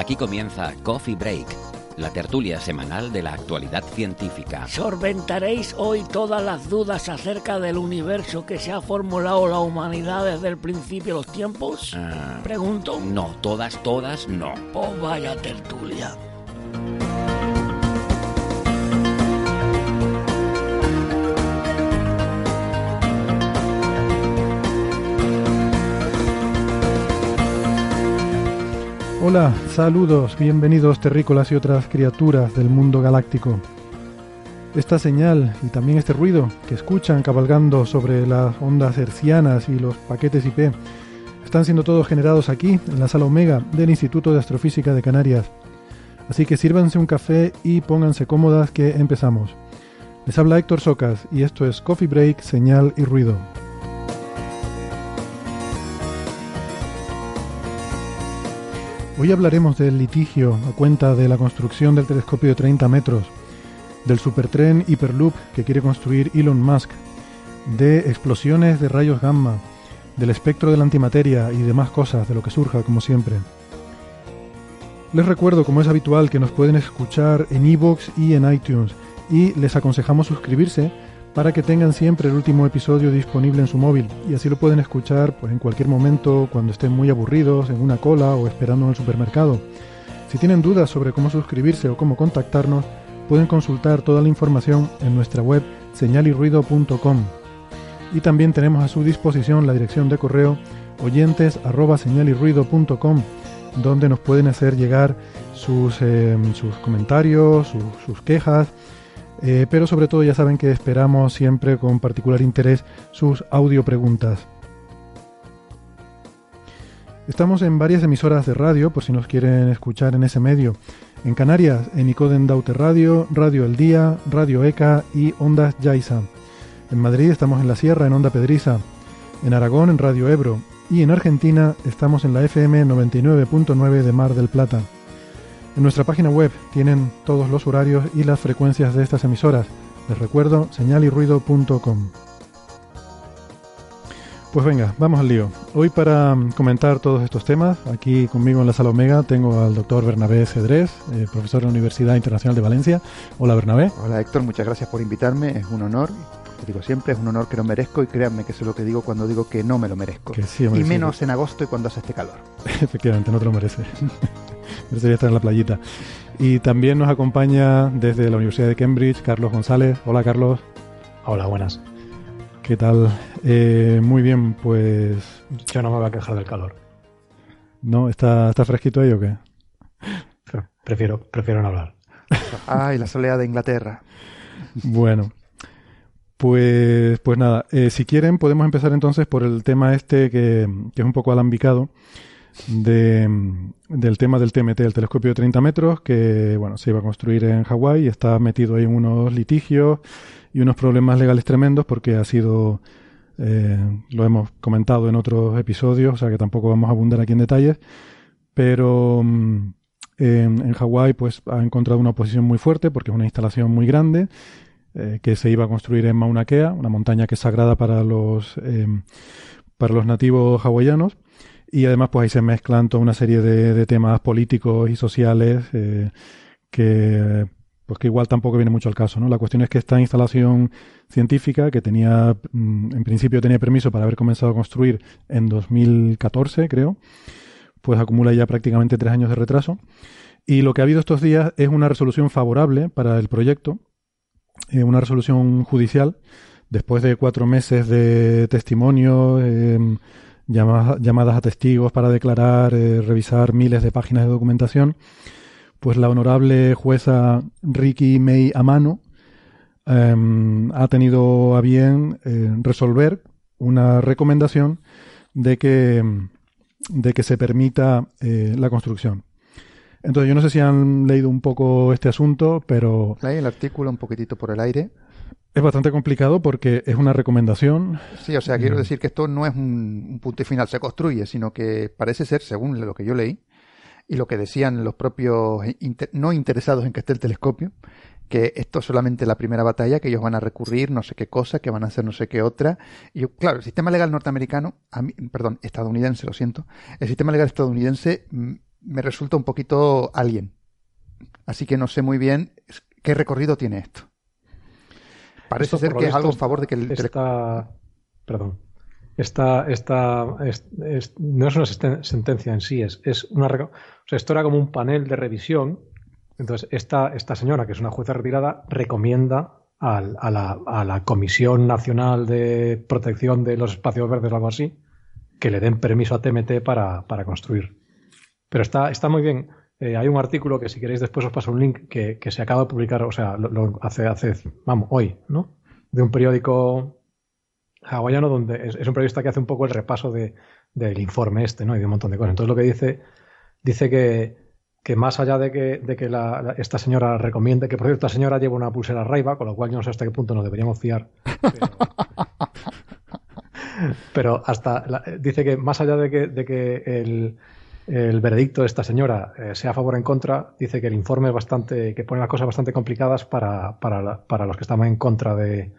Aquí comienza Coffee Break, la tertulia semanal de la actualidad científica. Solventaréis hoy todas las dudas acerca del universo que se ha formulado la humanidad desde el principio de los tiempos. Ah, Pregunto. no, todas, todas, no. Oh, vaya tertulia. Hola, saludos, bienvenidos terrícolas y otras criaturas del mundo galáctico. Esta señal y también este ruido que escuchan cabalgando sobre las ondas hercianas y los paquetes IP están siendo todos generados aquí, en la sala Omega del Instituto de Astrofísica de Canarias. Así que sírvanse un café y pónganse cómodas que empezamos. Les habla Héctor Socas y esto es Coffee Break, Señal y Ruido. Hoy hablaremos del litigio a cuenta de la construcción del telescopio de 30 metros, del supertren Hyperloop que quiere construir Elon Musk, de explosiones de rayos gamma, del espectro de la antimateria y demás cosas, de lo que surja, como siempre. Les recuerdo, como es habitual, que nos pueden escuchar en iVoox y en iTunes, y les aconsejamos suscribirse para que tengan siempre el último episodio disponible en su móvil y así lo pueden escuchar pues, en cualquier momento cuando estén muy aburridos, en una cola o esperando en el supermercado. Si tienen dudas sobre cómo suscribirse o cómo contactarnos, pueden consultar toda la información en nuestra web señalirruido.com. Y también tenemos a su disposición la dirección de correo oyentes donde nos pueden hacer llegar sus, eh, sus comentarios, sus, sus quejas, eh, pero sobre todo ya saben que esperamos siempre con particular interés sus audio preguntas. Estamos en varias emisoras de radio, por si nos quieren escuchar en ese medio. En Canarias, en Icoden Daute Radio, Radio El Día, Radio ECA y Ondas Yaiza. En Madrid estamos en La Sierra, en Onda Pedriza. En Aragón, en Radio Ebro. Y en Argentina estamos en la FM 99.9 de Mar del Plata. En nuestra página web tienen todos los horarios y las frecuencias de estas emisoras. Les recuerdo señalirruido.com. Pues venga, vamos al lío. Hoy para mm, comentar todos estos temas, aquí conmigo en la sala Omega tengo al doctor Bernabé Cedrés, eh, profesor de la Universidad Internacional de Valencia. Hola Bernabé. Hola Héctor, muchas gracias por invitarme, es un honor. Te digo siempre, es un honor que no merezco y créanme que eso es lo que digo cuando digo que no me lo merezco. Que sí, hombre, y menos en agosto y cuando hace este calor. Efectivamente, no te lo mereces. Merecería estar en la playita. Y también nos acompaña desde la Universidad de Cambridge Carlos González. Hola Carlos. Hola, buenas. ¿Qué tal? Eh, muy bien, pues... Yo no me voy a quejar del calor. ¿No? ¿Está, está fresquito ahí o qué? Pre- Prefiero, prefiero no hablar. Ay, la soledad de Inglaterra. Bueno, pues, pues nada, eh, si quieren podemos empezar entonces por el tema este que, que es un poco alambicado de, del tema del TMT, el telescopio de 30 metros, que bueno, se iba a construir en Hawái y está metido ahí en unos litigios y unos problemas legales tremendos porque ha sido, eh, lo hemos comentado en otros episodios, o sea que tampoco vamos a abundar aquí en detalles, pero mm, en, Hawái pues ha encontrado una oposición muy fuerte porque es una instalación muy grande eh, que se iba a construir en Mauna Kea, una montaña que es sagrada para los, eh, para los nativos hawaianos. Y además, pues ahí se mezclan toda una serie de, temas políticos y sociales eh, que, pues que igual tampoco viene mucho al caso, ¿no? La cuestión es que esta instalación científica, que tenía, mm, en principio tenía permiso para haber comenzado a construir en 2014, creo, pues acumula ya prácticamente tres años de retraso. Y lo que ha habido estos días es una resolución favorable para el proyecto, eh, una resolución judicial, después de cuatro meses de testimonio, em, llamadas a testigos para declarar, eh, revisar miles de páginas de documentación, pues la honorable jueza Ricky May Amano em, ha tenido a bien eh, resolver una recomendación de que, de que se permita la construcción. Entonces, yo no sé si han leído un poco este asunto, pero... Leí el artículo un poquitito por el aire. Es bastante complicado porque es una recomendación. Sí, o sea, quiero decir que esto no es un, punto y final, se construye, sino que parece ser, según lo que yo leí, y lo que decían los propios no interesados en que esté el telescopio, que esto es solamente la primera batalla, que ellos van a recurrir no sé qué cosa, que van a hacer no sé qué otra. Y claro, el sistema legal norteamericano, perdón, estadounidense, lo siento, el sistema legal estadounidense mm, me resulta un poquito alien. Así que no sé muy bien qué recorrido tiene esto. Parece ser que es algo en favor de que el esta, Perdón. Esta, esta no es una sentencia en sí, es, es una. O sea, esto era como un panel de revisión. Entonces, esta, esta señora, que es una jueza retirada, recomienda a, la, a, la, Comisión Nacional de Protección de los Espacios Verdes o algo así que le den permiso a TMT para, para construir. Pero está, está muy bien. Eh, hay un artículo que si queréis después os paso un link que, se acaba de publicar, o sea, lo, hace, hace, vamos, hoy, ¿no? De un periódico hawaiano donde es, un periodista que hace un poco el repaso de, del informe este, ¿no? Y de un montón de cosas. Entonces lo que dice, dice que, que más allá de que, de que esta señora recomiende, que por cierto, esta señora lleva una pulsera Raiva, con lo cual yo no sé hasta qué punto nos deberíamos fiar. Pero, hasta dice que más allá de que, de que el, el veredicto de esta señora eh, sea a favor o en contra, dice que el informe es bastante, que pone las cosas bastante complicadas para, para, para los que estaban en contra de,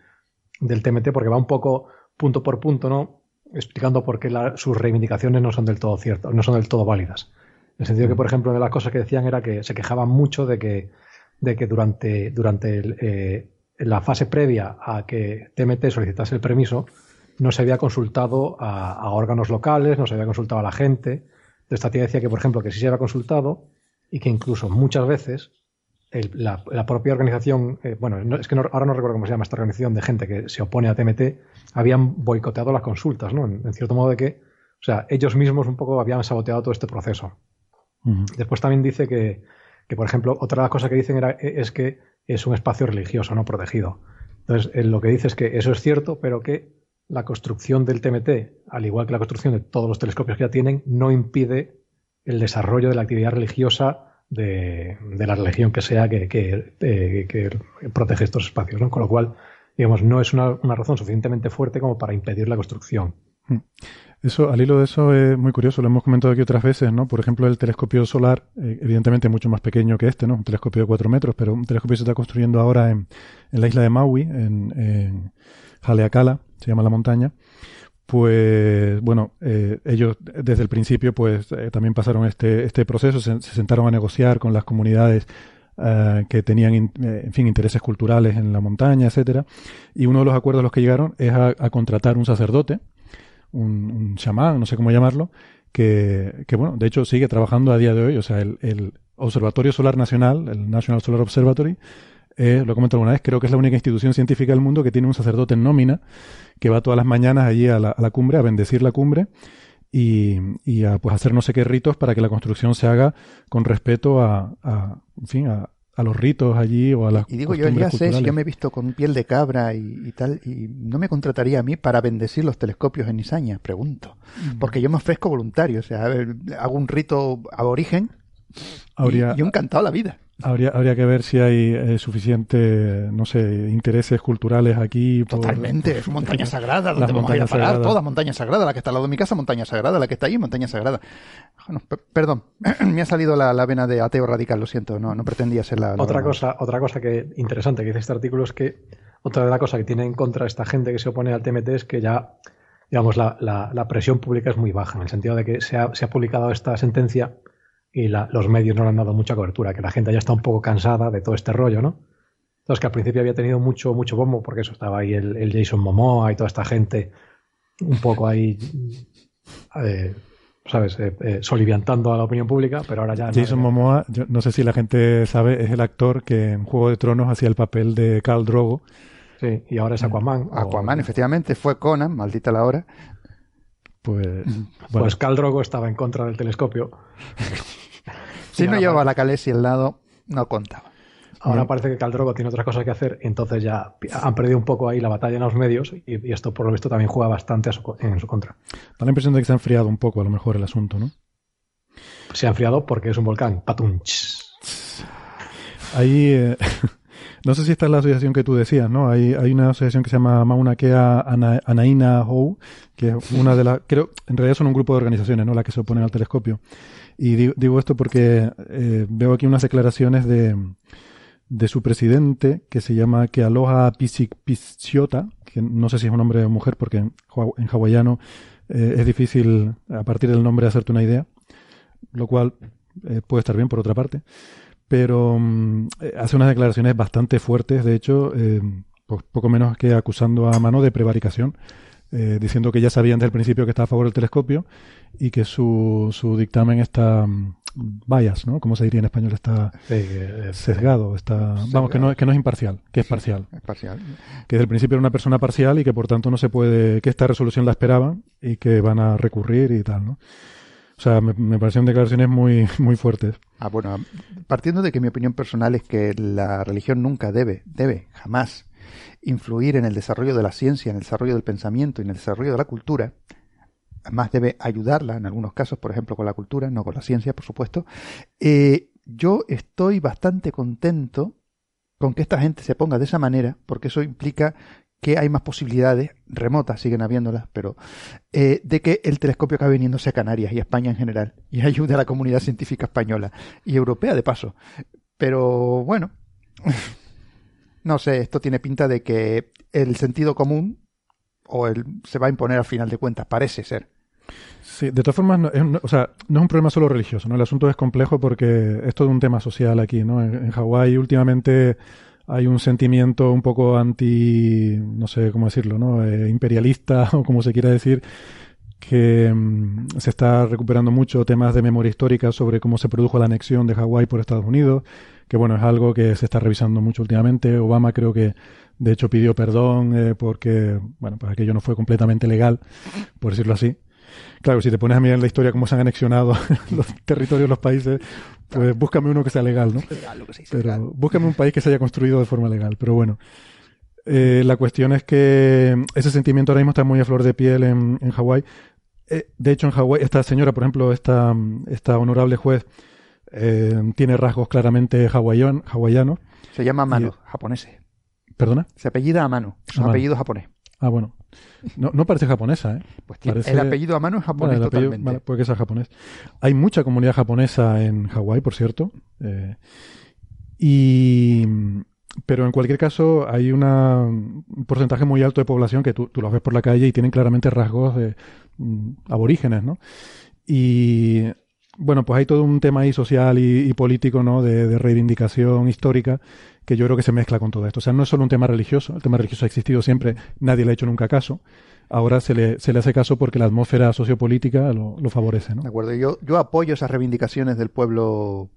del TMT, porque va un poco punto por punto, ¿no? Explicando por qué sus reivindicaciones no son del todo ciertas, no son del todo válidas. En el sentido que, por ejemplo, de las cosas que decían era que se quejaban mucho de que, de que durante, durante eh, la fase previa a que TMT solicitase el permiso, no se había consultado a, a órganos locales, no se había consultado a la gente, esta tía decía que, por ejemplo, que sí se había consultado y que incluso muchas veces la, propia organización, eh, bueno, es que ahora no recuerdo cómo se llama esta organización de gente que se opone a TMT, habían boicoteado las consultas, ¿no? En, cierto modo de que, o sea, ellos mismos un poco habían saboteado todo este proceso. Después también dice que, que, por ejemplo, otra de las cosas que dicen era, e, es que es un espacio religioso, no protegido. Entonces, lo que dice es que eso es cierto, pero que la construcción del TMT, al igual que la construcción de todos los telescopios que ya tienen, no impide el desarrollo de la actividad religiosa de, la religión que sea que, eh, protege estos espacios. ¿no? Con lo cual, digamos, no es una, razón suficientemente fuerte como para impedir la construcción. Hmm. Eso, al hilo de eso es muy curioso, lo hemos comentado aquí otras veces, ¿no? Por ejemplo, el telescopio solar, eh, evidentemente mucho más pequeño que este, ¿no? Un telescopio de 4 metros, pero un telescopio se está construyendo ahora en, la isla de Maui, en, en Haleakala, se llama la montaña, pues bueno, eh, ellos desde el principio pues eh, también pasaron este, este proceso, se, sentaron a negociar con las comunidades eh, que tenían, en fin, intereses culturales en la montaña, etcétera, y uno de los acuerdos a los que llegaron es a, contratar un sacerdote, un, chamán, no sé cómo llamarlo, que, que, bueno, de hecho sigue trabajando a día de hoy, o sea, el, el Observatorio Solar Nacional, el National Solar Observatory, eh, lo he comentado alguna vez, creo que es la única institución científica del mundo que tiene un sacerdote en nómina que va todas las mañanas allí a la, cumbre, a bendecir la cumbre y, a pues, hacer no sé qué ritos para que la construcción se haga con respeto a, en fin, a, los ritos allí o a las Y digo, yo ya sé, si yo me he visto con piel de cabra y, tal, y no me contrataría a mí para bendecir los telescopios en Isaña, pregunto. Mm. Porque yo me ofrezco voluntario, o sea, hago un rito aborigen Habría, y yo encantado la vida. Habría, habría que ver si hay eh, suficiente, no sé, intereses culturales aquí. Totalmente, es montaña sagrada, donde vamos a ir a parar, toda montaña sagrada, la que está al lado de mi casa, montaña sagrada, la que está ahí, montaña sagrada. perdón, me ha salido la, vena de ateo radical, lo siento, no, no pretendía ser la... otra, cosa, otra cosa que interesante que dice este artículo es que otra de las cosas que tiene en contra esta gente que se opone al TMT es que ya, digamos, la, la, presión pública es muy baja, en el sentido de que se ha, se ha publicado esta sentencia y los medios no le han dado mucha cobertura, que la gente ya está un poco cansada de todo este rollo, ¿no? Entonces, que al principio había tenido mucho, mucho bombo, porque eso estaba ahí el, Jason Momoa y toda esta gente un poco ahí, eh, ¿sabes? Eh, eh, soliviantando a la opinión pública, pero ahora ya... Jason Momoa, yo no sé si la gente sabe, es el actor que en Juego de Tronos hacía el papel de Khal Drogo. Sí, y ahora es Aquaman. Aquaman, efectivamente, fue Conan, maldita la hora. Pues, pues Khal Drogo estaba en contra del telescopio. si no llevaba la Calesi al lado, no contaba. Ahora parece que Caldrogo tiene otras cosas que hacer, entonces ya han perdido un poco ahí la batalla en los medios y, esto por lo visto también juega bastante en su contra. Da la impresión de que se ha enfriado un poco a lo mejor el asunto, ¿no? Se ha enfriado porque es un volcán. Patunch. Ahí, eh, no sé si esta es la asociación que tú decías, ¿no? Hay, hay una asociación que se llama Mauna Kea Anaina Hou, que es una de las, creo, en realidad son un grupo de organizaciones, ¿no? Las que se oponen al telescopio. Y digo, esto porque eh, veo aquí unas declaraciones de, de su presidente, que se llama Kealoha Pisiota, que no sé si es un hombre o mujer, porque en, hawaiano eh, es difícil a partir del nombre hacerte una idea, lo cual eh, puede estar bien por otra parte, pero mm, eh, hace unas declaraciones bastante fuertes, de hecho, poco menos que acusando a mano de prevaricación, diciendo que ya sabían desde el principio que estaba a favor del telescopio y que su, su dictamen está mm, bias, ¿no? Como se diría en español, está sesgado, está, vamos, que no, que no es imparcial, que es parcial. Es parcial. Que desde el principio era una persona parcial y que por tanto no se puede, que esta resolución la esperaban y que van a recurrir y tal, ¿no? O sea, me, me parecieron declaraciones muy, muy fuertes. Ah, bueno, partiendo de que mi opinión personal es que la religión nunca debe, debe, jamás influir en el desarrollo de la ciencia, en el desarrollo del pensamiento y en el desarrollo de la cultura, más debe ayudarla en algunos casos, por ejemplo, con la cultura, no con la ciencia, por supuesto. Eh, yo estoy bastante contento con que esta gente se ponga de esa manera, porque eso implica que hay más posibilidades, remotas siguen habiéndolas, pero eh, de que el telescopio acabe viniéndose a Canarias y España en general, y ayude a la comunidad científica española y europea de paso. Pero bueno, no sé, esto tiene pinta de que el sentido común o el, se va a imponer al final de cuentas, parece ser. Sí, de todas formas, no, es, o sea, no es un problema solo religioso, ¿no? El asunto es complejo porque es todo un tema social aquí, ¿no? En, en Hawái últimamente hay un sentimiento un poco anti, no sé cómo decirlo, ¿no? Eh, imperialista o como se quiera decir, que mm, se está recuperando mucho temas de memoria histórica sobre cómo se produjo la anexión de Hawái por Estados Unidos, que bueno, es algo que se está revisando mucho últimamente. Obama creo que de hecho, pidió perdón eh, porque, bueno, pues aquello no fue completamente legal, por decirlo así. Claro, si te pones a mirar en la historia cómo se han anexionado los territorios, los países, pues búscame uno que sea legal, ¿no? Pero búscame un país que se haya construido de forma legal. Pero bueno, eh, la cuestión es que ese sentimiento ahora mismo está muy a flor de piel en, en Hawái. Eh, de hecho, en Hawái, esta señora, por ejemplo, esta, esta honorable juez, tiene rasgos claramente hawaianos. Se llama Mano, japonés. ¿Perdona? Se apellida Amano. Es un apellido japonés. Ah, bueno. No, no parece japonesa, ¿eh? Pues el apellido Amano es japonés totalmente. puede que sea japonés. Hay mucha comunidad japonesa en Hawái, por cierto. Eh, y... Pero en cualquier caso, hay una, un porcentaje muy alto de población que tú, tú los ves por la calle y tienen claramente rasgos de mm, aborígenes, ¿no? Y bueno, pues hay todo un tema ahí social y, político, ¿no? De, reivindicación histórica que yo creo que se mezcla con todo esto. O sea, no es solo un tema religioso, el tema religioso ha existido siempre, nadie le ha hecho nunca caso. Ahora se le, se le hace caso porque la atmósfera sociopolítica lo, lo favorece, ¿no? De acuerdo, yo, yo apoyo esas reivindicaciones del pueblo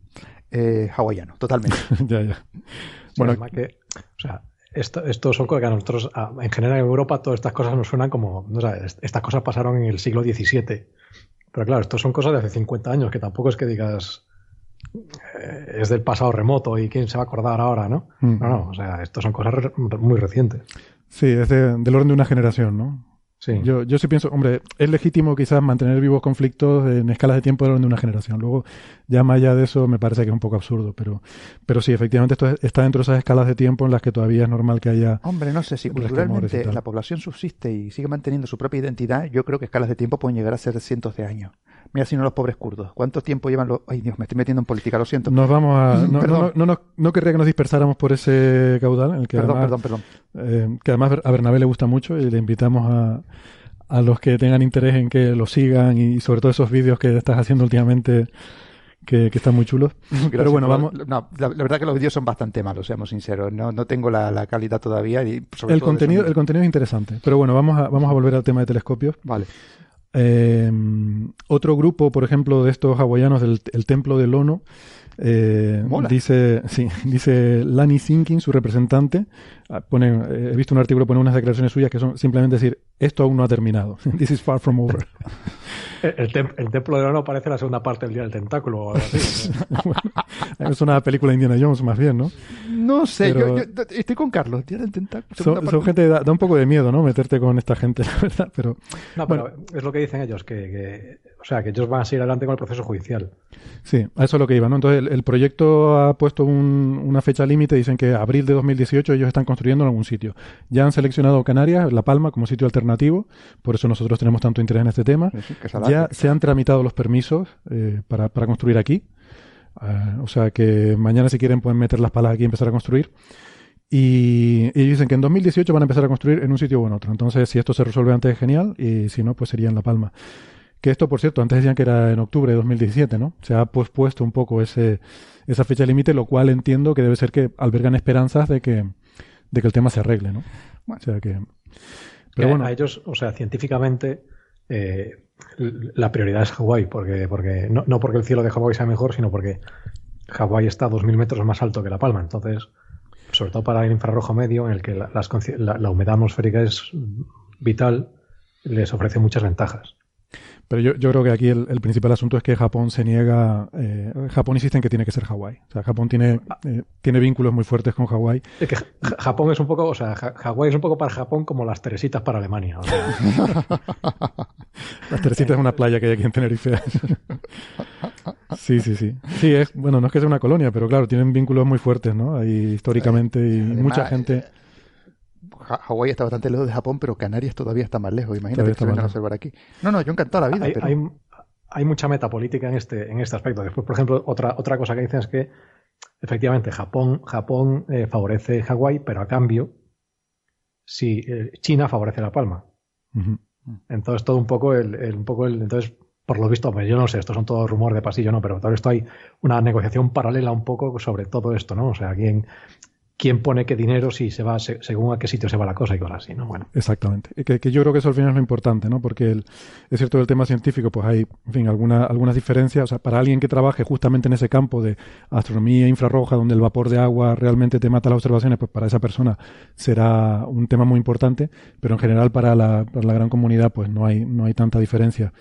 eh, hawaiano, totalmente. ya, ya. Bueno, que, o sea, esto, esto son cosas que a nosotros, en general en Europa, todas estas cosas nos suenan como, estas cosas pasaron en el siglo XVII pero claro, esto son cosas de hace 50 años, que tampoco es que digas es del pasado remoto y quién se va a acordar ahora, ¿no? Mm. No, no, o sea, esto son cosas muy recientes. Sí, es del orden de una generación, ¿no? Yo, yo sí pienso, hombre, es legítimo quizás mantener vivos conflictos en escalas de tiempo de una generación. Luego, ya más allá de eso, me parece que es un poco absurdo, pero, pero sí, efectivamente esto está dentro de esas escalas de tiempo en las que todavía es normal que haya... Hombre, no sé, si culturalmente la población subsiste y sigue manteniendo su propia identidad, yo creo que escalas de tiempo pueden llegar a ser cientos de años. Mira, si no los pobres kurdos. ¿Cuánto tiempo llevan los...? Ay, Dios, me estoy metiendo en política, lo siento. Nos vamos a... No, no, no, querría que nos dispersáramos por ese caudal. En el que perdón, perdón, perdón. Eh, que además a Bernabé le gusta mucho y le invitamos a a los que tengan interés en que lo sigan y sobre todo esos vídeos que estás haciendo últimamente que, están muy chulos. Pero bueno, vamos. No, la, verdad que los vídeos son bastante malos, seamos sinceros. No, no tengo la, calidad todavía. Y el, contenido, el contenido es interesante. Pero bueno, vamos a, vamos a volver al tema de telescopios. Vale. Eh, otro grupo, por ejemplo, de estos hawaianos del el Templo del Ono, eh, dice, sí, dice Lani Sinking, su representante, ah, pone, eh, he visto un artículo, pone unas declaraciones suyas que son simplemente decir, esto aún no ha terminado. This is far from over. El, templo de oro parece la segunda parte del Día del Tentáculo o algo así. es una película de Indiana Jones más bien, ¿no? No sé, yo, estoy con Carlos, Día del Tentáculo. Son, gente, da, da, un poco de miedo, ¿no? Meterte con esta gente, la verdad, pero... No, pero es lo que dicen ellos, que, o sea, que ellos van a seguir adelante con el proceso judicial. Sí, a eso es lo que iba, ¿no? Entonces, el, proyecto ha puesto una fecha límite, dicen que abril de 2018 ellos están construyendo en algún sitio. Ya han seleccionado Canarias, La Palma, como sitio alternativo, por eso nosotros tenemos tanto interés en este tema. ya se han tramitado los permisos eh, para, construir aquí. Ah, o sea que mañana si quieren pueden meter las palas aquí y empezar a construir. Y, ellos dicen que en 2018 van a empezar a construir en un sitio o en otro. Entonces, si esto se resuelve antes, genial. Y si no, pues sería en La Palma. Que esto, por cierto, antes decían que era en octubre de 2017, ¿no? Se ha pospuesto un poco ese, esa fecha límite, lo cual entiendo que debe ser que albergan esperanzas de que, de que el tema se arregle, ¿no? O sea que. Pero bueno. A ellos, o sea, científicamente, eh, la prioridad es Hawái, porque, porque no, no, porque el cielo de Hawái sea mejor, sino porque Hawái está a 2.000 metros más alto que La Palma. Entonces, sobre todo para el infrarrojo medio, en el que la, la, humedad atmosférica es vital, les ofrece muchas ventajas. Pero yo, yo creo que aquí el, principal asunto es que Japón se niega. Eh, Japón insiste en que tiene que ser Hawái. O sea, Japón tiene, eh, tiene vínculos muy fuertes con Hawái. Es que Japón es un poco. O sea, Hawái es un poco para Japón como las Teresitas para Alemania. las Teresitas es una playa que hay aquí en Tenerife. sí, sí, sí. Sí, es, bueno, no es que sea una colonia, pero claro, tienen vínculos muy fuertes, ¿no? Ahí históricamente y mucha gente. Hawái está bastante lejos de Japón, pero Canarias todavía está más lejos. Imagínate que se vengan a observar aquí. No, no, yo encantado la vida. Hay, hay, mucha metapolítica en este, en este aspecto. Después, por ejemplo, otra, otra cosa que dicen es que efectivamente Japón, Japón eh, favorece Hawái, pero a cambio, si eh, China favorece La Palma. Entonces, todo un poco el, un poco el. Entonces, por lo visto, pues yo no sé, estos son todos rumores de pasillo, no, pero todo esto hay una negociación paralela un poco sobre todo esto, ¿no? O sea, quién, quién pone qué dinero, si se va según a qué sitio se va la cosa y cosas así, ¿no? Bueno. Exactamente. Que, que yo creo que eso al final es lo importante, ¿no? Porque el, es cierto el tema científico, pues hay, en fin, alguna, algunas diferencias. O sea, para alguien que trabaje justamente en ese campo de astronomía infrarroja, donde el vapor de agua realmente te mata las observaciones, pues para esa persona será un tema muy importante, pero en general para la, para la gran comunidad, pues no hay, no hay tanta diferencia.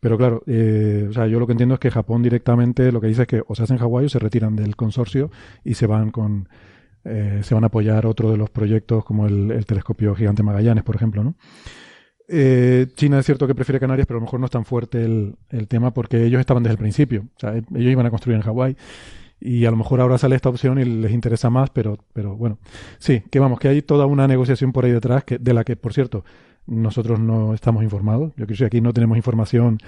Pero claro, eh, o sea, yo lo que entiendo es que Japón directamente lo que dice es que o se hacen Hawái o se retiran del consorcio y se van con eh, se van a apoyar otro de los proyectos como el, telescopio gigante Magallanes, por ejemplo, ¿no? Eh, China es cierto que prefiere Canarias, pero a lo mejor no es tan fuerte el, tema porque ellos estaban desde el principio. Sea, ellos iban a construir en Hawái y a lo mejor ahora sale esta opción y les interesa más, pero, pero bueno. Sí, que vamos, que hay toda una negociación por ahí detrás que, de la que, por cierto, nosotros no estamos informados. Yo creo que aquí no tenemos información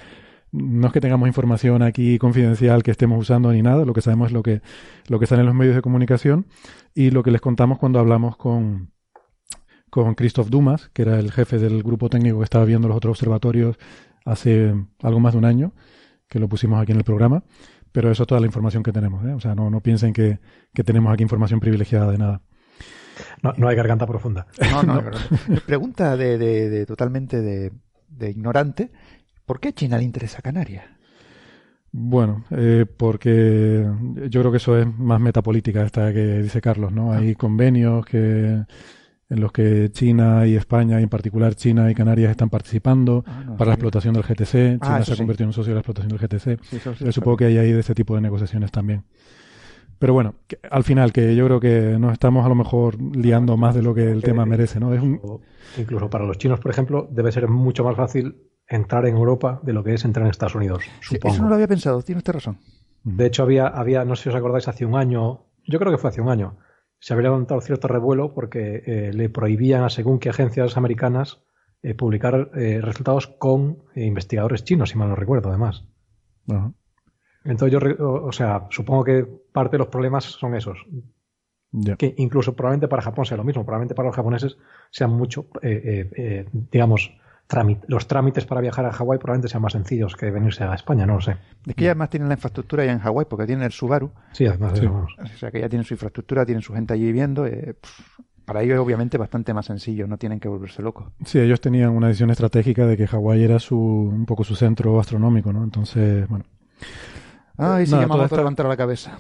no es que tengamos información aquí confidencial que estemos usando ni nada, lo que sabemos es lo que, lo que sale en los medios de comunicación y lo que les contamos cuando hablamos con, con Christoph Dumas, que era el jefe del grupo técnico que estaba viendo los otros observatorios hace algo más de un año, que lo pusimos aquí en el programa. Pero eso es toda la información que tenemos. ¿eh? O sea, no, no piensen que, tenemos aquí información privilegiada de nada. No, no hay garganta profunda. No, no, Pregunta de, de, totalmente de, de ignorante. ¿Por qué China le interesa Canarias? Bueno, eh, porque yo creo que eso es más metapolítica esta que dice Carlos, ¿no? Hay ah. convenios que en los que China y España, y en particular China y Canarias, están participando ah, para la explotación del GTC. Ah, China se ha convertido en un socio de la explotación del GTC. yo supongo que hay ahí de este tipo de negociaciones también. Pero bueno, al final, que yo creo que nos estamos a lo mejor liando más de lo que el tema merece, ¿no? Es un... Incluso para los chinos, por ejemplo, debe ser mucho más fácil entrar en Europa de lo que es entrar en Estados Unidos. eso no lo había pensado, tiene usted razón. De hecho, había, había, no sé si os acordáis, hace un año, yo creo que fue hace un año, se había levantado cierto revuelo porque eh, le prohibían a según qué agencias americanas eh, publicar eh, resultados con investigadores chinos, si mal no recuerdo, además. Entonces yo, o, sea, supongo que parte de los problemas son esos. Que incluso probablemente para Japón sea lo mismo, probablemente para los japoneses sean mucho, digamos, los trámites para viajar a Hawái probablemente sean más sencillos que venirse a España, no lo sé. Es que ya además tienen la infraestructura ya en Hawái porque tienen el Subaru. Sí, además. O sea que ya tienen su infraestructura, tienen su gente allí viviendo. Eh, Para ellos es obviamente bastante más sencillo, no tienen que volverse locos. Sí, ellos tenían una decisión estratégica de que Hawái era su, un poco su centro astronómico, ¿no? Entonces, bueno. Ah, y sí, Nada, a esta- levantar la cabeza.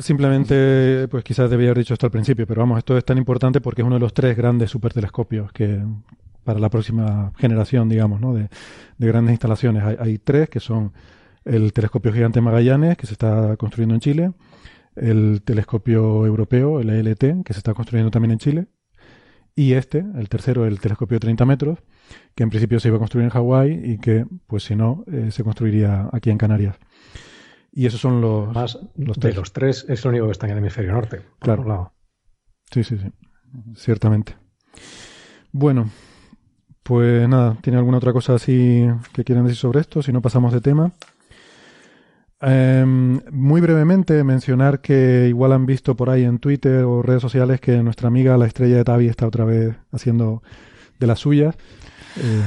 Simplemente, pues quizás debía haber dicho esto al principio, pero vamos, esto es tan importante porque es uno de los tres grandes supertelescopios que para la próxima generación, digamos, ¿no? de, de grandes instalaciones. Hay, hay tres que son el telescopio gigante Magallanes, que se está construyendo en Chile, el telescopio europeo, el ELT, que se está construyendo también en Chile, y este, el tercero, el telescopio de 30 metros, que en principio se iba a construir en Hawái y que, pues si no, eh, se construiría aquí en Canarias. Y esos son los, Más los de tres. los tres es el único que está en el hemisferio norte. por Claro. lado. Sí, sí, sí. Ciertamente. Bueno, pues nada, ¿tiene alguna otra cosa así que quieran decir sobre esto? Si no, pasamos de tema. Em, muy brevemente mencionar que igual han visto por ahí en Twitter o redes sociales que nuestra amiga la estrella de Tavi está otra vez haciendo de las suyas. Eh,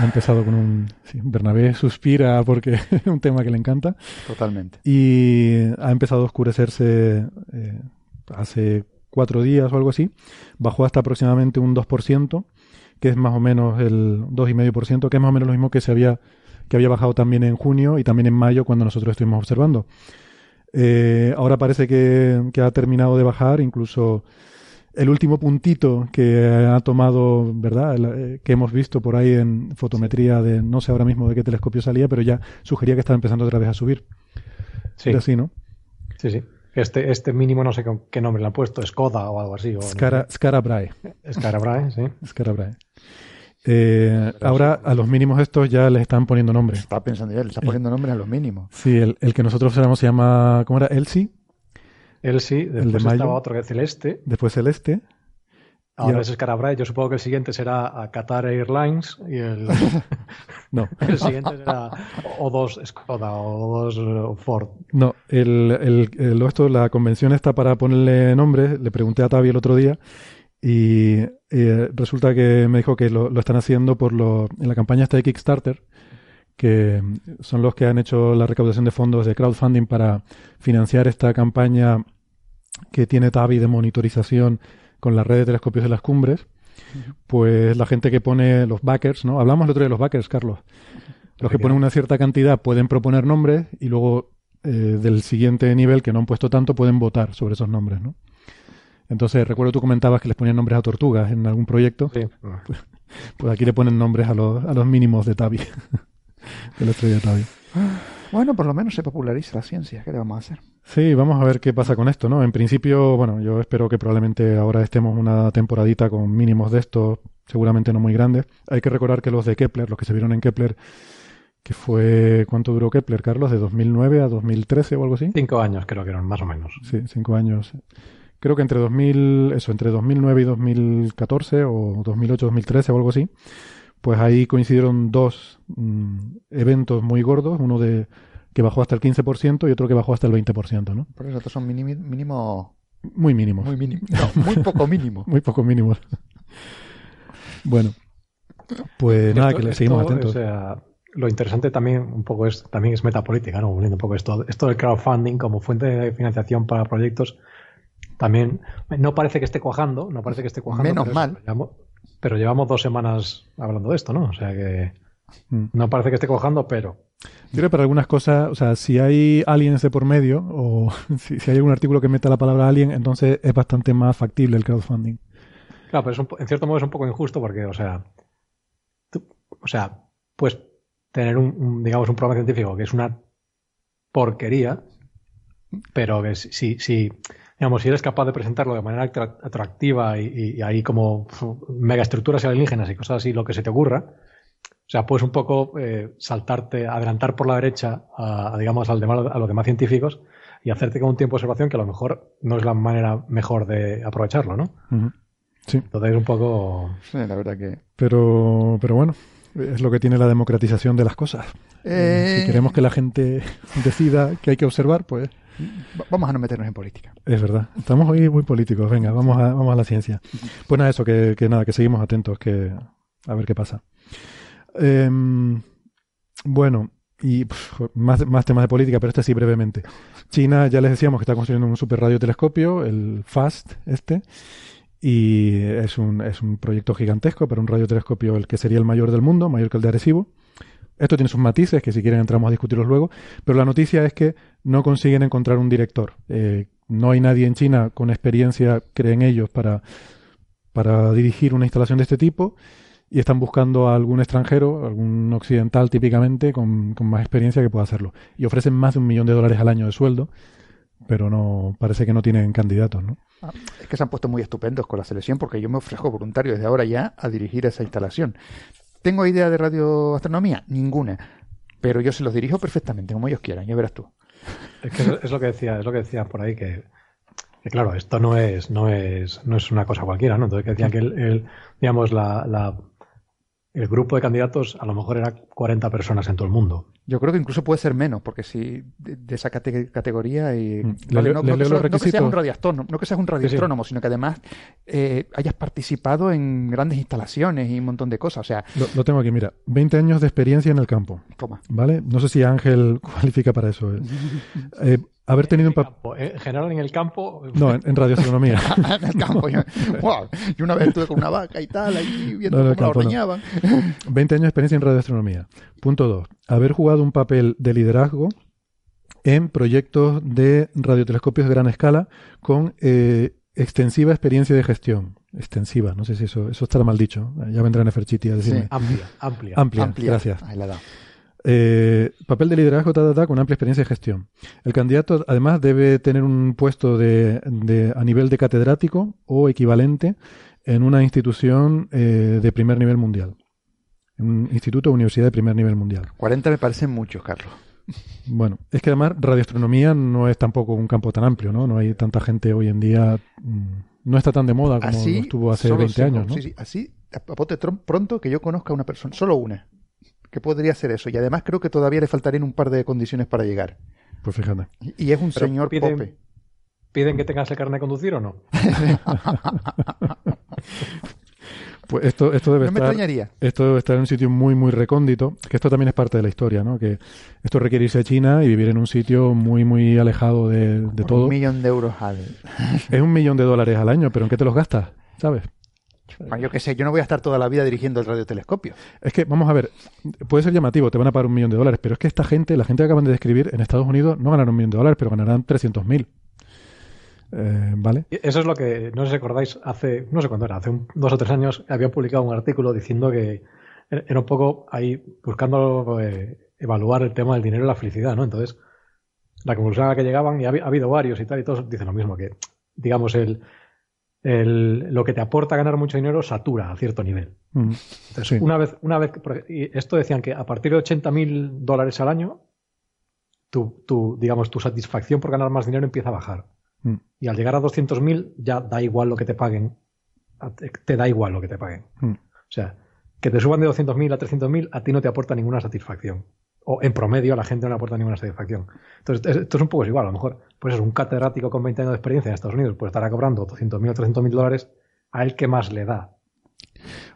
ha empezado con un... sí, Bernabé suspira porque es un tema que le encanta Totalmente. y ha empezado a oscurecerse eh, hace cuatro días o algo así. Bajó hasta aproximadamente un 2%, que es más o menos el 2,5%, que es más o menos lo mismo que se había que había bajado también en junio y también en mayo cuando nosotros estuvimos observando. Eh, ahora parece que, que ha terminado de bajar, incluso el último puntito que ha tomado, ¿verdad? El, eh, que hemos visto por ahí en fotometría de no sé ahora mismo de qué telescopio salía, pero ya sugería que estaba empezando otra vez a subir. Sí, Era así, ¿no? sí, sí. Este, este mínimo no sé con qué nombre le han puesto, Skoda o algo así. O, Scara, Scarabrae. Scarabrae, sí. Scarabrae. Eh, ahora a los mínimos estos ya les están poniendo nombre. Estaba pensando ya, le está poniendo nombres a los mínimos. Sí, el, el que nosotros observamos se llama, ¿cómo era? Elsie, sí, después mayo. estaba otro que es Celeste, después Celeste. Ahora es Scarabrae. Yo supongo que el siguiente será a Qatar Airlines y el, No, el siguiente será o dos Skoda o dos eh, Ford. no, el, el, el- esto, la convención está para ponerle nombre. Le pregunté a Tavi el otro día y eh, resulta que me dijo que lo, lo están haciendo por lo, en la campaña esta de Kickstarter, que son los que han hecho la recaudación de fondos de crowdfunding para financiar esta campaña que tiene Tavi de monitorización con la red de telescopios de las cumbres. Pues la gente que pone los backers, ¿no? Hablamos el otro día de los backers, Carlos. Los que ponen una cierta cantidad pueden proponer nombres y luego eh, del siguiente nivel que no han puesto tanto pueden votar sobre esos nombres, ¿no? Entonces, recuerdo tú comentabas que les ponían nombres a tortugas en algún proyecto. Sí. Pues aquí le ponen nombres a los, a los mínimos de Tavi. de la estrella de Tavi. Bueno, por lo menos se populariza la ciencia. ¿Qué le vamos a hacer? Sí, vamos a ver qué pasa con esto, ¿no? En principio, bueno, yo espero que probablemente ahora estemos una temporadita con mínimos de estos, seguramente no muy grandes. Hay que recordar que los de Kepler, los que se vieron en Kepler, que fue, ¿cuánto duró Kepler, Carlos? ¿De 2009 a 2013 o algo así? Cinco años creo que eran, más o menos. Sí, cinco años. Creo que entre 2000, eso, entre 2009 y 2014 o 2008-2013 o algo así, pues ahí coincidieron dos mm, eventos muy gordos, uno de que bajó hasta el 15% y otro que bajó hasta el 20%, ¿no? Por eso estos son mínimos, mínimo, Muy mínimos. muy mínimos. No, muy poco mínimo. Muy poco mínimos. bueno, pues nada, que le esto, seguimos atentos. O sea, lo interesante también un poco es también es metapolítica, ¿no? Volviendo un poco esto, esto del crowdfunding como fuente de financiación para proyectos también no parece que esté cuajando, no parece que esté cuajando. Menos mal. eso, pero llevamos dos semanas hablando de esto, ¿no? O sea que Mm. no parece que esté cuajando, pero Yo creo que para algunas cosas, o sea, si hay aliens de por medio, o si, si hay algún artículo que meta la palabra alien, entonces es bastante más factible el crowdfunding. Claro, pero es un en cierto modo es un poco injusto porque, o sea, tú- o sea, pues tener un, un, digamos, un programa científico que es una porquería, pero que si, si, digamos, si eres capaz de presentarlo de manera atra- atractiva y, y- y ahí como megaestructuras alienígenas y cosas así, lo que se te ocurra, o sea, puedes un poco eh, saltarte, adelantar por la derecha a, a, digamos, al demás, a los demás científicos y hacerte con un tiempo de observación que a lo mejor no es la manera mejor de aprovecharlo, ¿no? Ujú. Sí, Entonces, un poco. Sí, la verdad que. pero, pero bueno, es lo que tiene la democratización de las cosas. Eh, Si queremos que la gente decida que hay que observar, pues Vamos a no meternos en política. es verdad. Estamos hoy muy políticos. Venga, vamos a, vamos a la ciencia. Pues nada, eso, que, que nada, que seguimos atentos, que a ver qué pasa. Em, bueno, y más, más temas de política, pero este sí brevemente. China, ya les decíamos que está construyendo un super radiotelescopio, el FAST, este, y es un, es un proyecto gigantesco para un radiotelescopio el que sería el mayor del mundo, mayor que el de Arecibo. Esto tiene sus matices, que si quieren entramos a discutirlos luego, pero la noticia es que no consiguen encontrar un director. Eh, no hay nadie en China con experiencia, creen ellos, para, para dirigir una instalación de este tipo y están buscando a algún extranjero, algún occidental típicamente, con, con más experiencia que pueda hacerlo. Y ofrecen más de un millón de dólares al año de sueldo pero no parece que no tienen candidatos, ¿no? Ah, es que se han puesto muy estupendos con la selección porque yo me ofrezco voluntario desde ahora ya a dirigir esa instalación. ¿Tengo idea de radioastronomía? Ninguna. Pero yo se los dirijo perfectamente, como ellos quieran, ya verás tú. Es que lo que decía, es lo que decían por ahí que, claro, esto no es, no es, no es una cosa cualquiera, ¿no? Entonces que decían que el, digamos, la, la, el grupo de candidatos a lo mejor era 40 personas en todo el mundo. Yo creo que incluso puede ser menos, porque si de, esa categoría y Mm. vale, no, que seas- no que seas requisitos. un radioastrónomo, no que seas un radioastrónomo, sino que además eh, hayas participado en grandes instalaciones y un montón de cosas. O sea, Lo, lo tengo aquí, mira. 20 años de experiencia en el campo, toma. ¿vale? No sé si Ángel cualifica para eso. eh. Eh, haber tenido un En papel... campo, En general en el campo. No, en, en radioastronomía. en el campo. Yo, wow, yo una vez estuve con una vaca y tal, ahí viendo No, cómo la campo no. ordeñaban. 20 años de experiencia en radioastronomía. Punto 2. Haber jugado un papel de liderazgo en proyectos de radiotelescopios de gran escala con eh, extensiva experiencia de gestión. Extensiva, no sé si eso, eso estará mal dicho. Ya vendrá Neferchiti a decirme. Sí. Amplia, amplia. Amplia, Amplia. gracias. Ahí la dado. Eh, papel de liderazgo ta, ta, ta, con amplia experiencia de gestión. El candidato además debe tener un puesto de, de- a nivel de catedrático o equivalente en una institución eh, de primer nivel mundial. Un instituto o universidad de primer nivel mundial. 40 me parecen muchos, Carlos. Bueno, es que además radioastronomía no es tampoco un campo tan amplio, ¿no? No hay tanta gente hoy en día, mm, no está tan de moda como Así, lo estuvo hace solo 20 sé- años, ¿no? sí, sí, así, a a bote tron- pronto que yo conozca a una persona, solo una, que podría ser eso. Y además creo que todavía le faltarían un par de condiciones para llegar. Pues fíjate. Y y es un Pero señor piden- Pope. ¿Piden que tengas el carnet de conducir o no? Pues esto, esto debe No me estar... extrañaría. Esto debe estar en un sitio muy, muy recóndito, que esto también es parte de la historia, ¿no? Que esto requiere irse a China y vivir en un sitio muy, muy alejado de, de todo. Un millón de euros al. Es un millón de dólares al año, pero ¿en qué te los gastas? ¿Sabes? Bueno, yo qué sé, yo no voy a estar toda la vida dirigiendo el radiotelescopio. Es que, vamos a ver, puede ser llamativo, te van a pagar un millón de dólares, pero es que esta gente, la gente que acaban de describir, en Estados Unidos no ganarán un millón de dólares, pero ganarán 300.000. Eh, ¿Vale? Eso es lo que, no sé si recordáis, hace, no sé cuándo era, hace un- dos o tres años había publicado un artículo diciendo que era un poco ahí buscando eh, evaluar el tema del dinero y la felicidad, ¿no? Entonces, la conclusión a la que llegaban, y ha habido varios y tal, y todos dicen lo mismo, que, digamos, el, el, lo que te aporta ganar mucho dinero satura a cierto nivel. Mm. Entonces, Sí. una vez, una vez, esto decían que a partir de 80 mil dólares al año, tu, tu, digamos, tu satisfacción por ganar más dinero empieza a bajar. Mm. Y al llegar a 200.000 ya da igual lo que te paguen. Te- da igual lo que te paguen. Mm. O sea, que te suban de 200.000 a 300.000 a ti no te aporta ninguna satisfacción. O en promedio la gente no le aporta ninguna satisfacción. Entonces, es- esto es un poco igual. A lo mejor, pues es un catedrático con 20 años de experiencia en Estados Unidos, pues estará cobrando 200.000 o 300.000 dólares a él que más le da.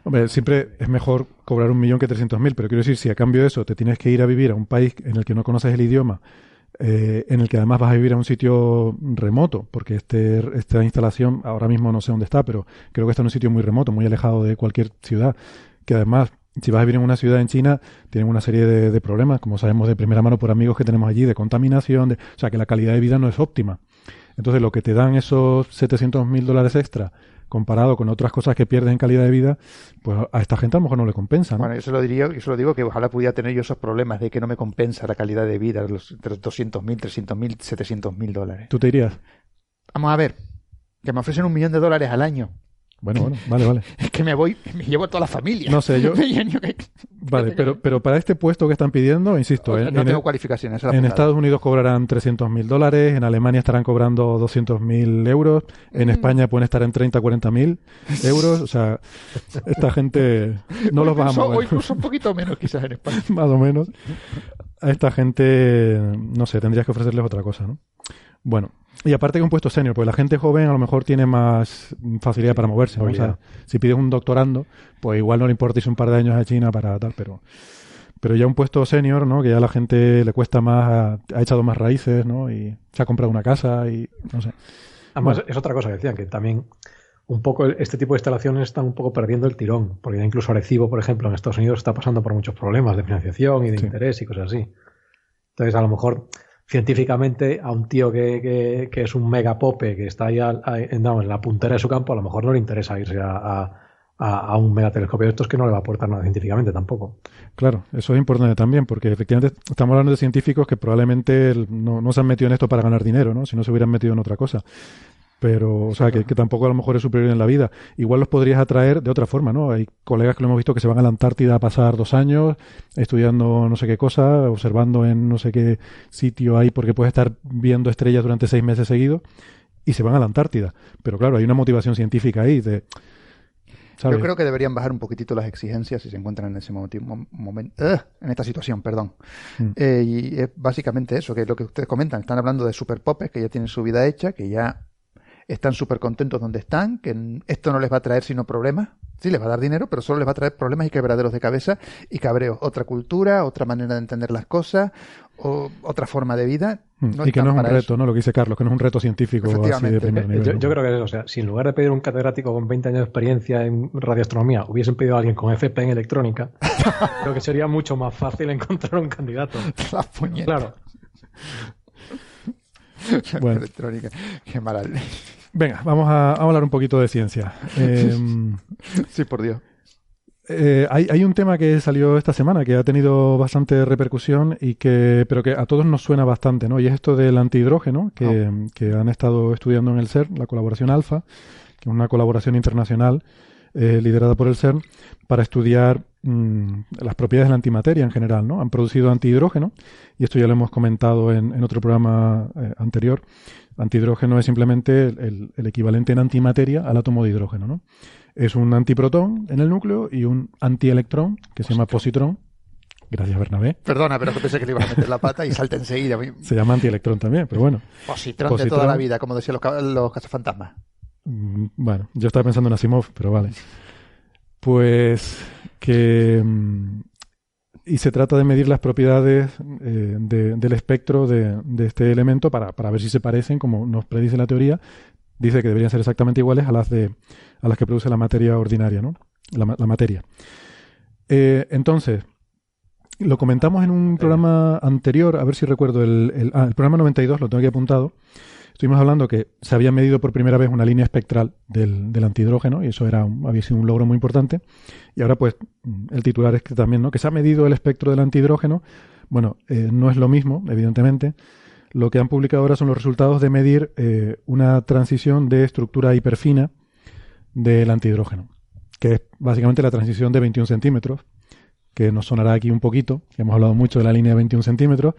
Hombre, siempre es mejor cobrar un millón que 300.000, pero quiero decir, si a cambio de eso te tienes que ir a vivir a un país en el que no conoces el idioma, eh, en el que además vas a vivir a un sitio remoto, porque este, esta instalación ahora mismo no sé dónde está, pero creo que está en un sitio muy remoto, muy alejado de cualquier ciudad, que además, si vas a vivir en una ciudad en China, tienen una serie de, de problemas, como sabemos de primera mano por amigos que tenemos allí, de contaminación, de, o sea, que la calidad de vida no es óptima. Entonces, lo que te dan esos 700.000 dólares extra, comparado con otras cosas que pierdes en calidad de vida, pues a esta gente a lo mejor no le compensa, ¿no? Bueno, yo se lo diría, yo se lo digo que ojalá pudiera tener yo esos problemas de que no me compensa la calidad de vida, los, de los 200.000, 300.000, 700.000 dólares. ¿Tú te dirías? Vamos a ver, que me ofrecen un millón de dólares al año. Bueno, bueno, vale, vale. Es que me voy, me llevo a toda la familia. No sé, yo- Vale, pero, pero para este puesto que están pidiendo, insisto, en, no en- tengo cualificaciones. en. Estados Unidos cobrarán 300.000 dólares, en Alemania estarán cobrando 200.000 euros, en Mm. España pueden estar en 30, 40.000 euros. O sea, esta gente no los va a O incluso un poquito menos quizás en España. más o menos. A esta gente, no sé, tendrías que ofrecerles otra cosa, ¿no? Bueno, y aparte que un puesto senior, pues la gente joven a lo mejor tiene más facilidad para moverse. ¿no? O sea, si pides un doctorando, pues igual no le importa irse un par de años a China para tal, pero pero ya un puesto senior, ¿no? Que ya a la gente le cuesta más, ha, ha echado más raíces, ¿no? Y se ha comprado una casa y no sé. Además, Bueno. es otra cosa que decían, que también un poco este tipo de instalaciones están un poco perdiendo el tirón, porque incluso Arecibo, por ejemplo, en Estados Unidos está pasando por muchos problemas de financiación y de interés y cosas así. Entonces, a lo mejor científicamente a un tío que, que, es un megapope que está ahí en, la puntera de su campo, a lo mejor no le interesa irse a, a, un megatelescopio de estos que no le va a aportar nada científicamente tampoco. Claro, eso es importante también, porque efectivamente estamos hablando de científicos que probablemente no, no se han metido en esto para ganar dinero, ¿no? Si no se hubieran metido en otra cosa pero o sea que, tampoco a lo mejor es superior en la vida. Igual los podrías atraer de otra forma, ¿no? Hay colegas que lo hemos visto que se van a la Antártida a pasar dos años estudiando no sé qué cosa, observando en no sé qué sitio hay, porque puedes estar viendo estrellas durante seis meses seguidos y se van a la Antártida. Pero claro, hay una motivación científica ahí de... Yo creo que deberían bajar un poquitito las exigencias si se encuentran en ese momento, en esta situación, perdón. Mm. Eh, y es básicamente eso, que es lo que ustedes comentan. Están hablando de superpopes que ya tienen su vida hecha, que ya están súper contentos donde están, que esto no les va a traer sino problemas. Sí, les va a dar dinero, pero solo les va a traer problemas y quebraderos de cabeza y cabreos. Otra cultura, otra manera de entender las cosas, o otra forma de vida. Mm, y que no es un reto, ¿no? Lo que dice Carlos, que no es un reto científico así de primer nivel. Yo, creo que, o sea, si en lugar de pedir un catedrático con 20 años de experiencia en radioastronomía, hubiesen pedido a alguien con FP en electrónica, creo que sería mucho más fácil encontrar un candidato. Claro. bueno. electrónica. Qué maravilla. Venga, vamos a, hablar un poquito de ciencia. Em, sí, por Dios. Eh, hay, un tema que salió esta semana que ha tenido bastante repercusión y que, pero que a todos nos suena bastante, ¿no? Y es esto del antihidrógeno que, oh. que han estado estudiando en el CERN, la colaboración Alfa, que es una colaboración internacional eh, liderada por el CERN para estudiar mm, las propiedades de la antimateria en general, ¿no? Han producido antihidrógeno y esto ya lo hemos comentado en, otro programa eh, anterior Antihidrógeno es simplemente el, equivalente en antimateria al átomo de hidrógeno. ¿no? Es un antiprotón en el núcleo y un antielectrón que se llama positrón. Gracias, Bernabé. Perdona, pero pensé que le ibas a meter la pata y salta enseguida. Se llama antielectrón también, pero bueno. Positrón, de toda la vida, como decían los, los cazafantasmas. Mm, bueno, yo estaba pensando en Asimov, pero vale. Pues que mm, y se trata de medir las propiedades eh, del espectro de, este elemento para, ver si se parecen, como nos predice la teoría. Dice que deberían ser exactamente iguales a las, de, a las que produce la materia ordinaria, ¿no? La, materia. Eh, entonces, lo comentamos en un programa anterior, a ver si recuerdo, el, el, ah, el programa 92, lo tengo aquí apuntado, Estuvimos hablando que se había medido por primera vez una línea espectral del, del antihidrógeno y eso era había sido un logro muy importante. Y ahora, pues, el titular es que también, ¿no? Que se ha medido el espectro del antihidrógeno. Bueno, eh, no es lo mismo, evidentemente. Lo que han publicado ahora son los resultados de medir eh, una transición de estructura hiperfina del antihidrógeno, que es básicamente la transición de 21 centímetros, que nos sonará aquí un poquito, hemos hablado mucho de la línea de 21 centímetros,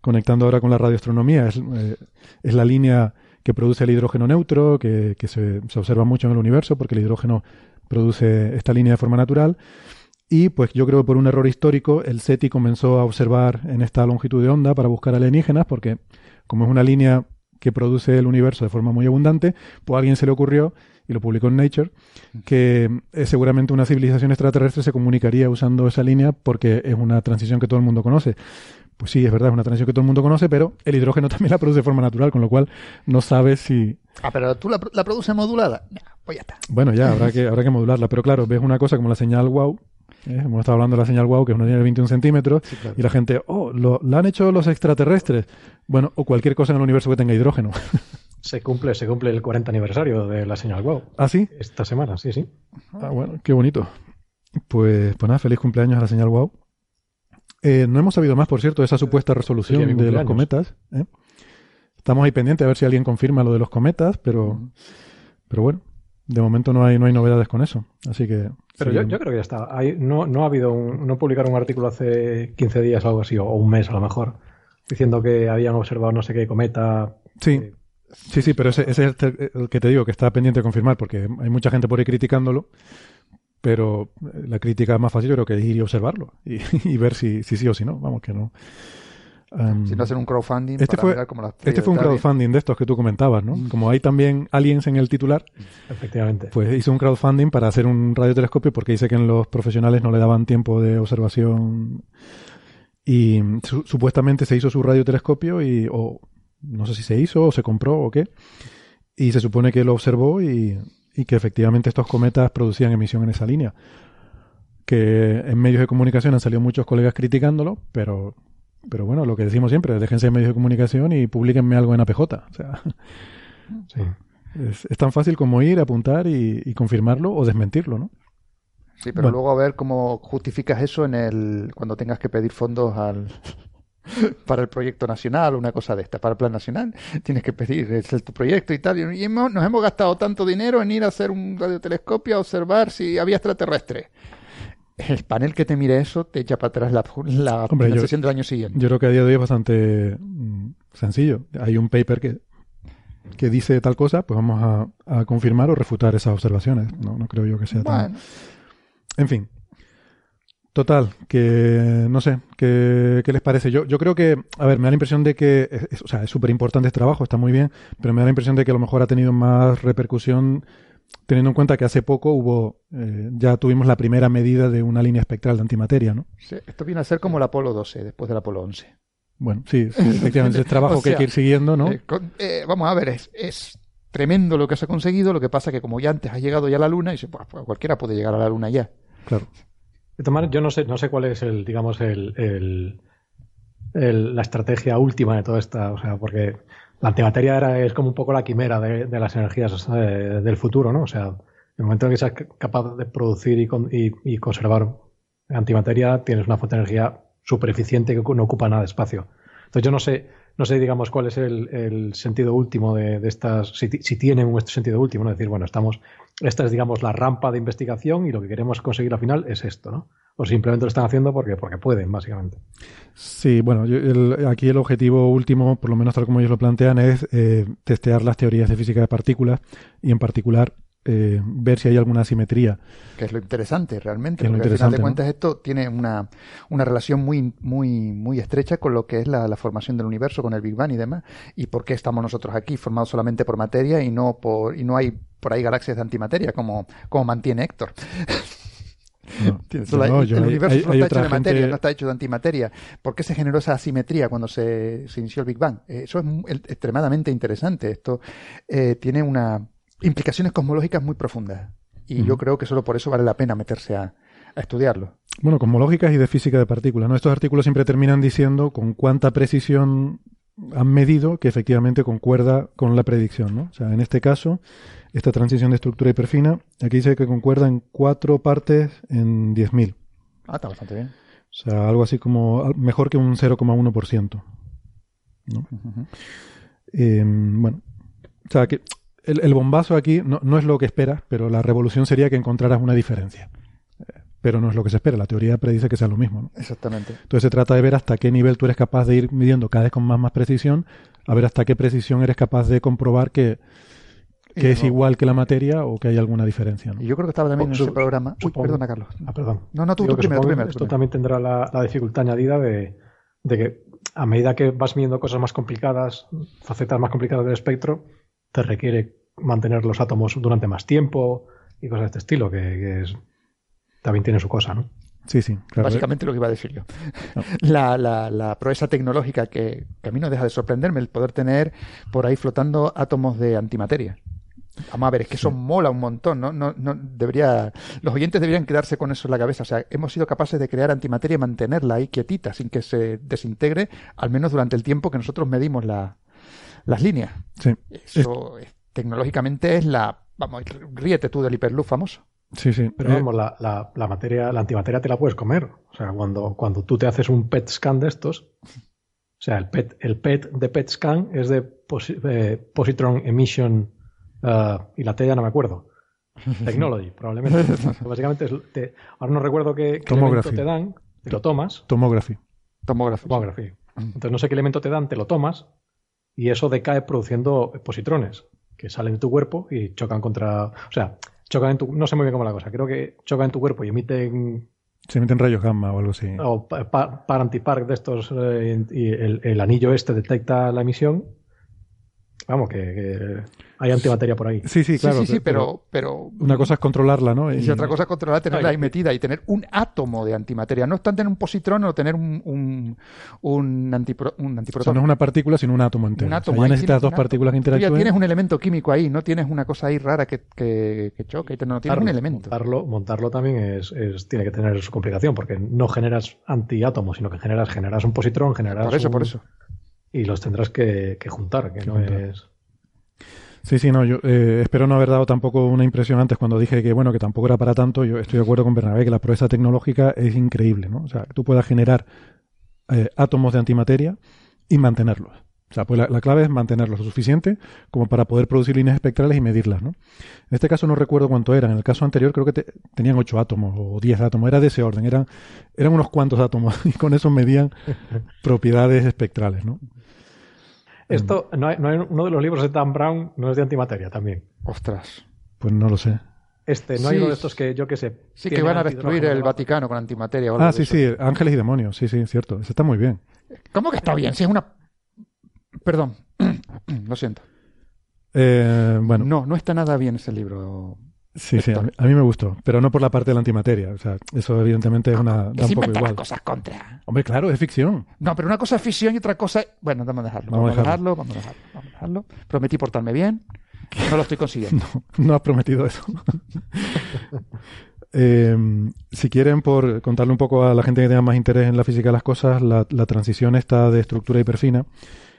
conectando ahora con la radioastronomía, es, eh, es la línea que produce el hidrógeno neutro, que, se, observa mucho en el universo, porque el hidrógeno produce esta línea de forma natural. Y pues yo creo que por un error histórico, el SETI comenzó a observar en esta longitud de onda para buscar alienígenas, porque como es una línea que produce el universo de forma muy abundante, pues a alguien se le ocurrió, y lo publicó en Nature, que eh, seguramente una civilización extraterrestre se comunicaría usando esa línea porque es una transición que todo el mundo conoce. Pues sí, es verdad, es una transición que todo el mundo conoce, pero el hidrógeno también la produce de forma natural, con lo cual no sabes si... Ah, pero tú la, la produces modulada. pues ya está. Bueno, ya, habrá que, habrá que modularla. Pero claro, ves una cosa como la señal WOW, ¿eh? hemos estado hablando de la señal WOW, que es una línea de 21 centímetros, y la gente, oh, lo, la han hecho los extraterrestres. Bueno, o cualquier cosa en el universo que tenga hidrógeno. Se cumple, se cumple el 40 aniversario de la señal WOW. ¿Ah, sí? Esta semana, sí, sí. Ah, bueno, qué bonito. Pues, pues nada, feliz cumpleaños a la señal WOW. Eh, no hemos sabido más, por cierto, de esa supuesta resolución de los cometas. ¿eh? Estamos ahí pendientes a ver si alguien confirma lo de los cometas, pero, pero bueno, de momento no hay, no hay novedades con eso. Así que. Pero yo, creo que ya está. no, no ha habido un, no publicaron un artículo hace 15 días o algo así, o, un mes a lo mejor, diciendo que habían observado no sé qué cometa. Sí. Eh, sí, sí, pero ese, ese es el, que te digo que está pendiente de confirmar, porque hay mucha gente por ahí criticándolo pero eh, la crítica más fácil creo que es ir y observarlo y, ver si, si, sí o si no. Vamos, que no. si no hacer un crowdfunding este fue, Este fue un crowdfunding de estos que tú comentabas, ¿no? Mm. Como hay también aliens en el titular. Efectivamente. Pues hizo un crowdfunding para hacer un radiotelescopio porque dice que en los profesionales no le daban tiempo de observación. Y supuestamente se hizo su radiotelescopio y, o no sé si se hizo o se compró o qué. Y se supone que lo observó y, y que efectivamente estos cometas producían emisión en esa línea. Que en medios de comunicación han salido muchos colegas criticándolo, pero, pero bueno, lo que decimos siempre, déjense en medios de comunicación y publiquenme algo en APJ. O sea, Sí. es, es tan fácil como ir, apuntar y, y confirmarlo o desmentirlo, ¿no? Sí, pero Bueno. luego a ver cómo justificas eso en el cuando tengas que pedir fondos al para el proyecto nacional o una cosa de esta, para el plan nacional, tienes que pedir es el- tu proyecto y tal, y hemos- nos hemos gastado tanto dinero en ir a hacer un radiotelescopio a observar si había extraterrestres. El panel que te mire eso te echa para atrás la, la Hombre, yo- financiación del año siguiente. Yo creo que a día de hoy es bastante mm, sencillo. Hay un paper que, que dice tal cosa, pues vamos a, a confirmar o refutar esas observaciones. No, no creo yo que sea tan... Bueno, En fin. Total, que no sé, ¿qué, qué les parece? Yo, yo creo que, a ver, me da la impresión de que, es- o sea, es súper importante este trabajo, está muy bien, pero me da la impresión de que a lo mejor ha tenido más repercusión teniendo en cuenta que hace poco hubo, eh, ya tuvimos la primera medida de una línea espectral de antimateria, ¿no? sí, esto viene a ser como el Apolo 12 después del Apolo 11. Bueno, sí, sí, efectivamente, es trabajo O que hay que ir siguiendo, ¿no? Eh, con- eh, vamos a ver, es, es tremendo lo que se ha conseguido, lo que pasa que como ya antes has llegado ya a la Luna, y pues, pues cualquiera puede llegar a la Luna ya. Claro. Maneras, yo no sé, no sé cuál es el, digamos, el, la estrategia última de toda esta, o sea, porque la antimateria era, es como un poco la quimera de, de las energías del futuro, ¿no? O sea, en el momento en que seas capaz de producir y, con- y- conservar antimateria, tienes una fuente de energía súper eficiente que no ocupa nada de espacio. Entonces yo no sé, no sé, digamos, cuál es el, sentido último de, estas, si, si tienen un sentido último, ¿no? Es decir, bueno, estamos, esta es, digamos, la rampa de investigación y lo que queremos conseguir al final es esto, ¿no? O simplemente lo están haciendo porque, porque pueden, básicamente. Sí, bueno, yo- el- aquí el objetivo último, por lo menos tal como ellos lo plantean, es eh, testear las teorías de física de partículas y en particular eh, ver si hay alguna asimetría. que es lo interesante realmente, Que es lo porque al final de interesante, ¿no? cuentas esto tiene una, una relación muy, muy, muy estrecha con lo que es la, la formación del universo, con el Big Bang y demás, y por qué estamos nosotros aquí formados solamente por materia y no por, y no hay por ahí galaxias de antimateria como, como mantiene Héctor. No, no, el yo- el hay- universo hay- hay está hecho de materia, no está hecho de antimateria. ¿Por qué se generó esa asimetría cuando se, se inició el Big Bang? Eh, Eso es extremadamente interesante. Esto eh, tiene una implicaciones cosmológicas muy profundas. Y yo creo que solo por eso vale la pena meterse a, a estudiarlo. Bueno, cosmológicas y de física de partículas. ¿no? Estos artículos siempre terminan diciendo con cuánta precisión han medido que efectivamente concuerda con la predicción. ¿no? O sea, en este caso, esta transición de estructura hiperfina, aquí dice que concuerda en cuatro partes en 10.000. Ah, está bastante bien. O sea, algo así como mejor que un 0,1%. ¿no? Ujú. Eh, bueno, o sea, que el, el bombazo aquí no, no es lo que esperas, pero la revolución sería que encontraras una diferencia. Pero no es lo que se espera. La teoría predice que sea lo mismo. ¿no? Exactamente. Entonces se trata de ver hasta qué nivel tú eres capaz de ir midiendo cada vez con más, más precisión, a ver hasta qué precisión eres capaz de comprobar que, que es no- igual que la materia o que hay alguna diferencia. ¿no? Y yo creo que estaba también en su- ese programa. Uy, perdona, Carlos. Ah, perdón. No, no, tú, tú primero, tú primero. Esto primero. también tendrá la, la dificultad añadida de, de que a medida que vas midiendo cosas más complicadas, facetas más complicadas del espectro, te requiere mantener los átomos durante más tiempo y cosas de este estilo, que, que es- también tiene su cosa, ¿no? Sí, sí, claro. Básicamente lo que iba a decir yo. No. La, la, la proeza tecnológica que, que a mí no deja de sorprenderme, el poder tener por ahí flotando átomos de antimateria. Vamos a ver, es que eso mola un montón, ¿no? No, no debería, los oyentes deberían quedarse con eso en la cabeza. O sea, hemos sido capaces de crear antimateria y mantenerla ahí quietita, sin que se desintegre, al menos durante el tiempo que nosotros medimos la, las líneas. Sí, Eso es- tecnológicamente es la, vamos, ríete tú del hiperloop famoso. Sí, sí. Pero Eh, vamos, la, la, la materia, la antimateria te la puedes comer. O sea, cuando, cuando tú te haces un PET scan de estos, o sea, el PET, el PET de PET scan es de posi- eh, positron emission ah, y la T ya no me acuerdo. Technology, probablemente. Básicamente, es, te- ahora no recuerdo qué, qué elemento Tomography. te dan, te lo tomas, tomography. Tomógrafo. tomography. Entonces no sé qué elemento te dan, te lo tomas y eso decae produciendo positrones que salen de tu cuerpo y chocan contra, o sea, chocan en tu, no sé muy bien cómo es la cosa, creo que chocan en tu cuerpo y emiten Se meten rayos gamma o algo así. o pa- pa- par antipark de estos eh, y el, el anillo este detecta la emisión vamos, que, hay antimateria por ahí. Sí, sí, claro. Sí, sí, pero, pero, Una cosa es controlarla, ¿no? Y, otra cosa es controlar, tenerla ahí metida y tener un átomo de antimateria. No es tanto tener un positrón o tener un, un, un, antipro, un antiprotón. no es una partícula, sino un átomo entero. Un átomo. ya necesitas dos partículas que interactúen. ya tienes un elemento químico ahí, no tienes una cosa ahí rara que, que, que choque, no tienes un elemento. Montarlo, montarlo también es, es, tiene que tener su complicación, porque no generas antiátomos, sino que generas, generas un positrón, generas. Por eso, por eso. Y los tendrás que, juntar, que no es. Sí, sí, no, yo eh, espero no haber dado tampoco una impresión antes cuando dije que, bueno, que tampoco era para tanto. Yo estoy de acuerdo con Bernabé que la proeza tecnológica es increíble, ¿no? O sea, tú puedas generar eh, átomos de antimateria y mantenerlos. O sea, pues la, clave es mantenerlos lo suficiente como para poder producir líneas espectrales y medirlas, ¿no? En este caso no recuerdo cuánto eran. En el caso anterior creo que tenían 8 átomos o 10 átomos. Era de ese orden. Eran, eran unos cuantos átomos y con eso medían propiedades espectrales, ¿no? Esto, no hay, uno de los libros de Dan Brown no es de antimateria también. Ostras. Pues no lo sé. Este, no hay uno de estos que yo que sé. Sí, que van a destruir el Vaticano con antimateria. ah, sí, sí, ángeles y demonios. Sí, sí, cierto. Eso está muy bien. ¿Cómo que está bien? Si es una. Perdón, lo siento. Eh, bueno. No, no está nada bien ese libro. Sí, sí, a mí, me gustó, pero no por la parte de la antimateria. O sea, eso evidentemente es una. Da un poco igual. cosas contra. Hombre, claro, es ficción. No, pero una cosa es ficción y otra cosa. Bueno, vamos a dejarlo. Vamos, a dejarlo, vamos a dejarlo, vamos a dejarlo. Prometí portarme bien. No lo estoy consiguiendo. No, no has prometido eso. eh, si quieren, por contarle un poco a la gente que tenga más interés en la física de las cosas, la, la transición esta de estructura hiperfina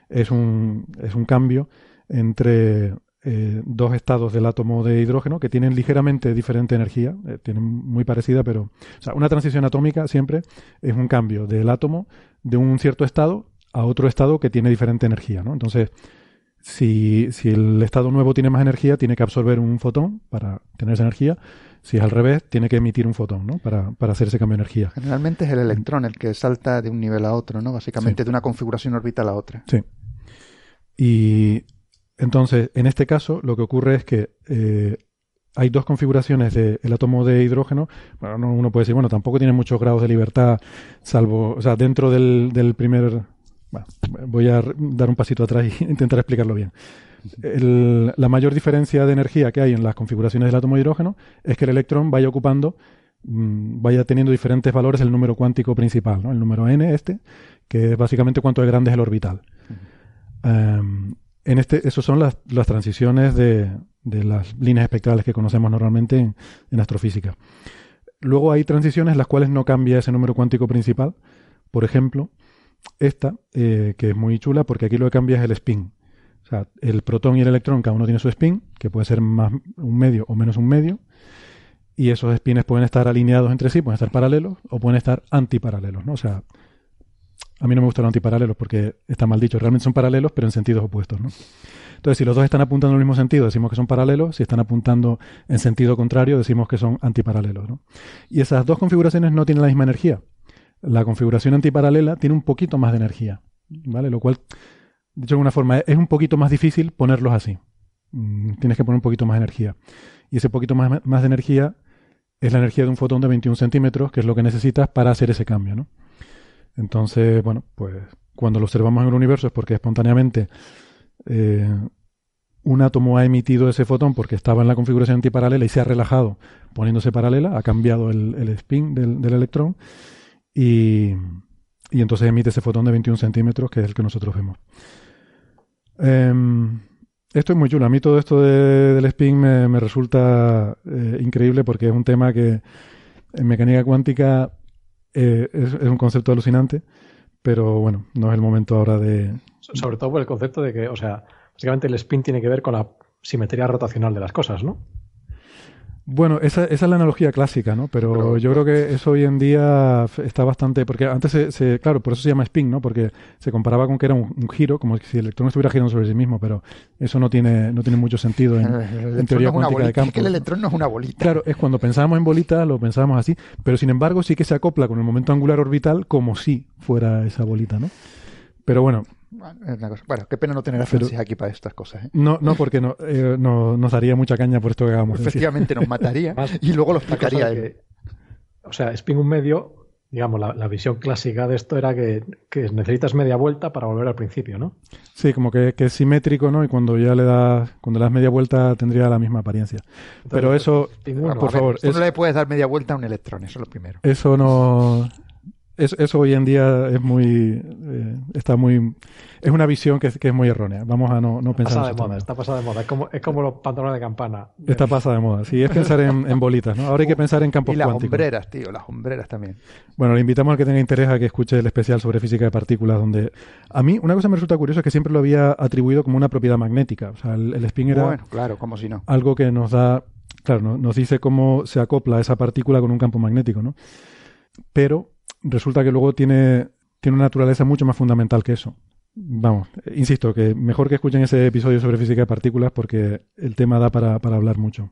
es un, es un cambio entre eh, dos estados del átomo de hidrógeno que tienen ligeramente diferente energía, eh, tienen muy parecida, pero o sea, una transición atómica siempre es un cambio del átomo de un cierto estado a otro estado que tiene diferente energía, ¿no? Entonces, si, si el estado nuevo tiene más energía, tiene que absorber un fotón para tener esa energía. Si es al revés, tiene que emitir un fotón, ¿no? Para, para hacer ese cambio de energía. Generalmente es el electrón el que salta de un nivel a otro, ¿no? Básicamente de una configuración orbital a otra. Sí. Y entonces, en este caso, lo que ocurre es que eh, hay dos configuraciones del átomo de hidrógeno. Bueno, uno puede decir, bueno, tampoco tiene muchos grados de libertad, salvo, o sea, dentro del, del primer. Bueno, voy a dar un pasito atrás e intentar explicarlo bien. la mayor diferencia de energía que hay en las configuraciones del átomo de hidrógeno es que el electrón vaya ocupando, mm, vaya teniendo diferentes valores el número cuántico principal, ¿no? el número n este, que es básicamente cuánto de grande es el orbital. En este, esos son las, las transiciones de, de, las líneas espectrales que conocemos normalmente en, astrofísica. Luego hay transiciones las cuales no cambia ese número cuántico principal. Por ejemplo, esta, eh, que es muy chula porque aquí lo que cambia es el spin. O sea, el protón y el electrón, cada uno tiene su spin, que puede ser más un medio o menos un medio. Y esos spins pueden estar alineados entre sí, pueden estar paralelos o pueden estar antiparalelos, ¿no? O sea, a mí no me gustan los antiparalelos porque está mal dicho. Realmente son paralelos, pero en sentidos opuestos, ¿no? Entonces, si los dos están apuntando en el mismo sentido, decimos que son paralelos. Si están apuntando en sentido contrario, decimos que son antiparalelos, ¿no? Y esas dos configuraciones no tienen la misma energía. La configuración antiparalela tiene un poquito más de energía, ¿vale? Lo cual, dicho de alguna forma, es un poquito más difícil ponerlos así. Mm, tienes que poner un poquito más de energía. Y ese poquito más, más de energía es la energía de un fotón de 21 centímetros, que es lo que necesitas para hacer ese cambio, ¿no? Entonces, bueno, pues cuando lo observamos en el universo es porque espontáneamente eh, un átomo ha emitido ese fotón porque estaba en la configuración antiparalela y se ha relajado poniéndose paralela, ha cambiado el, spin del, electrón y, entonces emite ese fotón de 21 centímetros que es el que nosotros vemos. Em, esto es muy chulo. A mí todo esto del spin me, resulta eh, increíble porque es un tema que en mecánica cuántica eh, es, un concepto alucinante, pero bueno, no es el momento ahora de... Sobre todo por el concepto de que, o sea, básicamente el spin tiene que ver con la simetría rotacional de las cosas, ¿no? Bueno, esa, esa, es la analogía clásica, ¿no? Pero, yo creo que eso hoy en día está bastante... Porque antes, se, claro, por eso se llama spin, ¿no? Porque se comparaba con que era un, giro, como si el electrón estuviera girando sobre sí mismo, pero eso no tiene, no tiene mucho sentido en, teoría cuántica de campo. Es que el electrón no es una bolita. Claro, es cuando pensábamos en bolita, lo pensábamos así, pero sin embargo sí que se acopla con el momento angular orbital como si fuera esa bolita, ¿no? Pero bueno, bueno, qué pena no tener a aquí para estas cosas. ¿eh? No, no, porque no, eh, no, nos daría mucha caña por esto que hagamos. Efectivamente, nos mataría y luego lo explicaría o sea, spin un medio digamos, la, visión clásica de esto era que, necesitas media vuelta para volver al principio, ¿no? Sí, como que, es simétrico, ¿no? Y cuando ya le das, cuando le das media vuelta tendría la misma apariencia. Pero eso, por favor... no le puedes dar media vuelta a un electrón, eso es lo primero. Eso no eso hoy en día es muy eh, está muy es una visión que, es muy errónea. Vamos a no, no pensar de moda, está pasada de moda. Es como, es como los pantalones de campana. Está pasada de moda. Sí es pensar en, bolitas ¿no? ahora hay que pensar en campos y las cuánticos. hombreras tío las hombreras también. Bueno le invitamos al que tenga interés a que escuche el especial sobre física de partículas donde a mí una cosa me resulta curiosa es que siempre lo había atribuido como una propiedad magnética. O sea el, spin era bueno claro como si no. algo que nos da claro nos dice cómo se acopla esa partícula con un campo magnético no pero resulta que luego tiene, tiene una naturaleza mucho más fundamental que eso. Vamos, insisto, que mejor que escuchen ese episodio sobre física de partículas porque el tema da para, hablar mucho.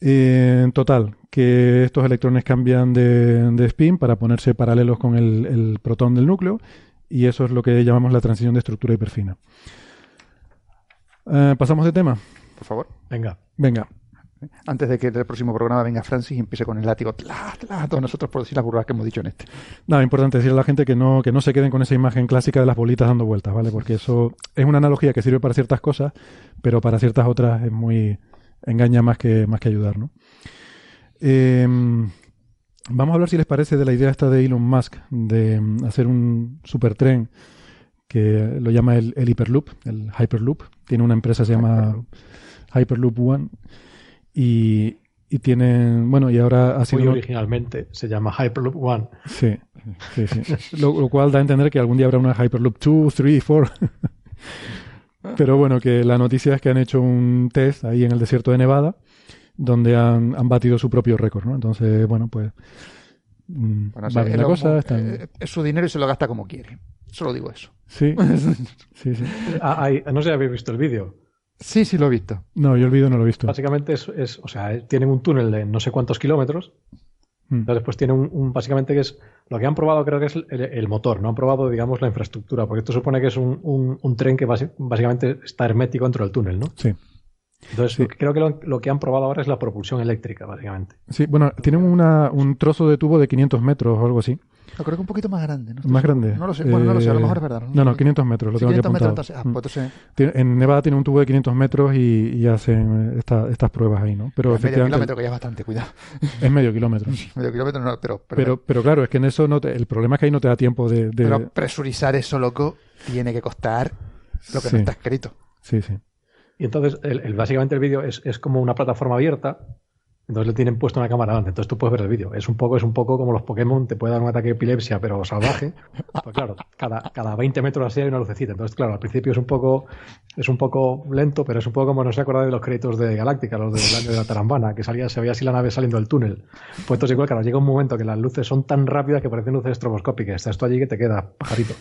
en total, que estos electrones cambian de, spin para ponerse paralelos con el, protón del núcleo y eso es lo que llamamos la transición de estructura hiperfina. Eh, ¿Pasamos de tema? Por favor. Venga. Venga. Antes de que el próximo programa venga Francis y empiece con el látigo, tla, tla, todos nosotros por decir las burradas que hemos dicho en este. Nada, importante decirle a la gente que no, que no se queden con esa imagen clásica de las bolitas dando vueltas, ¿vale? Porque eso es una analogía que sirve para ciertas cosas, pero para ciertas otras es muy. engaña más que, más que ayudar, ¿no? Em, vamos a hablar, si les parece, de la idea esta de Elon Musk de mm, hacer un supertren que lo llama el, el Hyperloop, el Hyperloop. Tiene una empresa que se llama Hyperloop One y, y tienen, bueno, y ahora ha sido... originalmente se llama Hyperloop One. Sí, sí, sí. lo, cual da a entender que algún día habrá una Hyperloop 2, 3, 4. Pero bueno, que la noticia es que han hecho un test ahí en el desierto de Nevada, donde han, han batido su propio récord, ¿no? Entonces, bueno, pues... Mm, bueno, la cosa, eh, es su dinero y se lo gasta como quiere. Solo digo eso. Sí, sí, sí. Ah, no sé si habéis visto el vídeo. Sí, sí lo he visto. No, yo el vídeo no lo he visto. Básicamente es, o sea, tienen un túnel de no sé cuántos kilómetros. Mm. Entonces, después tiene un, básicamente que es, lo que han probado creo que es el, motor, no han probado, digamos, la infraestructura, porque esto supone que es un, tren que básicamente está hermético dentro del túnel, ¿no? Sí. Entonces, creo que lo, que han probado ahora es la propulsión eléctrica, básicamente. Sí, bueno, tienen una, un trozo de tubo de 500 metros o algo así, yo creo que un poquito más grande. ¿no? Más grande. No lo sé, bueno, no lo sé, a lo mejor es verdad. No, no, 500 metros, lo tengo 500 metros, entonces, ah, pues entonces... En Nevada tiene un tubo de 500 metros y, hacen estas pruebas ahí, ¿no? Pero es medio kilómetro, que ya es bastante, cuidado. Es medio kilómetro. medio kilómetro, no, pero... Pero, pero, claro, es que en eso no el problema es que ahí no te da tiempo de... Pero presurizar eso, loco, tiene que costar lo que no está escrito. Sí, sí. Y entonces, el, básicamente el vídeo es, es como una plataforma abierta entonces le tienen puesto una cámara delante, entonces tú puedes ver el vídeo. Es un poco, es un poco como los Pokémon, te puede dar un ataque de epilepsia, pero salvaje. Pues claro, cada, cada 20 metros así hay una lucecita. Entonces, claro, al principio es un poco, es un poco lento, pero es un poco como no se acuerda de los créditos de Galáctica, los del año de la Tarambana, que salía, se veía así la nave saliendo del túnel. Pues entonces igual, claro, llega un momento que las luces son tan rápidas que parecen luces estroboscópicas. Estás tú allí que te queda pajarito.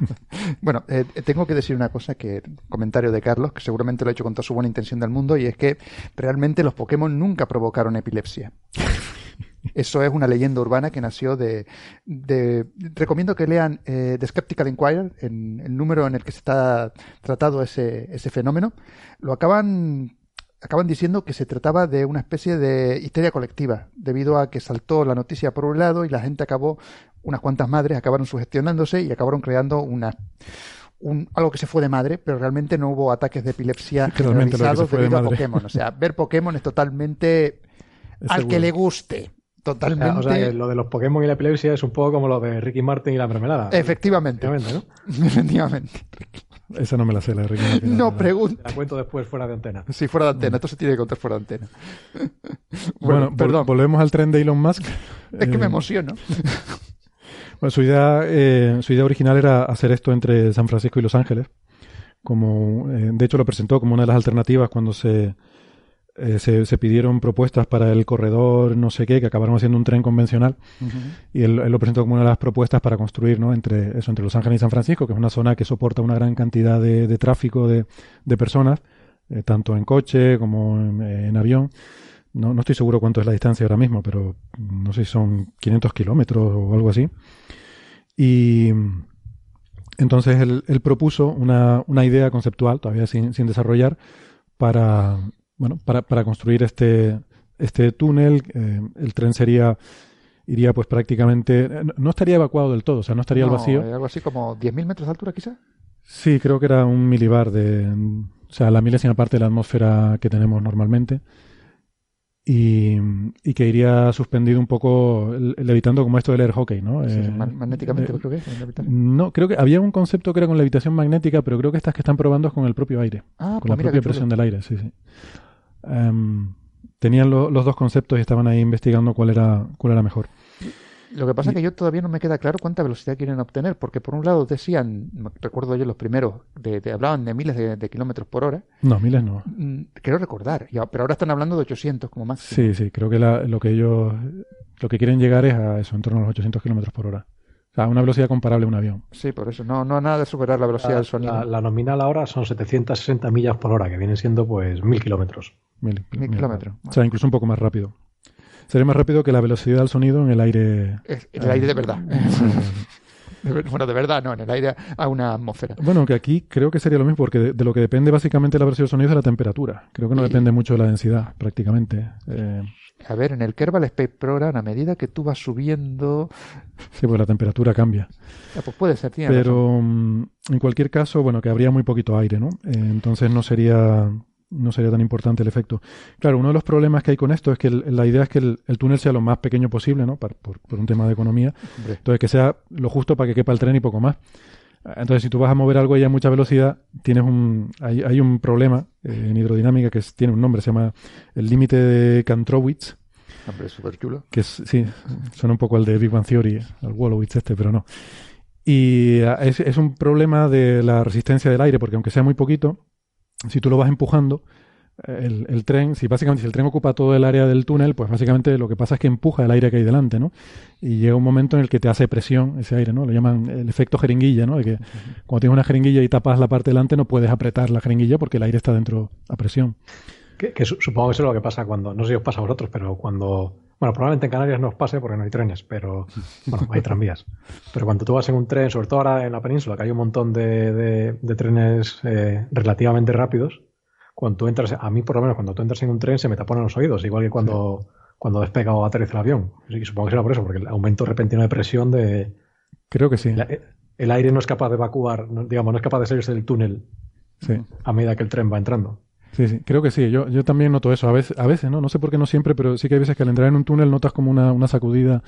bueno, eh, tengo que decir una cosa que, comentario de Carlos, que seguramente lo ha hecho con toda su buena intención del mundo, y es que realmente los Pokémon nunca provocaron epilepsia. Eso es una leyenda urbana que nació de... recomiendo que lean eh, The Skeptical Inquirer, en el número en el que se está tratado ese, ese fenómeno. Lo acaban acaban diciendo que se trataba de una especie de histeria colectiva, debido a que saltó la noticia por un lado y la gente acabó, unas cuantas madres acabaron sugestionándose y acabaron creando una, un, algo que se fue de madre, pero realmente no hubo ataques de epilepsia generalizados debido a Pokémon. O sea, ver Pokémon es totalmente al que le guste. Totalmente. O sea, lo de los Pokémon y la epilepsia es un poco como lo de Ricky Martin y la mermelada. Efectivamente. Efectivamente, Esa no me la sé, la de Ricky Martin. no pregunto. La cuento después fuera de antena. Sí, fuera de antena. Esto se tiene que contar fuera de antena. bueno, perdón. volvemos al tren de Elon Musk. Es que me eh, emociono. bueno, su idea, eh, su idea original era hacer esto entre San Francisco y Los Ángeles. Como, eh, de hecho, lo presentó como una de las alternativas cuando se eh, se, pidieron propuestas para el corredor no sé qué, que acabaron haciendo un tren convencional. Y él, lo presentó como una de las propuestas para construir ¿no? entre, eso, entre Los Ángeles y San Francisco, que es una zona que soporta una gran cantidad de, tráfico de, personas, eh, tanto en coche como en, avión. No, no, estoy seguro cuánto es la distancia ahora mismo, pero no sé si son 500 kilómetros o algo así. Y entonces él, propuso una, una, idea conceptual, todavía sin, sin desarrollar, para, bueno, para, para construir este, este túnel, eh, el tren sería iría pues prácticamente, no, estaría evacuado del todo, o sea, no estaría al No, vacío. eh, Algo así como 10.000 metros de altura, quizás. Sí, creo que era un milibar de, o sea, la milésima parte de la atmósfera que tenemos normalmente. Y, y que iría suspendido un poco, le- levitando como esto del air hockey, ¿no? Sí, Eh, ma- magnéticamente, eh, creo que es. No, creo que había un concepto que era con levitación magnética, pero creo que estas que están probando es con el propio aire, Ah, con pues la mira propia presión del aire, sí, sí. Em, tenían lo- los dos conceptos y estaban ahí investigando cuál era, cuál era mejor. Lo que pasa es que yo todavía no me queda claro cuánta velocidad quieren obtener, porque por un lado decían, recuerdo yo los primeros, de, de- hablaban de miles de, de kilómetros por hora, No, miles no. Mm, quiero recordar, y a- pero ahora están hablando de 800 como máximo. Sí, sí, creo que la- lo que ellos lo que quieren llegar es a eso, en torno a los 800 kilómetros por hora. Sea, una velocidad comparable a un avión. Sí, por eso, no, no nada de superar la velocidad La, del sonido. la- la nominal ahora son 760 millas por hora, que vienen siendo pues 1000 kilómetros. Mil, Mil kilómetros. O sea, incluso un poco más rápido. Sería más rápido que la velocidad del sonido en el aire. Es el aire de verdad. De bueno, de verdad, no, en el aire a una atmósfera. Bueno, que aquí creo que sería lo mismo, porque de, de lo que depende básicamente la velocidad del sonido es de la temperatura. Creo que no Y- depende mucho de la densidad, prácticamente. Eh, A ver, en el Kerbal Space Program, a medida que tú vas subiendo, sí, porque la temperatura cambia. ah, pues puede ser, tiene. Pero mm, en cualquier caso, bueno, que habría muy poquito aire, ¿no? Eh, entonces no sería, no sería tan importante el efecto. Claro, uno de los problemas que hay con esto es que el- la idea es que el, el túnel sea lo más pequeño posible, ¿no? Por, por un tema de economía. Hombre, Entonces que sea lo justo para que quepa el tren y poco más. Entonces, si tú vas a mover algo ahí a mucha velocidad, tienes un, hay, hay un problema eh, en hidrodinámica que es- tiene un nombre, se llama el límite de Kantrowitz, hombre, súper chulo. que es, sí, suena un poco al de Big Bang Theory, al Wolowitz este, pero no. Y ah, es, es un problema de la resistencia del aire, porque aunque sea muy poquito, si tú lo vas empujando, el, el tren, si básicamente si el tren ocupa todo el área del túnel, pues básicamente lo que pasa es que empuja el aire que hay delante, ¿no? Y llega un momento en el que te hace presión ese aire, ¿no? Lo llaman el efecto jeringuilla, ¿no? De que cuando tienes una jeringuilla y tapas la parte delante, no puedes apretar la jeringuilla porque el aire está dentro a presión. Que, que su- supongo que eso es lo que pasa cuando, no sé si os pasa a vosotros, pero cuando, bueno, probablemente en Canarias no os pase porque no hay trenes, pero, bueno, hay tranvías. Pero cuando tú vas en un tren, sobre todo ahora en la península, que hay un montón de, de- de trenes eh, relativamente rápidos, cuando tú entras, a mí por lo menos cuando tú entras en un tren se me taponan los oídos, igual que cuando, cuando despega o aterriza el avión. Y supongo que será por eso, porque el aumento repentino de presión de, Creo que sí. el, el aire no es capaz de evacuar, no- digamos, no es capaz de salirse del túnel sí. a medida que el tren va entrando. Sí, sí, creo que sí. Yo, yo también noto eso. A veces, a veces, ¿no? No sé por qué no siempre, pero sí que hay veces que al entrar en un túnel notas como una, una sacudida.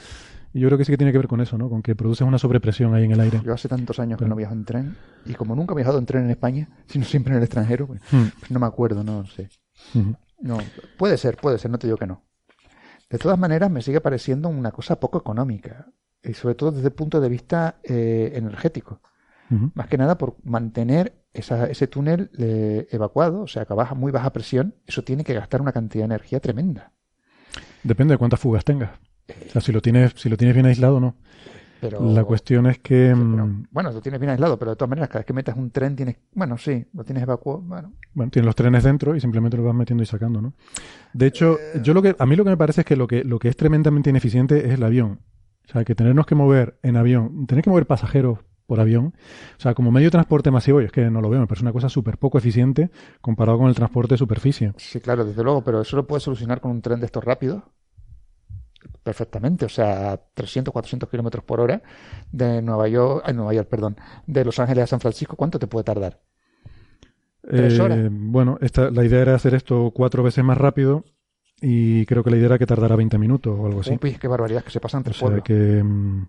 Y yo creo que sí que tiene que ver con eso, ¿no? Con que produces una sobrepresión ahí en el aire. Yo hace tantos años que no viajo en tren, y como nunca he viajado en tren en España, sino siempre en el extranjero, pues, Mm, pues no me acuerdo, no sé. ujú. No, puede ser, puede ser, no te digo que no. De todas maneras, me sigue pareciendo una cosa poco económica, y sobre todo desde el punto de vista eh, energético. Ujú. Más que nada por mantener esa- ese túnel eh, evacuado, o sea, que a baja, muy baja presión, eso tiene que gastar una cantidad de energía tremenda. Depende de cuántas fugas tengas. O sea, si lo tienes, si lo tienes bien aislado, no. Pero, La cuestión es que, sí, pero, mm, bueno, lo tienes bien aislado, pero de todas maneras, cada vez que metas un tren tienes, bueno, sí, lo tienes evacuado, bueno, bueno, tienes los trenes dentro y simplemente los vas metiendo y sacando, ¿no? De hecho, yo lo que, a mí lo que me parece es que lo que, lo que es tremendamente ineficiente es el avión. O sea, que tenernos que mover en avión, tener que mover pasajeros por avión, o sea, como medio de transporte masivo, y es que no lo veo, me parece una cosa súper poco eficiente comparado con el transporte de superficie. Sí, claro, desde luego, pero eso lo puedes solucionar con un tren de estos rápidos perfectamente, o sea, 300, 400 kilómetros por hora de Nueva York, ay, Nueva York, perdón, de Los Ángeles a San Francisco, ¿cuánto te puede tardar? ¿Tres Eh, horas? Bueno, esta, la idea era hacer esto cuatro veces más rápido y creo que la idea era que tardara 20 minutos o algo así. Uy, qué barbaridad, que se pasan O tres sea pueblos. que mm,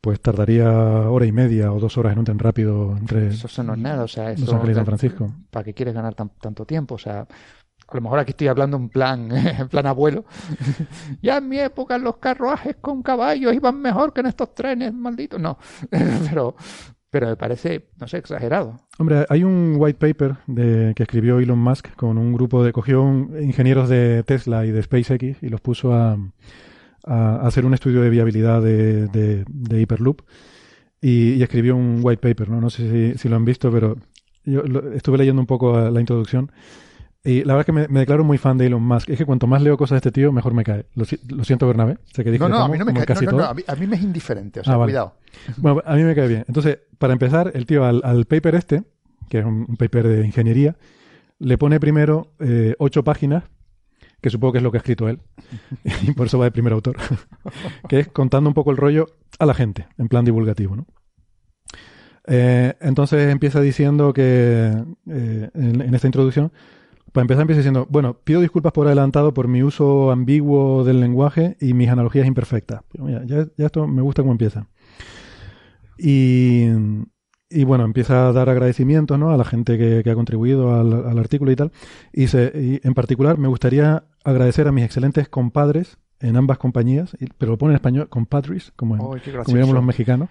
pues tardaría hora y media o dos horas en un tren rápido entre Eso, no es nada, o sea, Los Ángeles y San Francisco. ¿para qué quieres ganar tan- tanto tiempo? O sea, a lo mejor aquí estoy hablando en plan, en plan abuelo. ya en mi época los carruajes con caballos iban mejor que en estos trenes, malditos. No, pero, pero me parece, no sé, exagerado. Hombre, hay un white paper de, que escribió Elon Musk con un grupo de... Cogió un- ingenieros de Tesla y de SpaceX y los puso a, a hacer un estudio de viabilidad de, de- Hyperloop y, y escribió un white paper, ¿no? No sé si, si lo han visto, pero yo lo- estuve leyendo un poco la introducción y la verdad es que me, me declaro muy fan de Elon Musk. Es que cuanto más leo cosas de este tío, mejor me cae. Lo, si- lo siento, Bernabé. Sé que No, no, a mí no me cae, no, no, todo. no, a mí, a mí me es indiferente, o sea, Ah, vale. cuidado. Bueno, a mí me cae bien. Entonces, para empezar, el tío al, al paper este, que es un, un paper de ingeniería, le pone primero eh, ocho páginas que supongo que es lo que ha escrito él, y por eso va de primer autor, que es contando un poco el rollo a la gente, en plan divulgativo, ¿no? Eh, entonces empieza diciendo que, eh, en, esta introducción, para empezar empieza diciendo, bueno, pido disculpas por adelantado por mi uso ambiguo del lenguaje y mis analogías imperfectas. ya, ya esto me gusta cómo empieza. Y, y bueno, empieza a dar agradecimientos ¿no? a la gente que, ha contribuido al, artículo y tal. Y, se, en particular me gustaría agradecer a mis excelentes compadres en ambas compañías, pero lo pone en español, compadres, como, como llamamos los mexicanos.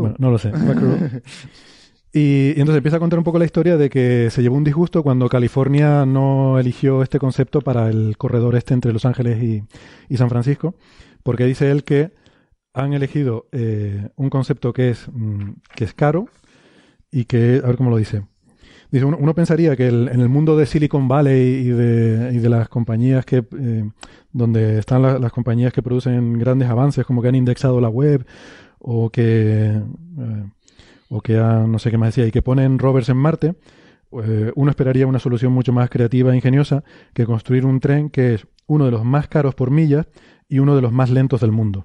Bueno, no lo sé. y, entonces empieza a contar un poco la historia de que se llevó un disgusto cuando California no eligió este concepto para el corredor este entre Los Ángeles y, San Francisco, porque dice él que han elegido eh, un concepto que es, mm, que es caro y que, a ver cómo lo dice. Dice, uno, pensaría que en el mundo de Silicon Valley y de, y de las compañías que, eh, donde están las compañías que producen grandes avances, como que han indexado la web o que, eh, o que han, no sé qué más decía, y que ponen rovers en Marte, uno esperaría una solución mucho más creativa e ingeniosa que construir un tren que es uno de los más caros por milla y uno de los más lentos del mundo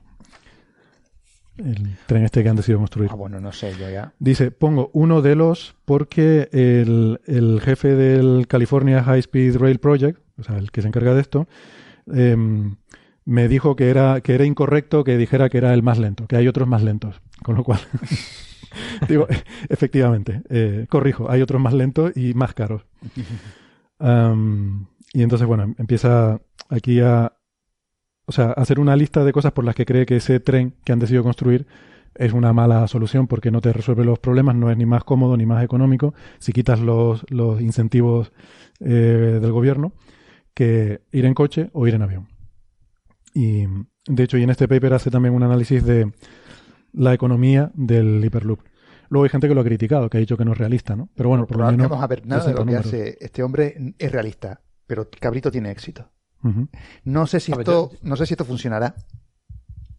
el tren este que han decidido construir. Ah, bueno, no sé, yo ya. Dice, pongo uno de los porque el, el jefe del California High Speed Rail Project, o sea, el que se encarga de esto, em, me dijo que era, que era incorrecto que dijera que era el más lento, que hay otros más lentos. Con lo cual, digo, efectivamente, eh, corrijo, hay otros más lentos y más caros. y entonces, bueno, empieza aquí a, o sea, hacer una lista de cosas por las que cree que ese tren que han decidido construir es una mala solución porque no te resuelve los problemas, no es ni más cómodo ni más económico si quitas los, los incentivos eh, del gobierno que ir en coche o ir en avión. Y de hecho, y en este paper hace también un análisis de la economía del Hyperloop. Luego hay gente que lo ha criticado, que ha dicho que no es realista, ¿no? Pero bueno, por lo menos. Vamos a ver, nada de lo que hace este hombre es realista, pero Cabrito tiene éxito. No sé si esto, no sé si esto funcionará.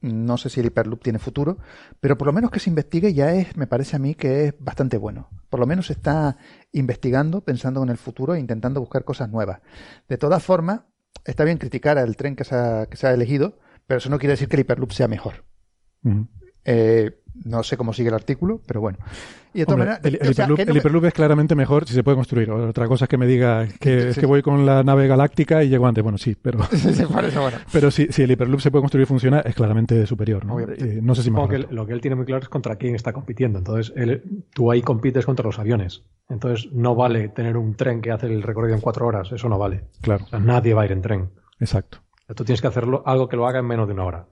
No sé si el Hyperloop tiene futuro, pero por lo menos que se investigue ya es, me parece a mí que es bastante bueno. Por lo menos se está investigando, pensando en el futuro e intentando buscar cosas nuevas. De todas formas, está bien criticar al tren que se ha, que se ha elegido, pero eso no quiere decir que el Hyperloop sea mejor. Eh, no sé cómo sigue el artículo, pero bueno. Y el, hiperloop, es claramente mejor si se puede construir. Otra cosa es que me diga que, es que voy con la nave galáctica y llego antes. Bueno, sí, pero, pero si, si, el hiperloop se puede construir y funciona, es claramente superior. No, eh, no sé si más. lo que él tiene muy claro es contra quién está compitiendo. Entonces, tú ahí compites contra los aviones. Entonces, no vale tener un tren que hace el recorrido en cuatro horas. Eso no vale. Claro. nadie va a ir en tren. Exacto. Tú tienes que hacerlo algo que lo haga en menos de una hora.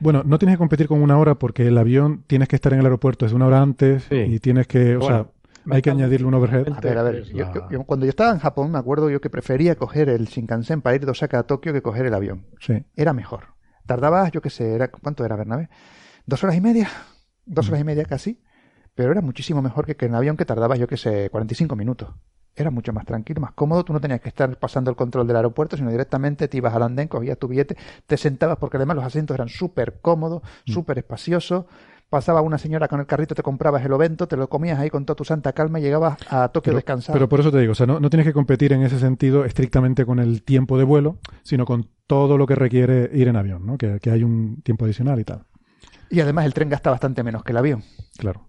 Bueno, no tienes que competir con una hora porque el avión tienes que estar en el aeropuerto desde una hora antes y tienes que, o sea, hay que añadirle un overhead. A ver, a ver, cuando yo estaba en Japón me acuerdo yo que prefería coger el Shinkansen para ir de Osaka a Tokio que coger el avión. Sí. Era mejor. Tardabas, yo qué sé, era, ¿cuánto era, Bernabé? ¿Dos horas y media? Dos horas y media casi. Pero era muchísimo mejor que, que en el avión que tardabas, yo qué sé, 45 minutos era mucho más tranquilo, más cómodo. Tú no tenías que estar pasando el control del aeropuerto, sino directamente te ibas al andén, cogías tu billete, te sentabas, porque además los asientos eran súper cómodos, mm. súper espaciosos. Pasaba una señora con el carrito, te comprabas el ovento, te lo comías ahí con toda tu santa calma y llegabas a Tokio descansado. Pero por eso te digo, o sea, no, tienes que competir en ese sentido estrictamente con el tiempo de vuelo, sino con todo lo que requiere ir en avión, ¿no? Que, que hay un tiempo adicional y tal. Y además el tren gasta bastante menos que el avión. Claro.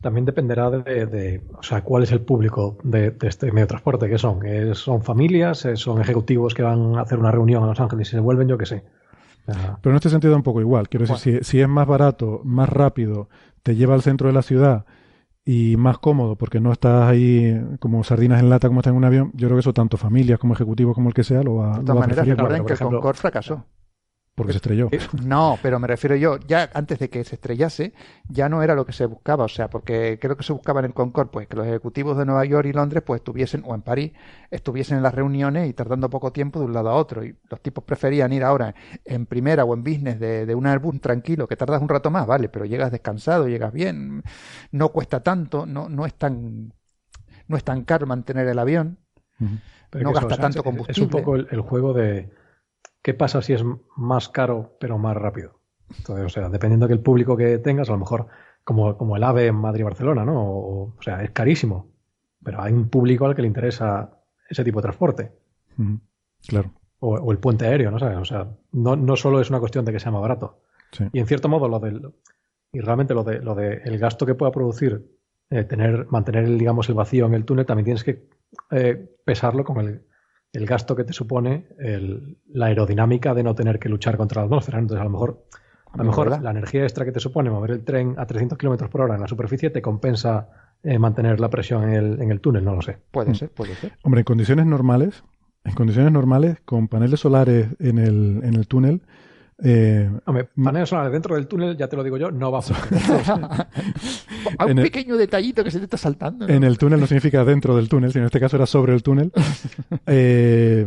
También dependerá de, o sea, cuál es el público de, este medio de transporte, que son? ¿Son familias? ¿Son ejecutivos que van a hacer una reunión en Los Ángeles y se vuelven? Yo qué sé. Pero en este sentido un poco igual. Quiero decir, si, es más barato, más rápido, te lleva al centro de la ciudad y más cómodo porque no estás ahí como sardinas en lata como estás en un avión, yo creo que eso tanto familias como ejecutivos como el que sea lo va, de todas maneras, recuerden que el Concorde fracasó. Porque se estrelló. Eh, no, pero me refiero yo, ya antes de que se estrellase, ya no era lo que se buscaba, o sea, porque creo que se buscaba en el Concord, pues que los ejecutivos de Nueva York y Londres, pues estuviesen, o en París, estuviesen en las reuniones y tardando poco tiempo de un lado a otro. Y los tipos preferían ir ahora en primera o en business de, de un Airbus tranquilo, que tardas un rato más, vale, pero llegas descansado, llegas bien, no cuesta tanto, no, no es tan, no es tan caro mantener el avión. no gasta tanto combustible. Es un poco el juego de, ¿Qué pasa si es más caro pero más rápido? Entonces, o sea, dependiendo del público que tengas, a lo mejor como, como el AVE en Madrid-Barcelona, ¿no? O, sea, es carísimo, pero hay un público al que le interesa ese tipo de transporte. Claro. o, el puente aéreo, ¿no sabes? O sea, no, no solo es una cuestión de que sea más barato. Y en cierto modo, lo del, y realmente lo de, lo de el gasto que pueda producir eh, tener, mantener el, digamos, el vacío en el túnel, también tienes que eh, pesarlo con el, el, gasto que te supone el, la aerodinámica de no tener que luchar contra la atmósfera. Entonces, a lo mejor, a lo mejor la energía extra que te supone mover el tren a 300 kilómetros por hora en la superficie te compensa eh, mantener la presión en el, en el túnel, no lo sé. Puede mm. ser, puede ser. Hombre, en condiciones normales, en condiciones normales, con paneles solares en el, en el túnel, eh, Hombre, paneles solares dentro del túnel, ya te lo digo yo, no va a funcionar. Hay un pequeño detallito que se te está saltando. En el túnel no significa dentro del túnel, sino en este caso era sobre el túnel. Eh,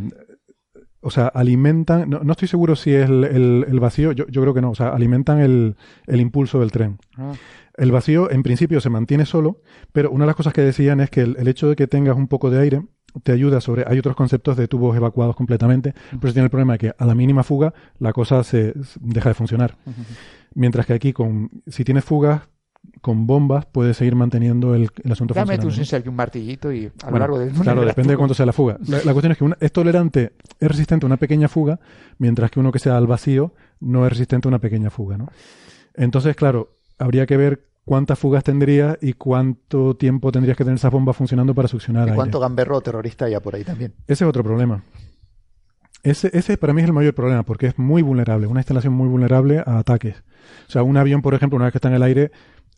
o sea, alimentan, no, estoy seguro si es el, vacío, yo, creo que no, o sea, alimentan el, impulso del tren. Ah. El vacío en principio se mantiene solo, pero una de las cosas que decían es que el, hecho de que tengas un poco de aire te ayuda sobre. Hay otros conceptos de tubos evacuados completamente, pero se tiene el problema de que a la mínima fuga la cosa se deja de funcionar. Mientras que aquí, con si tienes fugas, con bombas puedes seguir manteniendo el, el asunto Dame funcionando. un martillito y a lo largo del Claro, depende de cuánto sea la fuga. La, cuestión es que es tolerante, es resistente a una pequeña fuga, mientras que uno que sea al vacío no es resistente a una pequeña fuga, ¿no? Entonces, claro, habría que ver cuántas fugas tendrías y cuánto tiempo tendrías que tener esas bombas funcionando para succionar. ¿Y cuánto gamberro terrorista hay por ahí también? Ese es otro problema. Ese, ese para mí es el mayor problema porque es muy vulnerable, una instalación muy vulnerable a ataques. O sea, un avión, por ejemplo, una vez que está en el aire,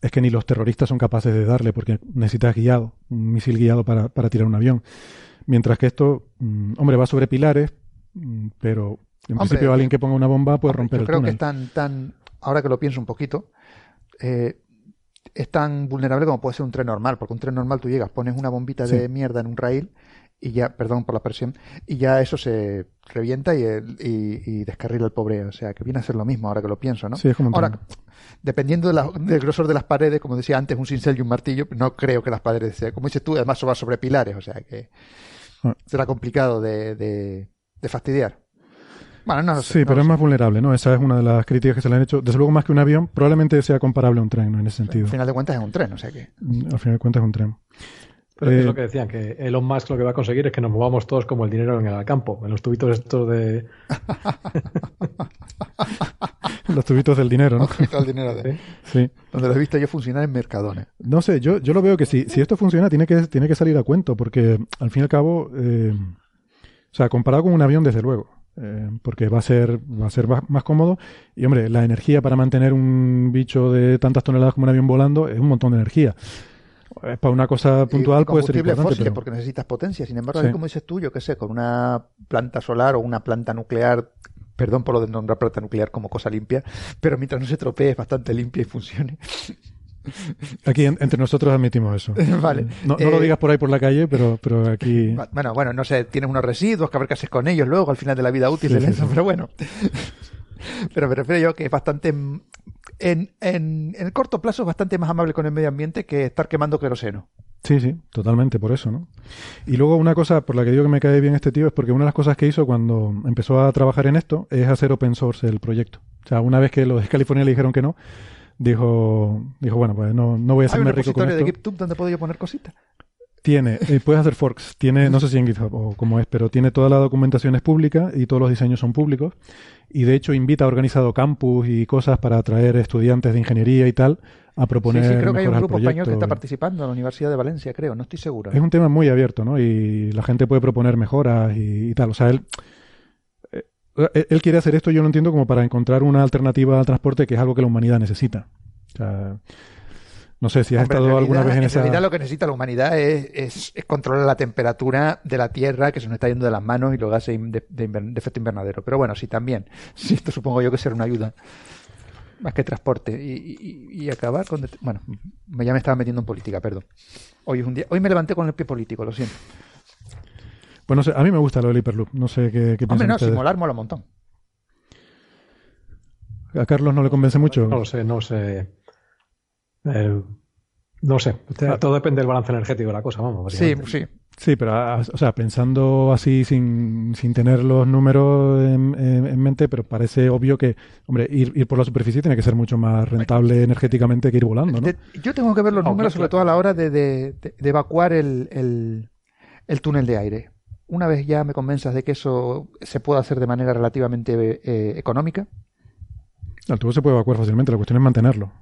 es que ni los terroristas son capaces de darle porque necesitas guiado, un misil guiado para, para tirar un avión. Mientras que esto, mm, hombre, va sobre pilares, mm, pero en principio alguien que ponga una bomba puede romper el túnel. Yo creo que es tan, tan, ahora que lo pienso un poquito, eh, es tan vulnerable como puede ser un tren normal, porque un tren normal tú llegas, pones una bombita de mierda en un rail y ya, perdón por la presión, y ya eso se revienta y, y, descarrila el pobre. O sea, que viene a ser lo mismo ahora que lo pienso, ¿no? Sí, es como ahora, dependiendo del grosor de las paredes, como decía antes, un cincel y un martillo, no creo que las paredes sean, como dices tú, además va sobre pilares, o sea que ah. será complicado de, de fastidiar. Bueno, no Sí, pero es más vulnerable, ¿no? Esa es una de las críticas que se le han hecho. Desde luego, más que un avión, probablemente sea comparable a un tren, ¿no? En ese sentido. Al final de cuentas es un tren, o sea que. Mm, al final de cuentas es un tren. Pero es eh, lo que decían, que Elon Musk lo que va a conseguir es que nos movamos todos como el dinero en el campo, en los tubitos estos de... los tubitos del dinero, ¿no? Los tubitos del dinero, de... sí. Donde lo he visto yo funcionar en Mercadones. No sé, yo, yo lo veo que si, si esto funciona tiene que, tiene que salir a cuento, porque al fin y al cabo, eh, o sea, comparado con un avión, desde luego. Eh, porque va a ser, va a ser más, cómodo. Y hombre, la energía para mantener un bicho de tantas toneladas como un avión volando es un montón de energía. Para una cosa puntual puede ser importante. porque necesitas potencia. Sin embargo, como dices tú, yo qué sé, con una planta solar o una planta nuclear, perdón por lo de nombrar planta nuclear como cosa limpia, pero mientras no se tropee es bastante limpia y funcione. Aquí entre nosotros admitimos eso. vale. No, lo eh, digas por ahí por la calle, pero, pero aquí. Bueno, bueno, no sé, tienes unos residuos que a ver qué haces con ellos luego al final de la vida útil de eso, pero bueno. pero me refiero yo que es bastante. En, en, el corto plazo es bastante más amable con el medio ambiente que estar quemando queroseno. Sí, sí, totalmente, por eso, ¿no? Y luego una cosa por la que digo que me cae bien este tío es porque una de las cosas que hizo cuando empezó a trabajar en esto es hacer open source el proyecto. O sea, una vez que los de California le dijeron que no, dijo, dijo bueno, pues no, no voy a hacerme rico con esto. de GitHub donde puedo yo poner cositas? Tiene, eh, puedes hacer forks, tiene, no sé si en GitHub o cómo es, pero tiene toda la documentación es pública y todos los diseños son públicos. Y de hecho invita, ha organizado campus y cosas para atraer estudiantes de ingeniería y tal a proponer. Sí, sí creo que hay un grupo español que está participando en la Universidad de Valencia, creo, no estoy seguro. Es un tema muy abierto, ¿no? Y la gente puede proponer mejoras y, y tal. O sea, él eh, él quiere hacer esto, yo lo entiendo, como para encontrar una alternativa al transporte que es algo que la humanidad necesita. No sé si has estado alguna vez en, en esa. En realidad, lo que necesita la humanidad es, controlar la temperatura de la Tierra que se nos está yendo de las manos y los gases de, efecto invernadero. Pero bueno, sí, también. Sí, esto supongo yo que será una ayuda. Más que transporte. Y, acabar con. Bueno, ya me estaba metiendo en política, perdón. Hoy, es un día, hoy me levanté con el pie político, lo siento. Pues no sé, a mí me gusta lo del Hyperloop. No sé qué, qué Hombre, no, si molar mola un montón. ¿A Carlos no le convence mucho? No lo sé, no sé. Eh, no sé. Todo depende del balance energético de la cosa, vamos. Sí, sí. Sí, pero o sea, pensando así sin, sin tener los números en, mente, pero parece obvio que, hombre, ir, ir, por la superficie tiene que ser mucho más rentable energéticamente que ir volando, ¿no? yo tengo que ver los números, sobre todo a la hora de, de, de evacuar el, el, el túnel de aire una vez ya me convenzas de que eso se puede hacer de manera relativamente eh, económica. El tubo se puede evacuar fácilmente, la cuestión es mantenerlo.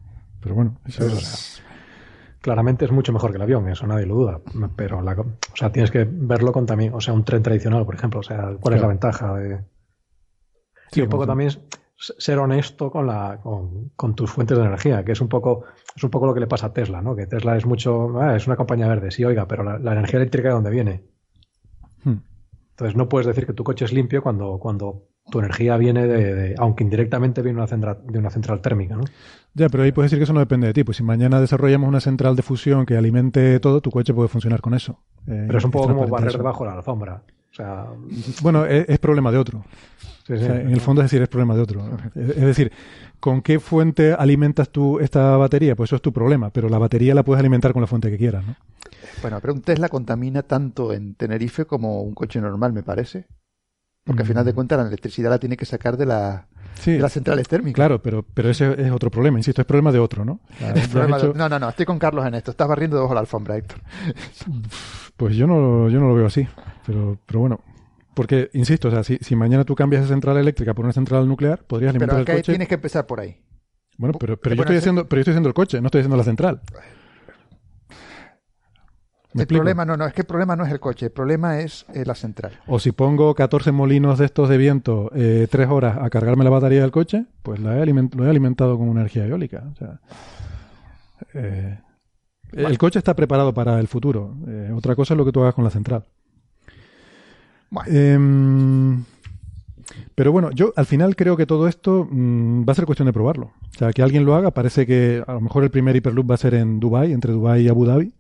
Pero bueno, eso es... Claramente es mucho mejor que el avión, eso nadie lo duda. Pero la, o sea, tienes que verlo con también, o sea, un tren tradicional, por ejemplo. O sea, ¿cuál es la ventaja de. Sí, y un poco también ser honesto con la con, con, tus fuentes de energía, que es un poco es un poco lo que le pasa a Tesla, ¿no? Que Tesla es mucho ah, es una compañía verde, sí, oiga, pero la, energía eléctrica de dónde viene. Hmm. Entonces no puedes decir que tu coche es limpio cuando cuando tu energía viene de, aunque indirectamente viene una central, de una central térmica, ¿no? Ya, pero ahí puedes decir que eso no depende de ti. Pues si mañana desarrollamos una central de fusión que alimente todo, tu coche puede funcionar con eso. Eh, pero es un poco como barrer debajo de la alfombra. O sea... Bueno, es, problema de otro. en el fondo es decir, es problema de otro. Es, decir, ¿con qué fuente alimentas tú esta batería? Pues eso es tu problema, pero la batería la puedes alimentar con la fuente que quieras, ¿no? Bueno, pero un Tesla contamina tanto en Tenerife como un coche normal, me parece. Porque al final de mm. cuentas la electricidad la tiene que sacar de, la, de las centrales térmicas. Claro, pero, pero ese es otro problema, insisto, es problema de otro, ¿no? No, no, no, estoy con Carlos en esto. Estás barriendo debajo de la alfombra, Héctor. Pues yo no, yo no lo veo así, pero, pero bueno. Porque, insisto, o sea, si, si mañana tú cambias esa central eléctrica por una central nuclear, podrías alimentar pero el coche. tienes que empezar por ahí. Bueno, pero, pero, yo estoy haciendo, pero yo estoy haciendo el coche, no estoy haciendo la central el problema no, no, es que el problema no es el coche, el problema es eh, la central. O si pongo 14 molinos de estos de viento eh, tres horas a cargarme la batería del coche, pues la he lo he alimentado con energía eólica. O sea, eh, El coche está preparado para el futuro. otra cosa es lo que tú hagas con la central. Em, pero bueno, yo al final creo que todo esto mm, va a ser cuestión de probarlo. O sea, que alguien lo haga. Parece que a lo mejor el primer Hyperloop va a ser en Dubai, entre Dubai y Abu Dhabi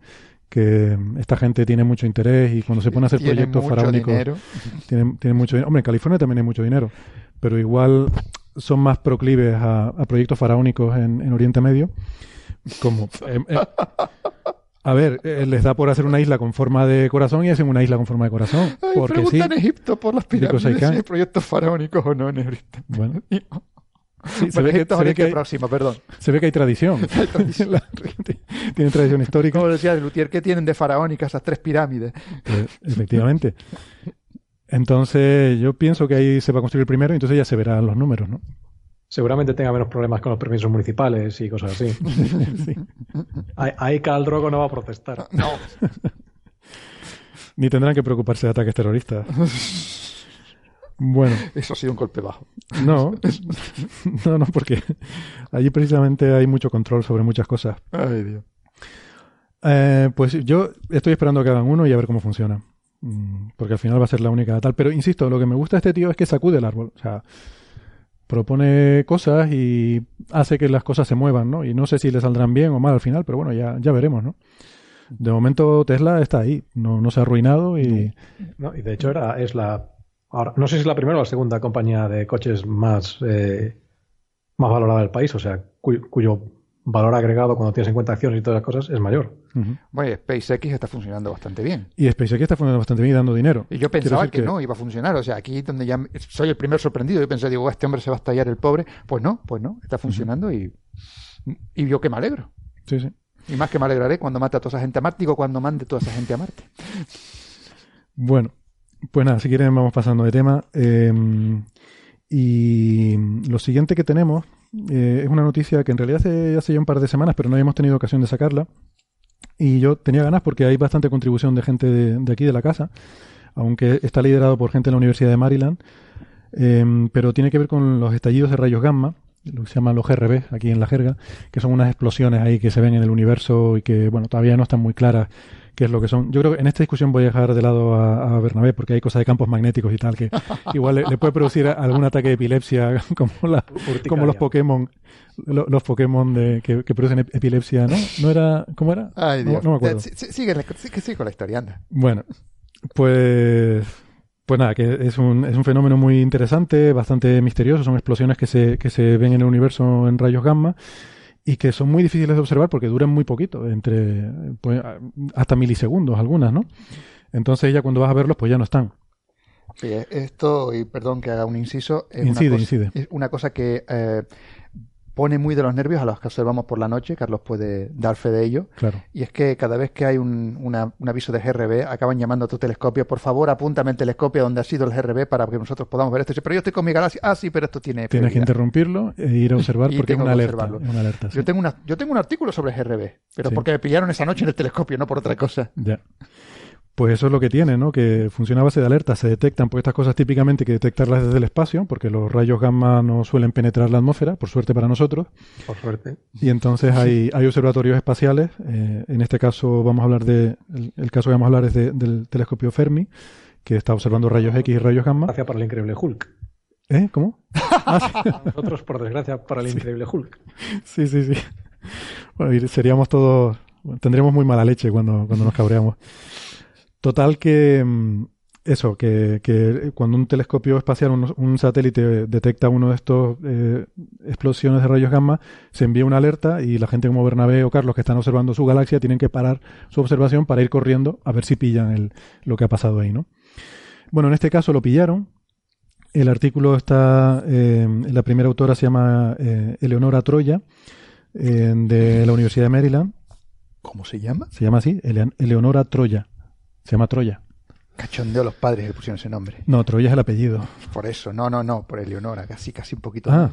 que esta gente tiene mucho interés y cuando se pone a hacer proyectos faraónicos tiene, tiene, mucho dinero. Hombre, en California también hay mucho dinero, pero igual son más proclives a, proyectos faraónicos en, Oriente Medio. Como, eh, eh, a ver, eh, les da por hacer una isla con forma de corazón y hacen una isla con forma de corazón. porque sí. en Egipto por las pirámides si hay proyectos faraónicos o no en Oriente Bueno. Se, ve que, hay, perdón. se ve que hay tradición. Tiene tradición histórica. Como decía Lutier, ¿qué tienen de faraónicas esas tres pirámides? Pues, efectivamente. Entonces, yo pienso que ahí se va a construir primero y entonces ya se verán los números, ¿no? Seguramente tenga menos problemas con los permisos municipales y cosas así. Ahí, ahí Caldrogo no va a protestar. No. Ni tendrán que preocuparse de ataques terroristas. Bueno. Eso ha sido un golpe bajo. No, no, no, porque allí precisamente hay mucho control sobre muchas cosas. Ay, Dios. Eh, pues yo estoy esperando que hagan uno y a ver cómo funciona. Mm, porque al final va a ser la única tal. Pero insisto, lo que me gusta de este tío es que sacude el árbol. O sea, propone cosas y hace que las cosas se muevan, ¿no? Y no sé si le saldrán bien o mal al final, pero bueno, ya, ya veremos, ¿no? De momento Tesla está ahí, no, no se ha arruinado y... No, y de hecho era, es la Ahora, no sé si es la primera o la segunda compañía de coches más, eh, más valorada del país, o sea, cuyo, valor agregado cuando tienes en cuenta acciones y todas las cosas es mayor. Bueno, SpaceX está funcionando bastante bien. Y SpaceX está funcionando bastante bien y dando dinero. Y yo pensaba que, no iba a funcionar. O sea, aquí donde ya soy el primer sorprendido. Yo pensé, digo, este hombre se va a estallar el pobre. Pues no, pues no, está funcionando y, y yo que me alegro. Sí, sí. Y más que me alegraré cuando mate a toda esa gente a Marte, digo, cuando mande toda esa gente a Marte. Bueno, pues nada, si quieren vamos pasando de tema. Em, y lo siguiente que tenemos eh, es una noticia que en realidad hace, hace ya un par de semanas, pero no habíamos tenido ocasión de sacarla. Y yo tenía ganas porque hay bastante contribución de gente de, aquí de la casa, aunque está liderado por gente de la Universidad de Maryland, em, pero tiene que ver con los estallidos de rayos gamma, lo que se llaman los GRB aquí en la jerga, que son unas explosiones ahí que se ven en el universo y que, bueno, todavía no están muy claras qué es lo que son. Yo creo que en esta discusión voy a dejar de lado a, Bernabé porque hay cosas de campos magnéticos y tal que igual le, puede producir algún ataque de epilepsia como, la, como los Pokémon los Pokémon de, que, producen epilepsia, ¿no? ¿No era? ¿Cómo era? Ay, Dios. No, me acuerdo. sigue, sigue, con la historia, anda. Bueno, pues... Pues nada, que es un, es un fenómeno muy interesante, bastante misterioso. Son explosiones que se, que se ven en el universo en rayos gamma y que son muy difíciles de observar porque duran muy poquito, entre pues, hasta milisegundos algunas, ¿no? Entonces ya cuando vas a verlos, pues ya no están. Sí, esto, y perdón que haga un inciso, es, incide, una, cosa, incide. es una cosa que eh, pone muy de los nervios a los que observamos por la noche. Carlos puede dar fe de ello. Claro. Y es que cada vez que hay un, una- un aviso de GRB, acaban llamando a tu telescopio. Por favor, apúntame el telescopio donde ha sido el GRB para que nosotros podamos ver esto. Pero yo estoy con mi galaxia. Ah, sí, pero esto tiene. Tienes que prioridad". interrumpirlo e ir a observar porque es una alerta. observarlo. es una alerta, sí. Yo tengo, una, yo tengo un artículo sobre GRB, pero Sí. porque me pillaron esa noche en el telescopio, no por otra cosa. Ya. Pues eso es lo que tiene, ¿no? Que funciona a base de alertas. Se detectan, pues estas cosas típicamente hay que detectarlas desde el espacio, porque los rayos gamma no suelen penetrar la atmósfera, por suerte para nosotros. Por suerte. Y entonces hay, hay observatorios espaciales. eh, en este caso vamos a hablar de, el, el caso que vamos a hablar es de- del telescopio Fermi, que está observando rayos X y rayos gamma. Gracias para el increíble Hulk. ¿Eh? ¿Cómo? Ah, Nosotros, por desgracia, para el increíble Hulk. sí, sí, sí. Bueno, y seríamos todos, tendríamos muy mala leche cuando, cuando nos cabreamos. Total que mm, eso, que, que cuando un telescopio espacial, un, un satélite detecta uno de estos eh, explosiones de rayos gamma, se envía una alerta y la gente como Bernabé o Carlos que están observando su galaxia tienen que parar su observación para ir corriendo a ver si pillan el, lo que ha pasado ahí, ¿no? Bueno, en este caso lo pillaron. El artículo está, eh, la primera autora se llama eh, Eleonora Troya, de la Universidad de Maryland. ¿Cómo se llama? Se llama así, Ele- Eleonora Troya. Se llama Troya. Cachondeo los padres que le pusieron ese nombre. No, Troya es el apellido. Por eso, no, no, no, por Eleonora, casi, casi un poquito. Ah,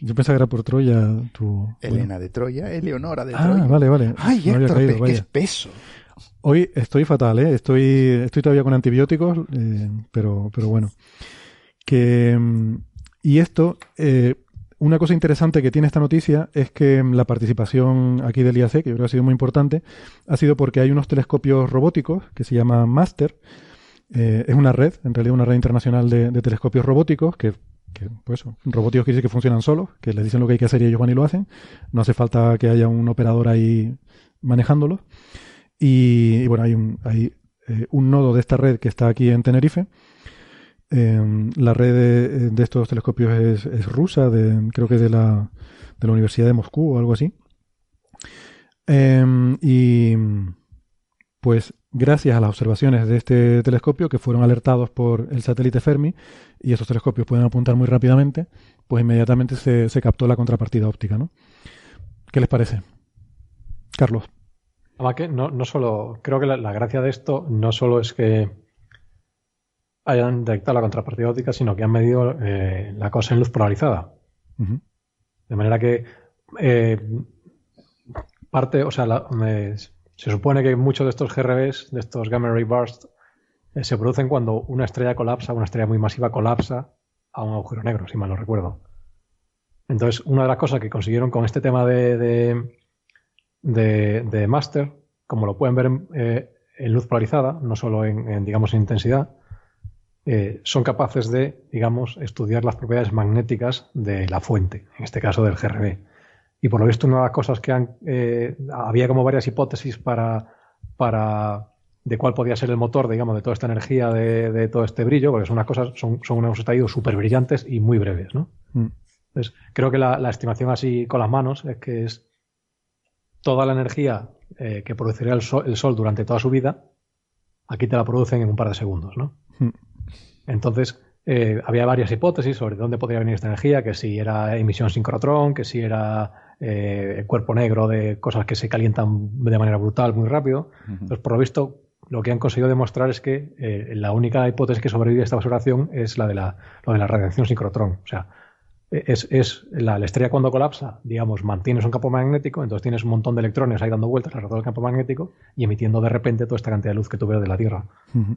yo pensaba que era por Troya tu... Elena de Troya, Eleonora de Ah, Troya. vale, vale. Ay, No Héctor, caído, qué espeso. Hoy estoy fatal, ¿eh? Estoy, estoy todavía con antibióticos, eh, pero, pero bueno. Que, mm, y esto, eh, una cosa interesante que tiene esta noticia es que mm, la participación aquí del IAC, que yo creo que ha sido muy importante, ha sido porque hay unos telescopios robóticos que se llama MASTER. Eh, es una red, en realidad una red internacional de, telescopios robóticos que, que, pues, robóticos quiere decir que funcionan solos, que les dicen lo que hay que hacer y ellos van y lo hacen. No hace falta que haya un operador ahí manejándolos. Y, y bueno, hay, un, hay eh, un nodo de esta red que está aquí en Tenerife. Eh, la red de, estos telescopios es, es rusa, de, creo que de la, de la Universidad de Moscú o algo así. Eh, y pues gracias a las observaciones de este telescopio que fueron alertados por el satélite Fermi y esos telescopios pueden apuntar muy rápidamente, pues inmediatamente se, captó la contrapartida óptica, ¿no? ¿Qué les parece? Carlos. No, no solo, creo que la gracia de esto no solo es que hayan detectado la contrapartida óptica, sino que han medido eh, la cosa en luz polarizada. De manera que eh, parte, o sea, la- me- se supone que muchos de estos GRBs, de estos gamma ray bursts, eh, se producen cuando una estrella colapsa, una estrella muy masiva colapsa a un agujero negro, si mal no recuerdo. Entonces, una de las cosas que consiguieron con este tema de, de, de, de Master, como lo pueden ver en, en luz polarizada, no solo en, en, digamos, en intensidad, eh, son capaces de, digamos, estudiar las propiedades magnéticas de la fuente, en este caso del GRB. Y por lo visto, una de las cosas que han. eh, había como varias hipótesis para, para. de cuál podía ser el motor, digamos, de toda esta energía, de, de todo este brillo, porque son unas cosas, son, son unos estallidos súper brillantes y muy breves, ¿no? Mm. Entonces, creo que la, la estimación así con las manos es que es toda la energía eh, que produciría el sol, el sol durante toda su vida, aquí te la producen en un par de segundos, ¿no? Mm. Entonces, eh, había varias hipótesis sobre dónde podría venir esta energía, que si era emisión sincrotrón, que si era eh, cuerpo negro de cosas que se calientan de manera brutal muy rápido. Entonces, por lo visto, lo que han conseguido demostrar es que eh, la única hipótesis que sobrevive a esta observación es la de la, lo de la radiación sincrotrón. O sea, es, es la, la, estrella cuando colapsa, digamos, mantienes un campo magnético, entonces tienes un montón de electrones ahí dando vueltas alrededor del campo magnético y emitiendo de repente toda esta cantidad de luz que tú ves de la Tierra. Uh -huh.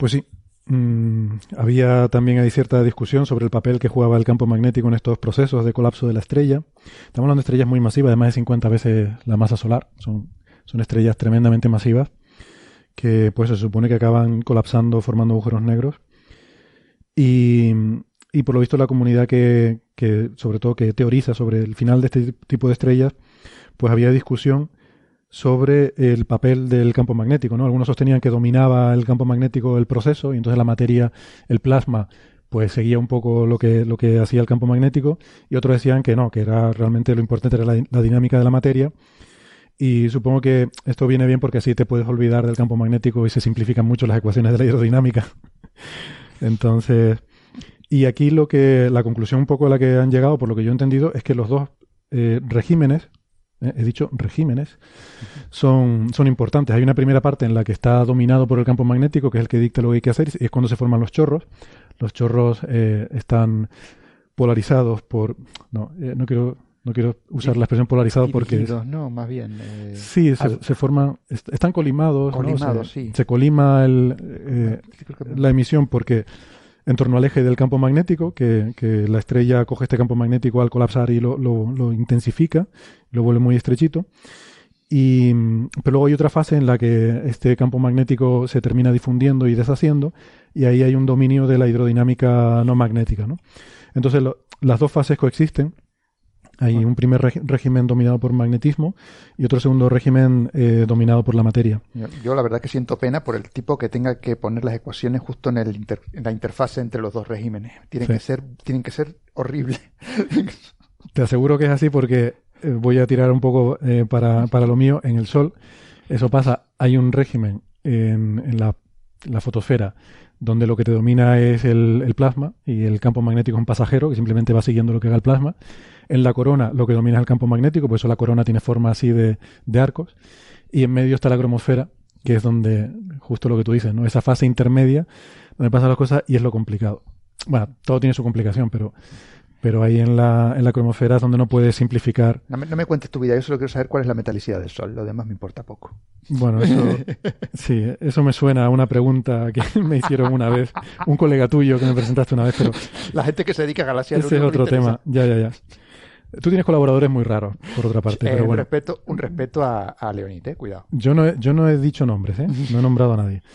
Pues sí. Mm, había también hay cierta discusión sobre el papel que jugaba el campo magnético en estos procesos de colapso de la estrella. Estamos hablando de estrellas muy masivas, de más de 50 veces la masa solar. Son, son estrellas tremendamente masivas que pues se supone que acaban colapsando formando agujeros negros. Y, y por lo visto la comunidad que, que, sobre todo que teoriza sobre el final de este tipo de estrellas, pues había discusión sobre el papel del campo magnético, ¿no? Algunos sostenían que dominaba el campo magnético el proceso y entonces la materia, el plasma, pues seguía un poco lo que, lo que hacía el campo magnético y otros decían que no, que era realmente lo importante era la, dinámica de la materia y supongo que esto viene bien porque así te puedes olvidar del campo magnético y se simplifican mucho las ecuaciones de la aerodinámica. Entonces, Y aquí lo que la conclusión un poco a la que han llegado, por lo que yo he entendido, es que los dos eh, regímenes, eh, he dicho regímenes, son, son importantes. Hay una primera parte en la que está dominado por el campo magnético, que es el que dicta lo que hay que hacer, y es cuando se forman los chorros. Los chorros eh, están polarizados por... No, eh, no quiero no quiero usar la expresión polarizado porque... No, más bien. eh, Sí, se, al- se forman, est- están colimados, ¿no? Colimados, se, sí. se colima el, eh, la emisión porque en torno al eje del campo magnético, que, que la estrella coge este campo magnético al colapsar y lo, lo- intensifica, lo vuelve muy estrechito. Y, pero luego hay otra fase en la que este campo magnético se termina difundiendo y deshaciendo, y ahí hay un dominio de la hidrodinámica no magnética. ¿no? Entonces las dos fases coexisten. Hay un primer régimen dominado por magnetismo y otro segundo régimen eh, dominado por la materia. Yo, yo la verdad que siento pena por el tipo que tenga que poner las ecuaciones justo en, el inter- en la interfase entre los dos regímenes. Tienen Sí. que ser, tienen que ser horribles. Te aseguro que es así porque eh, voy a tirar un poco eh, para, para lo mío. En el Sol, eso pasa. Hay un régimen en, en la, la fotosfera donde lo que te domina es el, el plasma y el campo magnético es un pasajero que simplemente va siguiendo lo que haga el plasma. En la corona lo que domina es el campo magnético, por eso la corona tiene forma así de, de arcos. Y en medio está la cromosfera, que es donde, justo lo que tú dices, ¿no? Esa fase intermedia donde pasan las cosas y es lo complicado. Bueno, todo tiene su complicación, pero, pero ahí en la, en la cromosfera es donde no puedes simplificar. No me, no me cuentes tu vida, yo solo quiero saber cuál es la metalicidad del Sol. Lo demás me importa poco. Bueno, eso, sí, eso me suena a una pregunta que me hicieron una vez, un colega tuyo que me presentaste una vez, pero La gente que se dedica a galaxias ese es otro tema. Ya, ya, ya. Tú tienes colaboradores muy raros, por otra parte, Eh, pero un respeto, un respeto a, a Leonid, eh, cuidado. Yo no, he, yo no he dicho nombres, ¿eh? No he nombrado a nadie.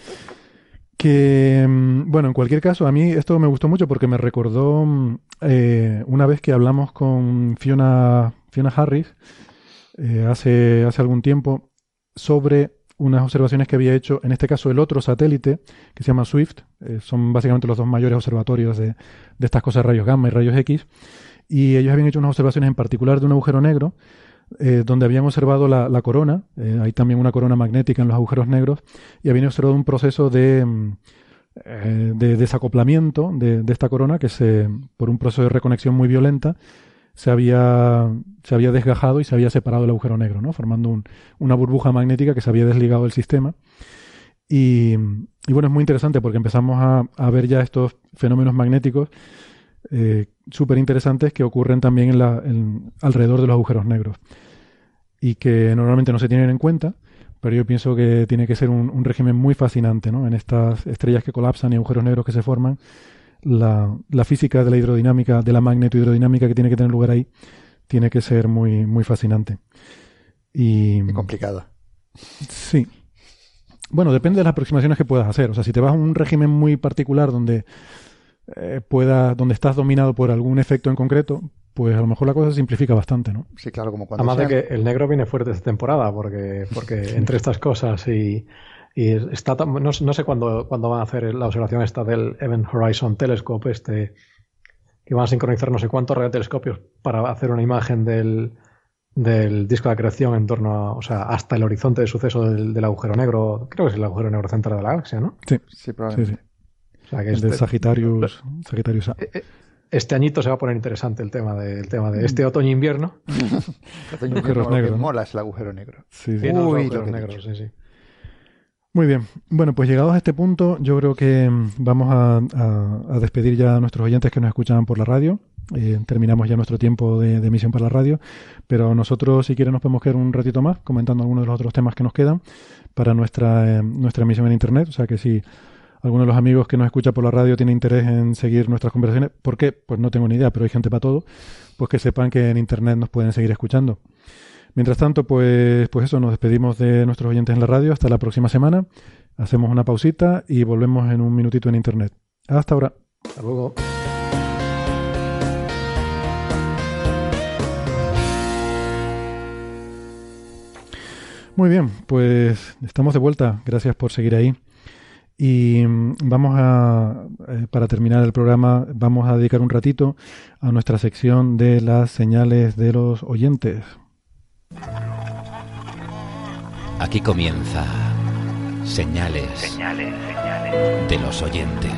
Que, mm, bueno, en cualquier caso, a mí esto me gustó mucho porque me recordó mm, eh, una vez que hablamos con Fiona, Fiona Harris eh, hace, hace algún tiempo sobre unas observaciones que había hecho, en este caso el otro satélite, que se llama SWIFT, eh, son básicamente los dos mayores observatorios de, de estas cosas, rayos gamma y rayos X, y ellos habían hecho unas observaciones en particular de un agujero negro, eh, donde habían observado la, corona, eh, hay también una corona magnética en los agujeros negros, y habían observado un proceso de, mm, eh, de desacoplamiento de, de esta corona que se, por un proceso de reconexión muy violenta se había, se había desgajado y se había separado el agujero negro, ¿no? formando un- una burbuja magnética que se había desligado del sistema. Y, y bueno, es muy interesante porque empezamos a, a ver ya estos fenómenos magnéticos eh, súper interesantes que ocurren también en la, en- alrededor de los agujeros negros y que normalmente no se tienen en cuenta, pero yo pienso que tiene que ser un, un régimen muy fascinante ¿no? en estas estrellas que colapsan y agujeros negros que se forman. La, la física de la hidrodinámica, de la magnetohidrodinámica que tiene que tener lugar ahí, tiene que ser muy, muy fascinante. Y, Y complicada. Sí. Bueno, depende de las aproximaciones que puedas hacer. O sea, si te vas a un régimen muy particular donde eh, pueda, donde estás dominado por algún efecto en concreto, pues a lo mejor la cosa se simplifica bastante, ¿no? Sí, claro, como cuando Además de que el negro viene fuerte esta temporada, porque, porque entre estas cosas y, y está tan- no, no sé cuándo, cuándo van a hacer la observación esta del Event Horizon Telescope, este que van a sincronizar no sé cuántos radiotelescopios para hacer una imagen del, del disco de creación en torno a, o sea, hasta el horizonte de suceso del, del agujero negro, creo que es el agujero negro central de la galaxia, ¿no? Sí, Sí, sí, probablemente. sí. O sea, que El de este, Sagitarius, Sagitarius A. eh, eh, este añito se va a poner interesante el tema de, el tema de este otoño-invierno. Otoño, lo que negros, ¿no? mola es el agujero negro. Sí, sí. Sí, no, los Uy, agujeros lo que he negros, sí, sí. Muy bien. Bueno, pues llegados a este punto, yo creo que mm, vamos a, a- a despedir ya a nuestros oyentes que nos escuchan por la radio. Eh, terminamos ya nuestro tiempo de, de emisión para la radio, pero nosotros, si quieren, nos podemos quedar un ratito más comentando algunos de los otros temas que nos quedan para nuestra, eh, nuestra emisión en Internet. O sea que si alguno de los amigos que nos escucha por la radio tiene interés en seguir nuestras conversaciones, ¿por qué? Pues no tengo ni idea, pero hay gente para todo, pues que sepan que en Internet nos pueden seguir escuchando. Mientras tanto, pues, pues eso, nos despedimos de nuestros oyentes en la radio. Hasta la próxima semana. Hacemos una pausita y volvemos en un minutito en Internet. Hasta ahora. Hasta luego. Muy bien, pues estamos de vuelta. Gracias por seguir ahí. Y mm, vamos a, eh, para terminar el programa, vamos a dedicar un ratito a nuestra sección de las señales de los oyentes. Aquí comienza Señales, de los oyentes.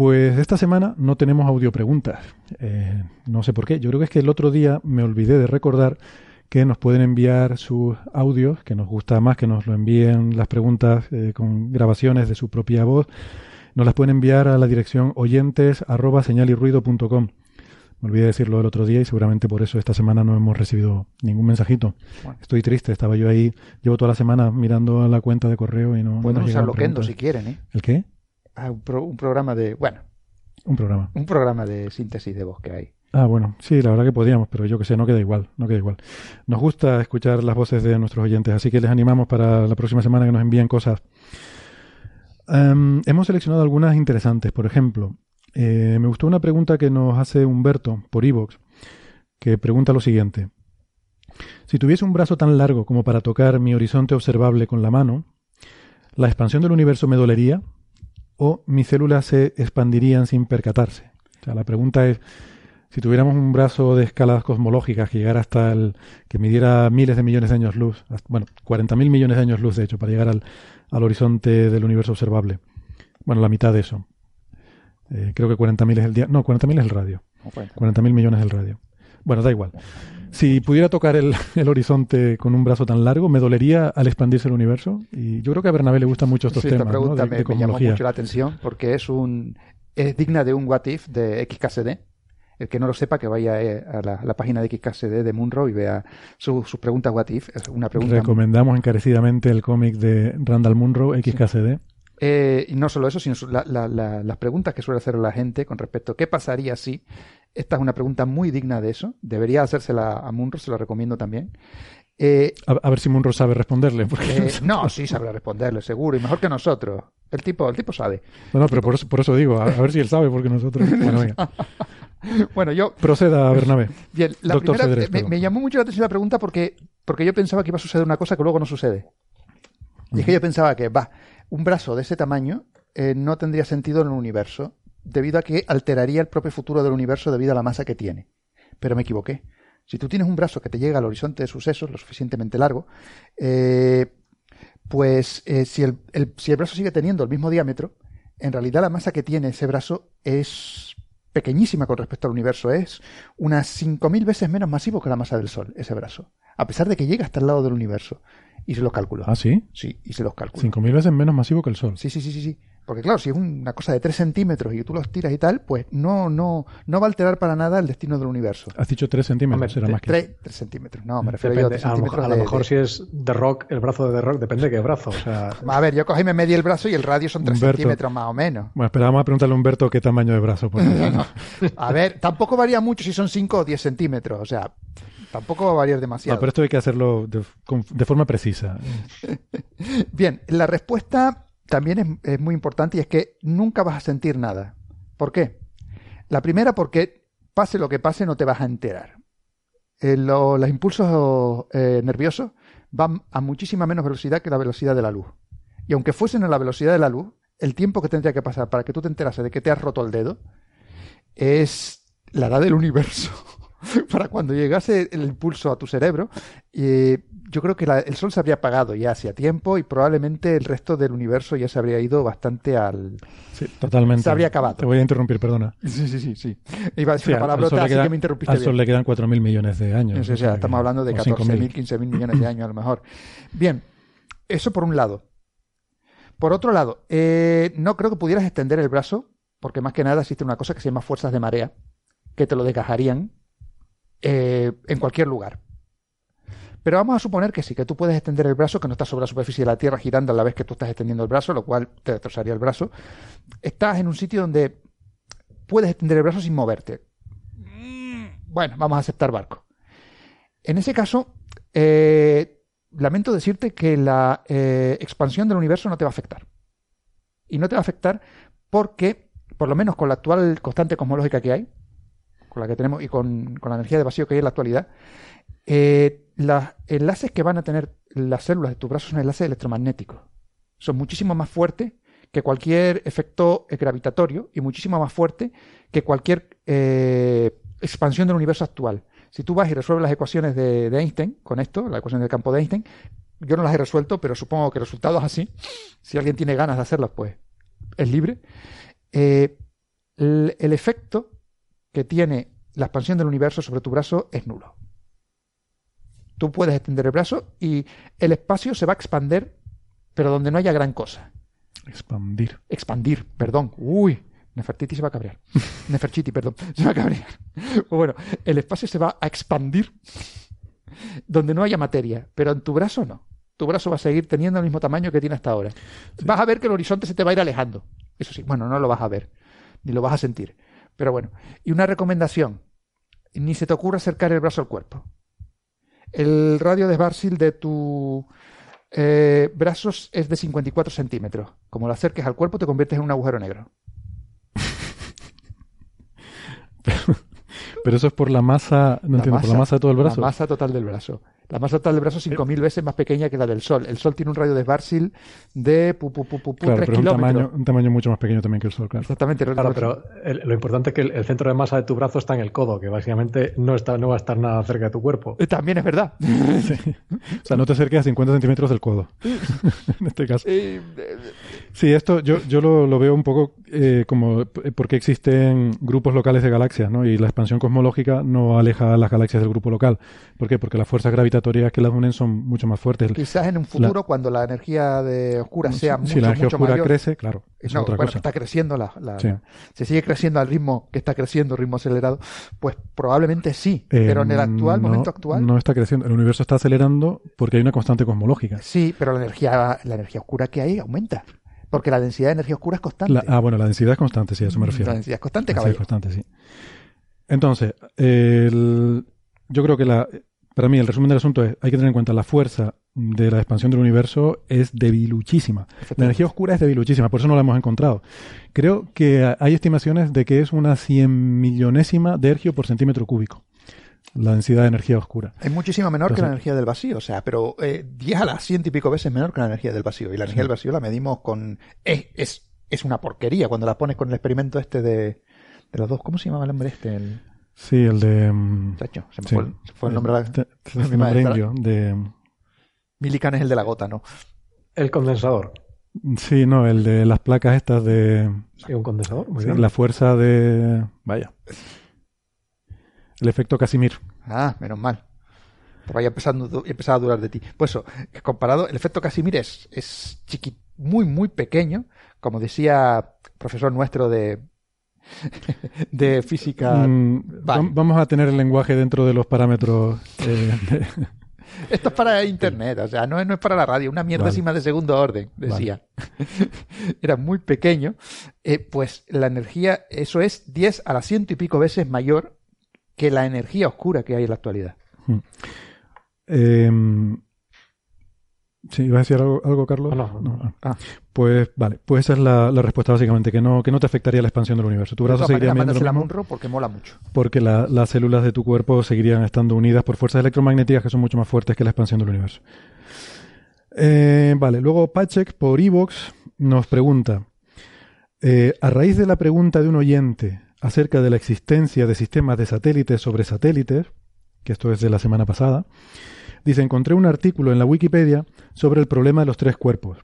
Pues esta semana no tenemos audio preguntas. Eh, no sé por qué. Yo creo que es que el otro día me olvidé de recordar que nos pueden enviar sus audios, que nos gusta más que nos lo envíen las preguntas eh, con grabaciones de su propia voz. Nos las pueden enviar a la dirección oyentes arroba señalirruido.com. Me olvidé decirlo el otro día y seguramente por eso esta semana no hemos recibido ningún mensajito. Bueno. Estoy triste, estaba yo ahí, llevo toda la semana mirando la cuenta de correo y no. no Pueden nos usar Loquendo si quieren, ¿eh? ¿El qué? Ah, un, pro- un programa de, bueno, Un programa. un programa de síntesis de voz que hay. Ah, bueno, sí, la verdad que podíamos, pero yo que sé, no queda igual, no queda igual. Nos gusta escuchar las voces de nuestros oyentes, así que les animamos para la próxima semana que nos envíen cosas. Em, hemos seleccionado algunas interesantes, por ejemplo, eh, me gustó una pregunta que nos hace Humberto por iVoox, que pregunta lo siguiente. Si tuviese un brazo tan largo como para tocar mi horizonte observable con la mano, ¿la expansión del universo me dolería o mis células se expandirían sin percatarse? O sea, la pregunta es, si tuviéramos un brazo de escalas cosmológicas que llegara hasta el, que midiera miles de millones de años luz, hasta- bueno, 40.000 millones de años luz, de hecho, para llegar al, al horizonte del universo observable. Bueno, la mitad de eso. Eh, creo que 40.000 es el día, no, 40.000 es el radio. ¿Cómo cuenta? 40.000 millones del radio. Bueno, da igual. Si pudiera tocar el, el horizonte con un brazo tan largo, ¿me dolería al expandirse el universo? Y yo creo que a Bernabé le gustan mucho estos Sí, esta temas ¿no? pregunta de, me, de me llamó cosmología. mucho la atención porque es un es digna de un what if de XKCD. El que no lo sepa, que vaya eh, a la, a la página de XKCD de Munro y vea su- sus preguntas what if. Es una pregunta Recomendamos encarecidamente el cómic de Randall Munro, XKCD. Eh, y no solo eso, sino su- la- la- la- las preguntas que suele hacer la gente con respecto a qué pasaría si. Esta es una pregunta muy digna de eso. Debería hacérsela a Munro, se lo recomiendo también. Eh, A, a ver si Munro sabe responderle. Porque... eh, no, sí sabrá responderle, seguro, y mejor que nosotros. El tipo, el tipo sabe. No, no, pero por eso, por eso digo, a, a ver si él sabe, porque nosotros... Bueno, venga. Bueno, yo, Proceda, Bernabé. bien, la Doctor primera, Cedrés, me, perdón. me llamó mucho la atención la pregunta porque, porque yo pensaba que iba a suceder una cosa que luego no sucede. Y es que yo pensaba que, va, un brazo de ese tamaño eh, no tendría sentido en el universo, debido a que alteraría el propio futuro del universo debido a la masa que tiene. Pero me equivoqué. Si tú tienes un brazo que te llega al horizonte de sucesos, lo suficientemente largo, eh, pues eh, si, el, el- si el brazo sigue teniendo el mismo diámetro, en realidad la masa que tiene ese brazo es pequeñísima con respecto al universo. Es unas 5.000 veces menos masivo que la masa del Sol, ese brazo. A pesar de que llega hasta el lado del universo. Y se los calculó. Ah, sí. Sí, y se los. Cinco mil veces menos masivo que el Sol. Sí, sí, sí, sí, sí. Porque claro, si es una cosa de 3 centímetros y tú los tiras y tal, pues no, no, no va a alterar para nada el destino del universo. Has dicho tres centímetros, Hombre, será más que... 3, centímetros, no, me refiero yo a Depende, 3 a lo mejor, centímetros a lo de- mejor de- si es The Rock, el brazo de The Rock, depende de qué brazo. O sea, A ver, yo cogí y me medí el brazo y el radio son 3 Humberto. centímetros más o menos. Bueno, espera, vamos a preguntarle a Humberto qué tamaño de brazo. porque- A ver, tampoco varía mucho si son 5 o 10 centímetros, o sea, tampoco va a variar No, demasiado. pero esto hay que hacerlo de forma precisa. Bien, la respuesta también es, muy importante y es que nunca vas a sentir nada. ¿Por qué? La primera porque pase lo que pase no te vas a enterar. Eh, lo- los impulsos eh, nerviosos van a muchísima menos velocidad que la velocidad de la luz. Y aunque fuesen a la velocidad de la luz, el tiempo que tendría que pasar para que tú te enterase de que te has roto el dedo es la edad del universo. para cuando llegase el impulso a tu cerebro, eh, yo creo que la- el Sol se habría apagado ya hacía tiempo y probablemente el resto del universo ya se habría ido bastante al... Sí, totalmente. Se habría acabado. Te voy a interrumpir, perdona. Sí, sí, sí, sí. Iba a decir Sí, una le así que me interrumpiste Al bien. Sol le quedan 4.000 millones de años. O sea, estamos hablando de o 5.000. 14.000, 15.000 millones de años a lo mejor. Bien, eso por un lado. Por otro lado, eh, no creo que pudieras extender el brazo, porque más que nada existe una cosa que se llama fuerzas de marea, que te lo desgajarían eh, en cualquier lugar. Pero vamos a suponer que sí, que tú puedes extender el brazo, que no estás sobre la superficie de la Tierra girando a la vez que tú estás extendiendo el brazo, lo cual te destrozaría el brazo. Estás en un sitio donde puedes extender el brazo sin moverte. Bueno, vamos a aceptar barco. En ese caso, eh, lamento decirte que la eh, expansión del universo no te va a afectar. Y no te va a afectar porque, por lo menos con la actual constante cosmológica que hay, con la que tenemos y con, con la energía de vacío que hay en la actualidad, eh, los enlaces que van a tener las células de tu brazo son enlaces electromagnéticos. Son muchísimo más fuertes que cualquier efecto eh, gravitatorio y muchísimo más fuerte que cualquier eh, expansión del universo actual. Si tú vas y resuelves las ecuaciones de, de Einstein con esto, la ecuación del campo de Einstein, yo no las he resuelto, pero supongo que el resultado es así. Si alguien tiene ganas de hacerlas, pues es libre. El efecto que tiene la expansión del universo sobre tu brazo es nulo. Tú puedes extender el brazo y el espacio se va a expander, pero donde no haya gran cosa. Expandir. Expandir, perdón. Uy, Nefertiti se va a cabrear. Nefertiti, perdón. Se va a cabrear. Pues bueno, el espacio se va a expandir donde no haya materia, pero en tu brazo no. Tu brazo va a seguir teniendo el mismo tamaño que tiene hasta ahora. Vas a ver que el horizonte se te va a ir alejando. Eso sí, bueno, no lo vas a ver, ni lo vas a sentir. Pero bueno, y una recomendación, ni se te ocurra acercar el brazo al cuerpo. El radio de Schwarzschild de tu eh, brazos es de 54 centímetros. Como lo acerques al cuerpo te conviertes en un agujero negro. Pero eso es por la masa, no La entiendo, por la masa de todo el brazo. La masa total del brazo. La masa total del brazo es 5.000 veces más pequeña que la del Sol. El Sol tiene un radio de Schwarzschild de pu, pu, Claro, 3 pero es un kilómetros. tamaño, un tamaño mucho más pequeño también que el Sol, claro. Exactamente. Claro, pero el- lo importante es que el, el centro de masa de tu brazo está en el codo, que básicamente no, está, no va a estar nada cerca de tu cuerpo. Eh, También es verdad. Sí. O sea, no te acerques a 50 centímetros del codo. en este caso. Eh, eh, Sí, esto yo, yo lo, lo veo un poco eh, como porque existen grupos locales de galaxias, ¿no? Y la expansión cosmológica no aleja a las galaxias del grupo local. ¿Por qué? Porque las fuerzas gravitatorias que las unen son mucho más fuertes. quizás en un futuro, cuando la energía de oscura sea si mucho, la energía mucho oscura mayor, crece, claro, es no, otra bueno, cosa. está creciendo la, la- Sí. la- se sigue creciendo al ritmo que está creciendo, ritmo acelerado, pues probablemente sí, Eh, pero en el actual, no- momento actual, No está creciendo. El universo está acelerando porque hay una constante cosmológica. sí, pero la energía, la energía oscura que hay aumenta, porque la densidad de energía oscura es constante. La- ah, bueno, la densidad es constante, sí, a eso me refiero. La densidad es constante, densidad es constante, sí. Entonces, el- yo creo que la, para mí el resumen del asunto es, hay que tener en cuenta la fuerza de la expansión del universo es debiluchísima. La energía oscura es debiluchísima, por eso no la hemos encontrado. Creo que hay estimaciones de que es una cien millonésima de ergio por centímetro cúbico, la densidad de energía oscura. Es muchísimo menor que la energía del vacío, o sea, pero eh, 10 a las ciento y pico veces menor que la energía del vacío. Y la energía del vacío la medimos con... Es, es, es una porquería cuando la pones con el experimento este de, de los dos... ¿Cómo se llamaba el hombre este? El Sí, el de... mm, chacho, se me sí. fue, el- se fue el nombre. Te- te- mi el nombre maestra. indio, de... Millikan es el de la gota, ¿no? El condensador. Sí, no, el de las placas estas de... Sí, un condensador. Muy Sí, bien. la fuerza de... Vaya. El efecto Casimir. Ah, menos mal. Te vaya empezando, empezado a durar de ti. Pues eso, comparado, el efecto Casimir es, es chiqui, muy, muy pequeño. Como decía profesor nuestro de, de física. Mm, vale. vam- Vamos a tener el lenguaje dentro de los parámetros. eh, de- Esto es para internet, o sea, no es, no es para la radio, una mierdésima de segundo orden, decía. Era muy pequeño. Eh, pues la energía, eso es 10 a la ciento y pico veces mayor que la energía oscura que hay en la actualidad. eh, sí, ¿ibas a decir algo, algo, Carlos? No, no, no. ah. Pues vale, pues esa es la, la respuesta básicamente, que no, que no te afectaría la expansión del universo. Tu brazo seguiría maneras, viendo lo mándasela a mismo Munro porque mola mucho. porque la- las células de tu cuerpo seguirían estando unidas por fuerzas electromagnéticas que son mucho más fuertes que la expansión del universo. Eh, vale, luego Pachek por Evox nos pregunta, eh, a raíz de la pregunta de un oyente acerca de la existencia de sistemas de satélites sobre satélites, que esto es de la semana pasada, dice, encontré un artículo en la Wikipedia sobre el problema de los tres cuerpos.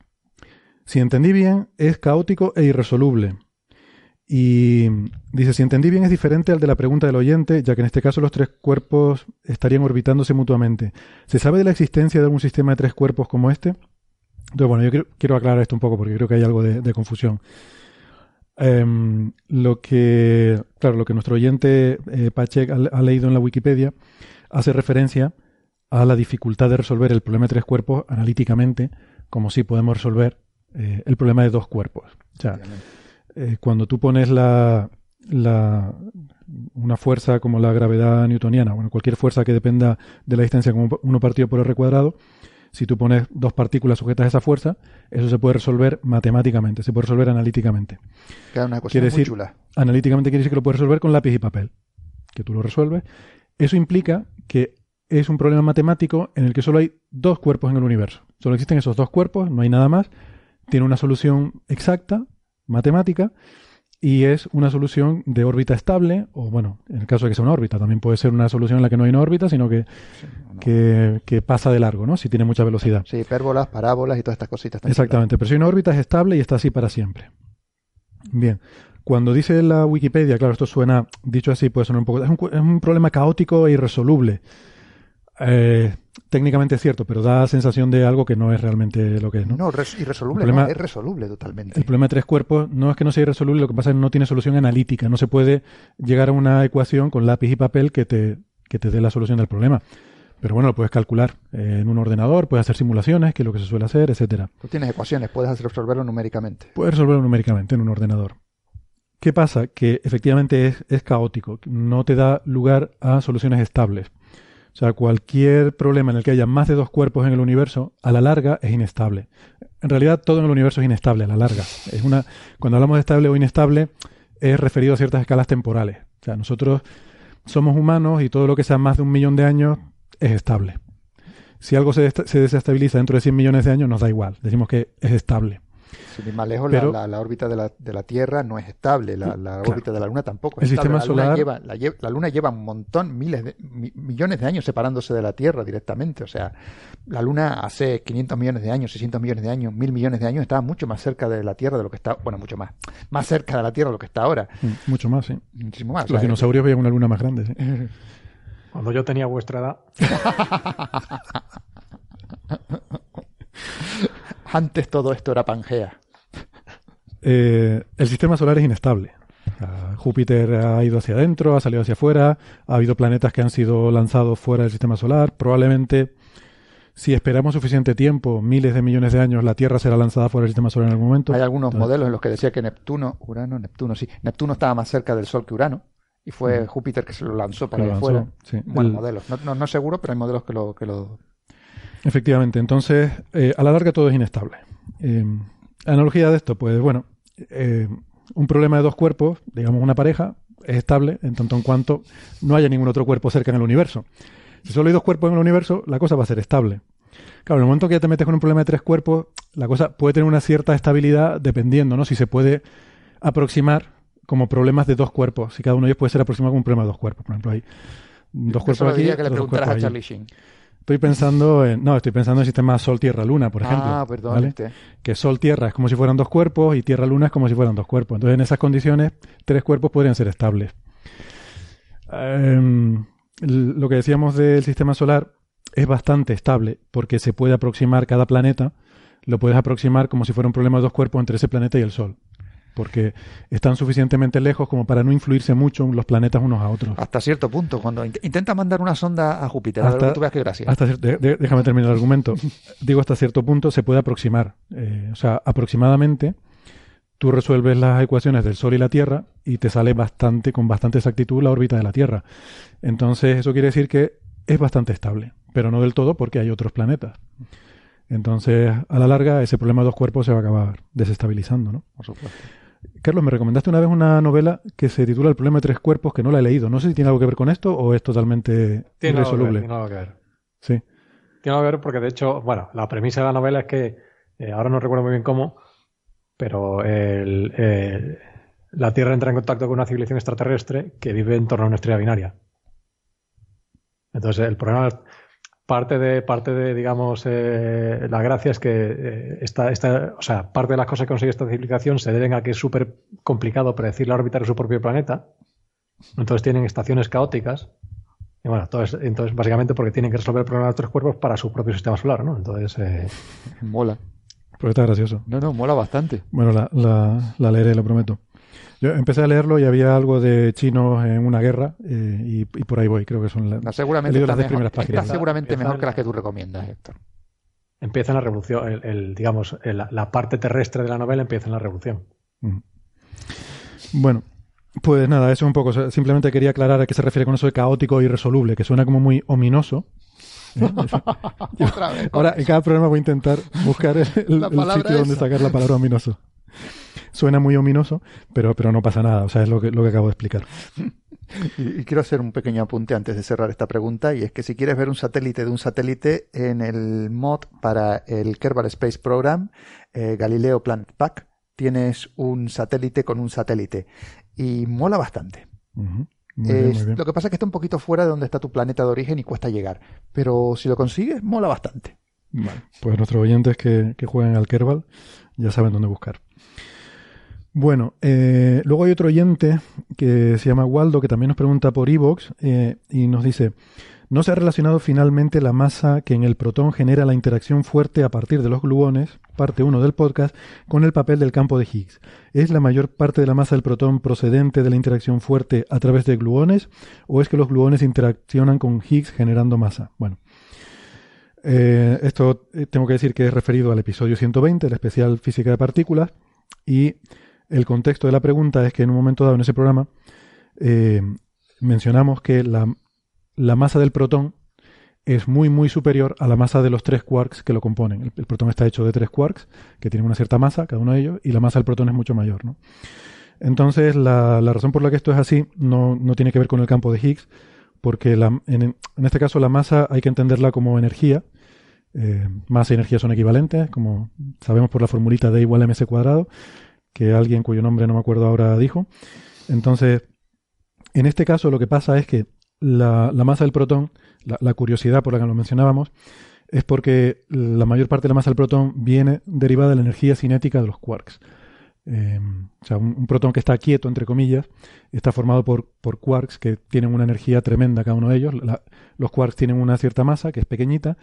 Si entendí bien, es caótico e irresoluble. Y dice, si entendí bien, es diferente al de la pregunta del oyente, ya que en este caso los tres cuerpos estarían orbitándose mutuamente. ¿Se sabe de la existencia de algún sistema de tres cuerpos como este? Entonces, bueno, yo quiero, aclarar esto un poco porque creo que hay algo de, confusión. Em, lo que, claro, lo que nuestro oyente eh, ha, ha leído en la Wikipedia hace referencia a la dificultad de resolver el problema de tres cuerpos analíticamente, como si podemos resolver eh, el problema de dos cuerpos. O sea, eh, cuando tú pones la, la- una fuerza como la gravedad newtoniana, bueno, cualquier fuerza que dependa de la distancia como uno partido por r cuadrado, si tú pones dos partículas sujetas a esa fuerza, eso se puede resolver matemáticamente, se puede resolver analíticamente. Queda una Quiere muy decir- chula. Analíticamente quiere decir que lo puedes resolver con lápiz y papel, que tú lo resuelves. Eso implica que es un problema matemático en el que solo hay dos cuerpos en el universo. Solo existen esos dos cuerpos, no hay nada más. Tiene una solución exacta, matemática, y es una solución de órbita estable, o bueno, en el caso de que sea una órbita, también puede ser una solución en la que no hay una órbita, sino que, que, que pasa de largo, ¿no? Si tiene mucha velocidad. Sí, hipérbolas, parábolas y todas estas cositas. Exactamente, pero si una órbita es estable y está así para siempre. Bien, Cuando dice la Wikipedia, claro, esto suena, dicho así, puede sonar un poco. Es un, es un problema caótico e irresoluble. Eh, técnicamente es cierto, pero da sensación de algo que no es realmente lo que es. No, No, res- irresoluble, El problema- no, es resoluble totalmente. El problema de tres cuerpos no es que no sea irresoluble, lo que pasa es que no tiene solución analítica. No se puede llegar a una ecuación con lápiz y papel que te, que te dé la solución del problema. Pero bueno, lo puedes calcular eh, en un ordenador, puedes hacer simulaciones, que es lo que se suele hacer, etcétera. Tú tienes ecuaciones, puedes resolverlo numéricamente. Puedes resolverlo numéricamente en un ordenador. ¿Qué pasa? Que efectivamente es, es caótico, no te da lugar a soluciones estables. O sea, cualquier problema en el que haya más de dos cuerpos en el universo, a la larga es inestable. En realidad todo en el universo es inestable a la larga. Es una, cuando hablamos de estable o inestable, es referido a ciertas escalas temporales. O sea, nosotros somos humanos y todo lo que sea más de un millón de años es estable. Si algo se, se desestabiliza dentro de 100 millones de años, nos da igual. Decimos que es estable. Sin ir más lejos, Pero- la, la- la órbita de la, de la Tierra no es estable, la, la Claro. órbita de la Luna tampoco. El es estable. sistema la Luna solar- lleva, la, lle- la Luna lleva un montón, miles de, mi- millones de años separándose de la Tierra directamente. O sea, la Luna hace 500 millones de años, 600 millones de años, 1000 millones de años estaba mucho más cerca de la Tierra de lo que está, bueno, mucho más, más cerca de la Tierra de lo que está ahora. Mm, Mucho más, sí. Muchísimo más. O Los sea, dinosaurios veían una luna más grande, sí. Cuando yo tenía vuestra edad, antes todo esto era Pangea. Eh, el sistema solar es inestable. Júpiter ha ido hacia adentro, ha salido hacia afuera, ha habido planetas que han sido lanzados fuera del sistema solar. Probablemente, si esperamos suficiente tiempo, miles de millones de años, la Tierra será lanzada fuera del sistema solar en algún momento. Hay algunos Entonces, modelos en los que decía que Neptuno, Urano, Neptuno, sí, Neptuno estaba más cerca del Sol que Urano y fue Mm. Júpiter que se lo lanzó para allá afuera. sí. Bueno, El- modelos, no, no, no seguro, pero hay modelos que lo, que lo Efectivamente, entonces, eh, a la larga todo es inestable. Eh, analogía de esto, pues bueno, eh, un problema de dos cuerpos, digamos una pareja, es estable en tanto en cuanto no haya ningún otro cuerpo cerca en el universo. Si solo hay dos cuerpos en el universo, la cosa va a ser estable. Claro, en el momento que ya te metes con un problema de tres cuerpos, la cosa puede tener una cierta estabilidad dependiendo, ¿no? Si se puede aproximar como problemas de dos cuerpos. Si cada uno de ellos puede ser aproximado como un problema de dos cuerpos. Por ejemplo, hay dos Eso cuerpos aquí, que le otros dos preguntaras a. Charlie Sheen. Estoy pensando en. No, estoy pensando en el sistema Sol-Tierra-Luna, por ejemplo. ah, perdón. ¿vale? Que Sol-Tierra es como si fueran dos cuerpos y Tierra-Luna es como si fueran dos cuerpos. Entonces, en esas condiciones, tres cuerpos podrían ser estables. Em, lo que decíamos del sistema solar es bastante estable porque se puede aproximar cada planeta, lo puedes aproximar como si fuera un problema de dos cuerpos entre ese planeta y el Sol. Porque están suficientemente lejos como para no influirse mucho los planetas unos a otros. Hasta cierto punto, cuando int- intenta mandar una sonda a Júpiter, a ver Hasta- que tú veas qué gracia. Hasta cier- de- de- déjame terminar el argumento. Digo, hasta cierto punto se puede aproximar. Eh, o sea, aproximadamente tú resuelves las ecuaciones del Sol y la Tierra y te sale bastante, con bastante exactitud la órbita de la Tierra. Entonces, eso quiere decir que es bastante estable, pero no del todo porque hay otros planetas. Entonces, a la larga, ese problema de dos cuerpos se va a acabar desestabilizando, ¿no? Por supuesto. Carlos, me recomendaste una vez una novela que se titula El problema de tres cuerpos, que no la he leído. No sé si tiene algo que ver con esto o es totalmente tiene algo que ver, irresoluble. tiene algo que ver. Sí. Tiene algo que ver porque, de hecho, bueno, la premisa de la novela es que, eh, ahora no recuerdo muy bien cómo, pero el- el- la Tierra entra en contacto con una civilización extraterrestre que vive en torno a una estrella binaria. Entonces, el problema, parte de, parte de digamos, eh, la gracia es que eh, esta, esta, o sea, parte de las cosas que consigue esta civilización se deben a que es súper complicado predecir la órbita de su propio planeta. Entonces tienen estaciones caóticas. Y bueno, entonces, entonces básicamente porque tienen que resolver el problema de otros cuerpos para su propio sistema solar, ¿no? Entonces, eh, Mola. Pues está gracioso. No, no, mola bastante. Bueno, la, la, la leeré, lo prometo. Yo empecé a leerlo y había algo de chinos en una guerra eh, y, y por ahí voy, creo que son las... No, seguramente está, las mejor, primeras está páginas. seguramente Empieza mejor que las que tú recomiendas, Héctor. empieza en la revolución, el, el, digamos, el- la, la parte terrestre de la novela empieza en la revolución. Mm. Bueno, pues nada, eso un poco. Simplemente quería aclarar a qué se refiere con eso de caótico e irresoluble, que suena como muy ominoso. ¿eh? Eso. Yo- Otra vez. Ahora, en cada programa voy a intentar buscar el, el- La el palabra sitio donde esa. sacar la palabra ominoso. Suena muy ominoso, pero, pero no pasa nada. O sea, es lo que, lo que acabo de explicar. Y, y quiero hacer un pequeño apunte antes de cerrar esta pregunta, y es que si quieres ver un satélite de un satélite en el mod para el Kerbal Space Program, eh, Galileo Planet Pack, tienes un satélite con un satélite. Y mola bastante. Bien, Es-. Lo que pasa es que está un poquito fuera de donde está tu planeta de origen y cuesta llegar. Pero si lo consigues, mola bastante. Vale, pues nuestros oyentes que, que jueguen al Kerbal ya saben dónde buscar. Bueno, eh, luego hay otro oyente que se llama Waldo que también nos pregunta por Evox eh, y nos dice, no se ha relacionado finalmente la masa que en el protón genera la interacción fuerte a partir de los gluones, parte 1 del podcast, con el papel del campo de Higgs. ¿Es la mayor parte de la masa del protón procedente de la interacción fuerte a través de gluones o es que los gluones interaccionan con Higgs generando masa? Bueno, eh, esto eh, tengo que decir que es referido al episodio 120, el especial física de partículas, y el contexto de la pregunta es que en un momento dado en ese programa eh, mencionamos que la, masa del protón es muy muy superior a la masa de los tres quarks que lo componen. El, protón está hecho de tres quarks que tienen una cierta masa, cada uno de ellos, y la masa del protón es mucho mayor. ¿no? Entonces, la, razón por la que esto es así no, tiene que ver con el campo de Higgs, porque en, en, este caso la masa hay que entenderla como energía. Eh, masa y energía son equivalentes, como sabemos por la formulita de igual a mc cuadrado que alguien cuyo nombre no me acuerdo ahora dijo. Entonces, en este caso lo que pasa es que la, masa del protón, la, curiosidad por la que lo mencionábamos, es porque la mayor parte de la masa del protón viene derivada de la energía cinética de los quarks. Eh, o sea, un, protón que está quieto, entre comillas, está formado por, por quarks que tienen una energía tremenda cada uno de ellos. los quarks tienen una cierta masa, que es pequeñita,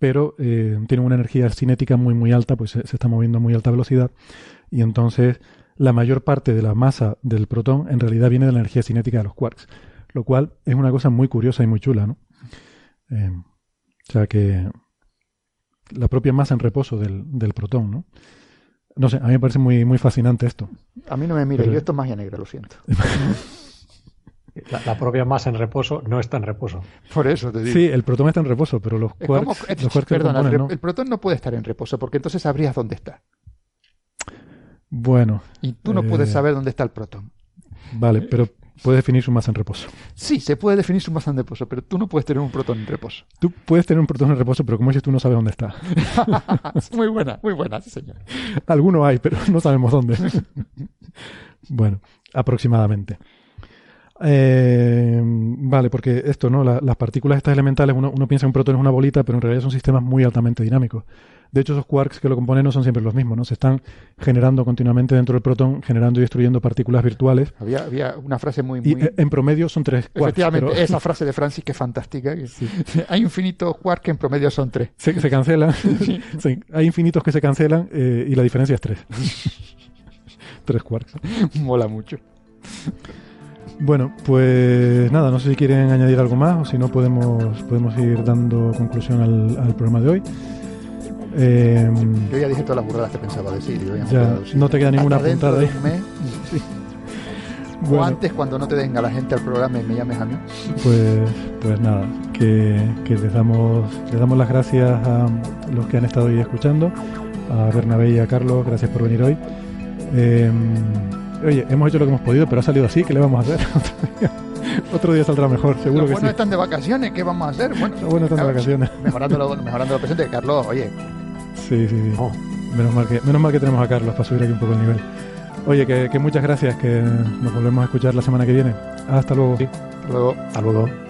pero eh, tienen una energía cinética muy, muy alta, pues se, se, está moviendo a muy alta velocidad y entonces la mayor parte de la masa del protón en realidad viene de la energía cinética de los quarks, lo cual es una cosa muy curiosa y muy chula, ¿no? Eh, o sea que la propia masa en reposo del, del, protón, ¿no? No sé, a mí me parece muy, muy fascinante esto. A mí no me mire, yo esto es magia negra, lo siento. La, propia masa en reposo no está en reposo. Por eso te digo. Sí, el protón está en reposo, pero los quarks, el, protón no puede estar en reposo porque entonces sabrías dónde está. Bueno. Y tú no puedes eh, saber dónde está el protón. Vale, pero puede definir su masa en reposo. Sí, se puede definir su masa en reposo, pero tú no puedes tener un protón en reposo. Tú puedes tener un protón en reposo, pero como dices tú no sabes dónde está. muy buena, muy buena, sí señor. Alguno hay, pero no sabemos dónde. bueno, aproximadamente. Eh, vale, porque esto, ¿no? las partículas estas elementales, uno, uno piensa que un protón es una bolita, pero en realidad son sistemas muy altamente dinámicos. De hecho, esos quarks que lo componen no son siempre los mismos, ¿no? Se están generando continuamente dentro del protón, generando y destruyendo partículas virtuales. Había, había una frase muy... muy... Y en promedio son tres quarks. Efectivamente, esa frase de Francis que es fantástica. Hay infinitos quarks que en promedio son tres. Se, se cancelan. sí. Hay infinitos que se cancelan eh, y la diferencia es tres. tres quarks. Mola mucho. Bueno, pues nada, no sé si quieren añadir algo más o si no podemos, podemos ir dando conclusión al, al programa de hoy. Eh, yo ya dije todas las burradas que pensaba decir. ya, no te queda ninguna puntada ahí. O antes, cuando no te venga la gente al programa y me llames a mí. Pues, pues nada, que, les, damos, les damos las gracias a los que han estado hoy escuchando, a Bernabé y a Carlos, gracias por venir hoy. Eh, oye, hemos hecho lo que hemos podido, pero ha salido así, ¿qué le vamos a hacer? Otro día saldrá mejor, seguro que bueno sí. están de vacaciones, ¿qué vamos a hacer? Bueno, bueno están de vacaciones. Mejorando lo, mejorando lo presente, Carlos, oye, Sí, sí, sí. Oh. Menos, mal que, menos mal que tenemos a Carlos para subir aquí un poco el nivel. Oye, que, muchas gracias, que nos volvemos a escuchar la semana que viene. Hasta luego. hasta luego. Hasta luego.